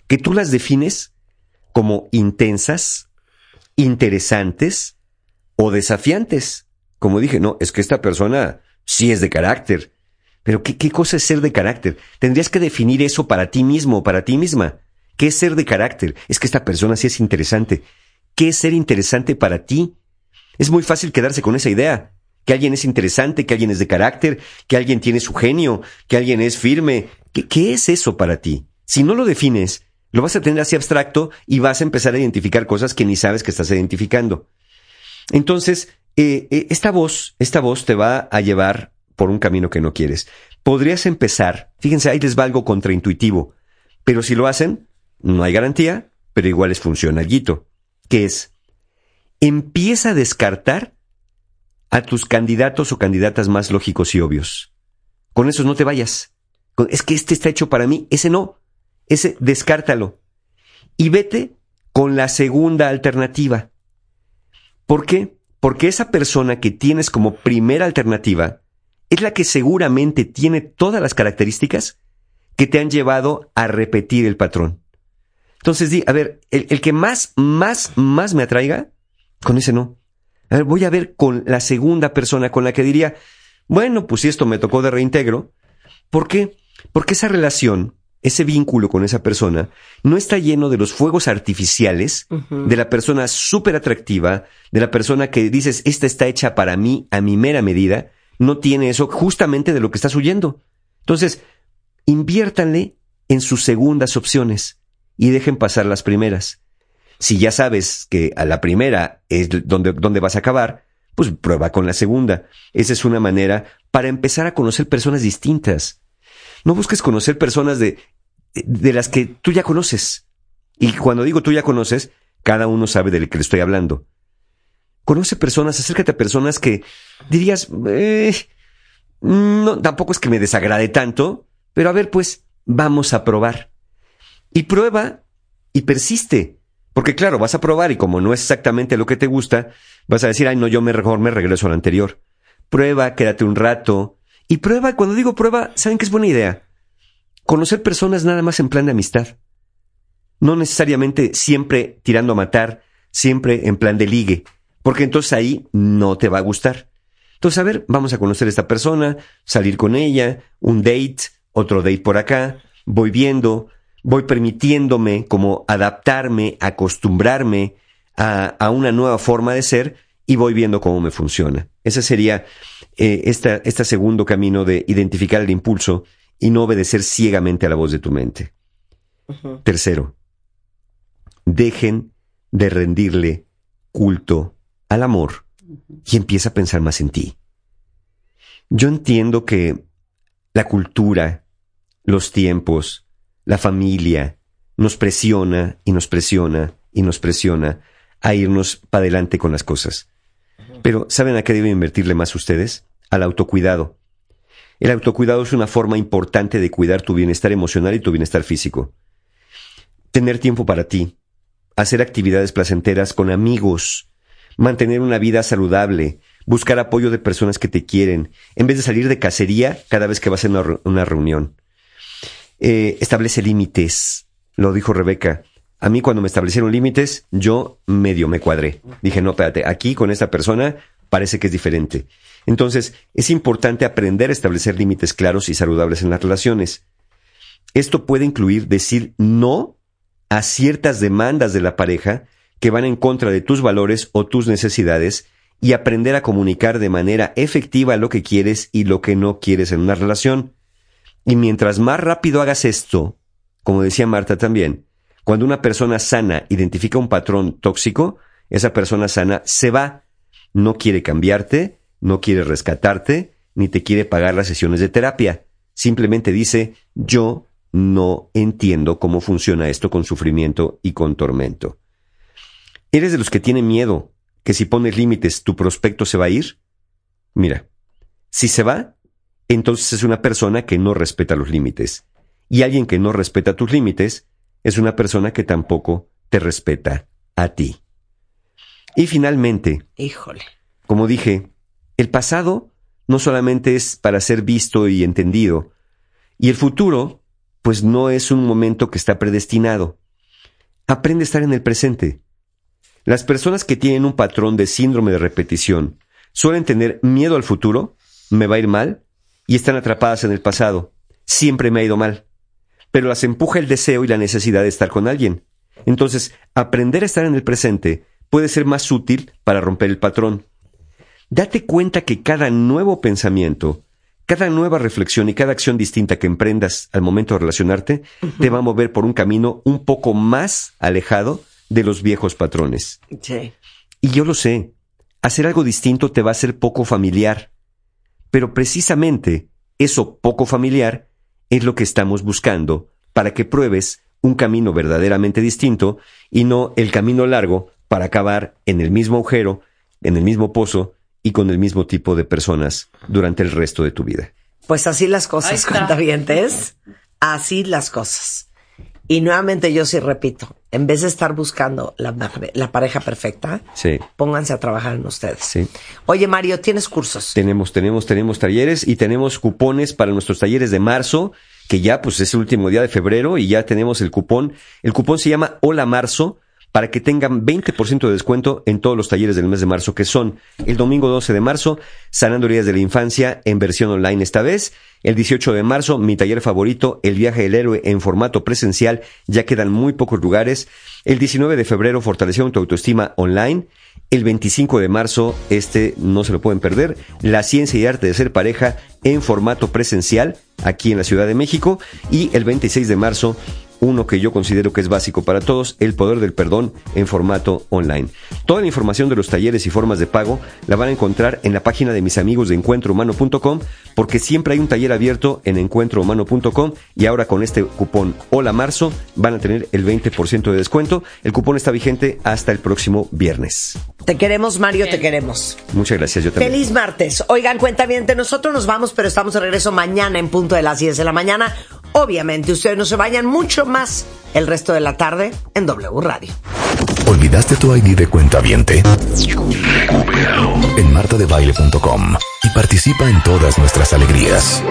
que tú las defines como intensas, interesantes o desafiantes. Como dije, no, es que esta persona sí es de carácter. Pero ¿qué, qué cosa es ser de carácter? Tendrías que definir eso para ti mismo o para ti misma. ¿Qué es ser de carácter? Es que esta persona sí es interesante. ¿Qué es ser interesante para ti? Es muy fácil quedarse con esa idea. Que alguien es interesante, que alguien es de carácter, que alguien tiene su genio, que alguien es firme. ¿Qué, es eso para ti? Si no lo defines, lo vas a tener así abstracto y vas a empezar a identificar cosas que ni sabes que estás identificando. Entonces, eh, eh, esta voz, esta voz te va a llevar por un camino que no quieres. Podrías empezar, fíjense, ahí les va algo contraintuitivo, pero si lo hacen, no hay garantía, pero igual les funciona algo, que es, empieza a descartar a tus candidatos o candidatas más lógicos y obvios. Con esos no te vayas. Es que este está hecho para mí, ese no. Ese descártalo. Y vete con la segunda alternativa. ¿Por qué? Porque esa persona que tienes como primera alternativa es la que seguramente tiene todas las características que te han llevado a repetir el patrón. Entonces di, a ver, el, el que más, más, más me atraiga, con ese no. A ver, voy a ver con la segunda persona con la que diría, bueno, pues si esto me tocó de reintegro, ¿por qué? Porque esa relación ese vínculo con esa persona no está lleno de los fuegos artificiales de la persona súper atractiva, de la persona que dices, esta está hecha para mí a mi mera medida, no tiene eso justamente de lo que estás huyendo. Entonces, inviértanle en sus segundas opciones y dejen pasar las primeras. Si ya sabes que a la primera es donde, donde vas a acabar, pues prueba con la segunda. Esa es una manera para empezar a conocer personas distintas. No busques conocer personas de, de las que tú ya conoces. Y cuando digo tú ya conoces, cada uno sabe del que le estoy hablando. Conoce personas, acércate a personas que dirías, eh, no, tampoco es que me desagrade tanto, pero a ver, pues, vamos a probar. Y prueba y persiste. Porque claro, vas a probar y como no es exactamente lo que te gusta, vas a decir, ay, no, yo me regreso al anterior. Prueba, quédate un rato. Y prueba, cuando digo prueba, ¿saben que es buena idea? Conocer personas nada más en plan de amistad. No necesariamente siempre tirando a matar, siempre en plan de ligue, porque entonces ahí no te va a gustar. Entonces, a ver, vamos a conocer a esta persona, salir con ella, un date, otro date por acá, voy viendo, voy permitiéndome como adaptarme, acostumbrarme a, a una nueva forma de ser y voy viendo cómo me funciona. Ese sería eh, esta, este segundo camino de identificar el impulso y no obedecer ciegamente a la voz de tu mente. Tercero, dejen de rendirle culto al amor y empieza a pensar más en ti. Yo entiendo que la cultura, los tiempos, la familia nos presiona y nos presiona y nos presiona a irnos para adelante con las cosas. Pero ¿saben a qué deben invertirle más ustedes? Al autocuidado. El autocuidado es una forma importante de cuidar tu bienestar emocional y tu bienestar físico. Tener tiempo para ti, hacer actividades placenteras con amigos, mantener una vida saludable, buscar apoyo de personas que te quieren, en vez de salir de cacería cada vez que vas a una, una reunión. Eh, establece límites, lo dijo Rebeca. A mí cuando me establecieron límites, yo medio me cuadré. Dije, no, espérate, aquí con esta persona parece que es diferente. Entonces, es importante aprender a establecer límites claros y saludables en las relaciones. Esto puede incluir decir no a ciertas demandas de la pareja que van en contra de tus valores o tus necesidades y aprender a comunicar de manera efectiva lo que quieres y lo que no quieres en una relación. Y mientras más rápido hagas esto, como decía Marta también, cuando una persona sana identifica un patrón tóxico, esa persona sana se va, no quiere cambiarte, no quiere rescatarte, ni te quiere pagar las sesiones de terapia. Simplemente dice, yo no entiendo cómo funciona esto con sufrimiento y con tormento. ¿Eres de los que tienen miedo que si pones límites tu prospecto se va a ir? Mira, si se va, entonces es una persona que no respeta los límites. Y alguien que no respeta tus límites es una persona que tampoco te respeta a ti. Y finalmente, Híjole. como dije, el pasado no solamente es para ser visto y entendido, y el futuro, pues no es un momento que está predestinado. Aprende a estar en el presente. Las personas que tienen un patrón de síndrome de repetición suelen tener miedo al futuro, me va a ir mal, y están atrapadas en el pasado. Siempre me ha ido mal. Pero las empuja el deseo y la necesidad de estar con alguien. Entonces, aprender a estar en el presente puede ser más útil para romper el patrón. Date cuenta que cada nuevo pensamiento, cada nueva reflexión y cada acción distinta que emprendas al momento de relacionarte te va a mover por un camino un poco más alejado de los viejos patrones. Sí. Y yo lo sé, hacer algo distinto te va a ser poco familiar. Pero precisamente eso poco familiar es lo que estamos buscando para que pruebes un camino verdaderamente distinto y no el camino largo para acabar en el mismo agujero, en el mismo pozo y con el mismo tipo de personas durante el resto de tu vida. Pues así las cosas, cuentavientes. Así las cosas. Y nuevamente yo sí repito, en vez de estar buscando la, pare- la pareja perfecta, Sí, pónganse a trabajar en ustedes. sí. Oye, Mario, ¿tienes cursos? Tenemos, tenemos, tenemos talleres y tenemos cupones para nuestros talleres de marzo, que ya pues es el último día de febrero y ya tenemos el cupón. El cupón se llama Hola Marzo para que tengan 20% de descuento en todos los talleres del mes de marzo, que son el domingo 12 de marzo, Sanando Heridas de la Infancia en versión online esta vez, el 18 de marzo, mi taller favorito, El viaje del héroe en formato presencial, ya quedan muy pocos lugares, el 19 de febrero, Fortaleciendo tu autoestima online, el 25 de marzo, este no se lo pueden perder, La ciencia y arte de ser pareja en formato presencial aquí en la Ciudad de México y el 26 de marzo uno que yo considero que es básico para todos, el poder del perdón en formato online. Toda la información de los talleres y formas de pago la van a encontrar en la página de mis amigos de encuentrohumano.com porque siempre hay un taller abierto en encuentrohumano.com y ahora con este cupón Hola Marzo van a tener el 20% de descuento. El cupón está vigente hasta el próximo viernes. Te queremos, Mario, te queremos. Muchas gracias, yo también. Feliz martes. Oigan, cuenta bien, nosotros nos vamos, pero estamos de regreso mañana en punto de las 10 de la mañana. Obviamente, ustedes no se vayan mucho más el resto de la tarde en W Radio. ¿Olvidaste tu ID de cuenta viente? En martadebaile.com y participa en todas nuestras alegrías.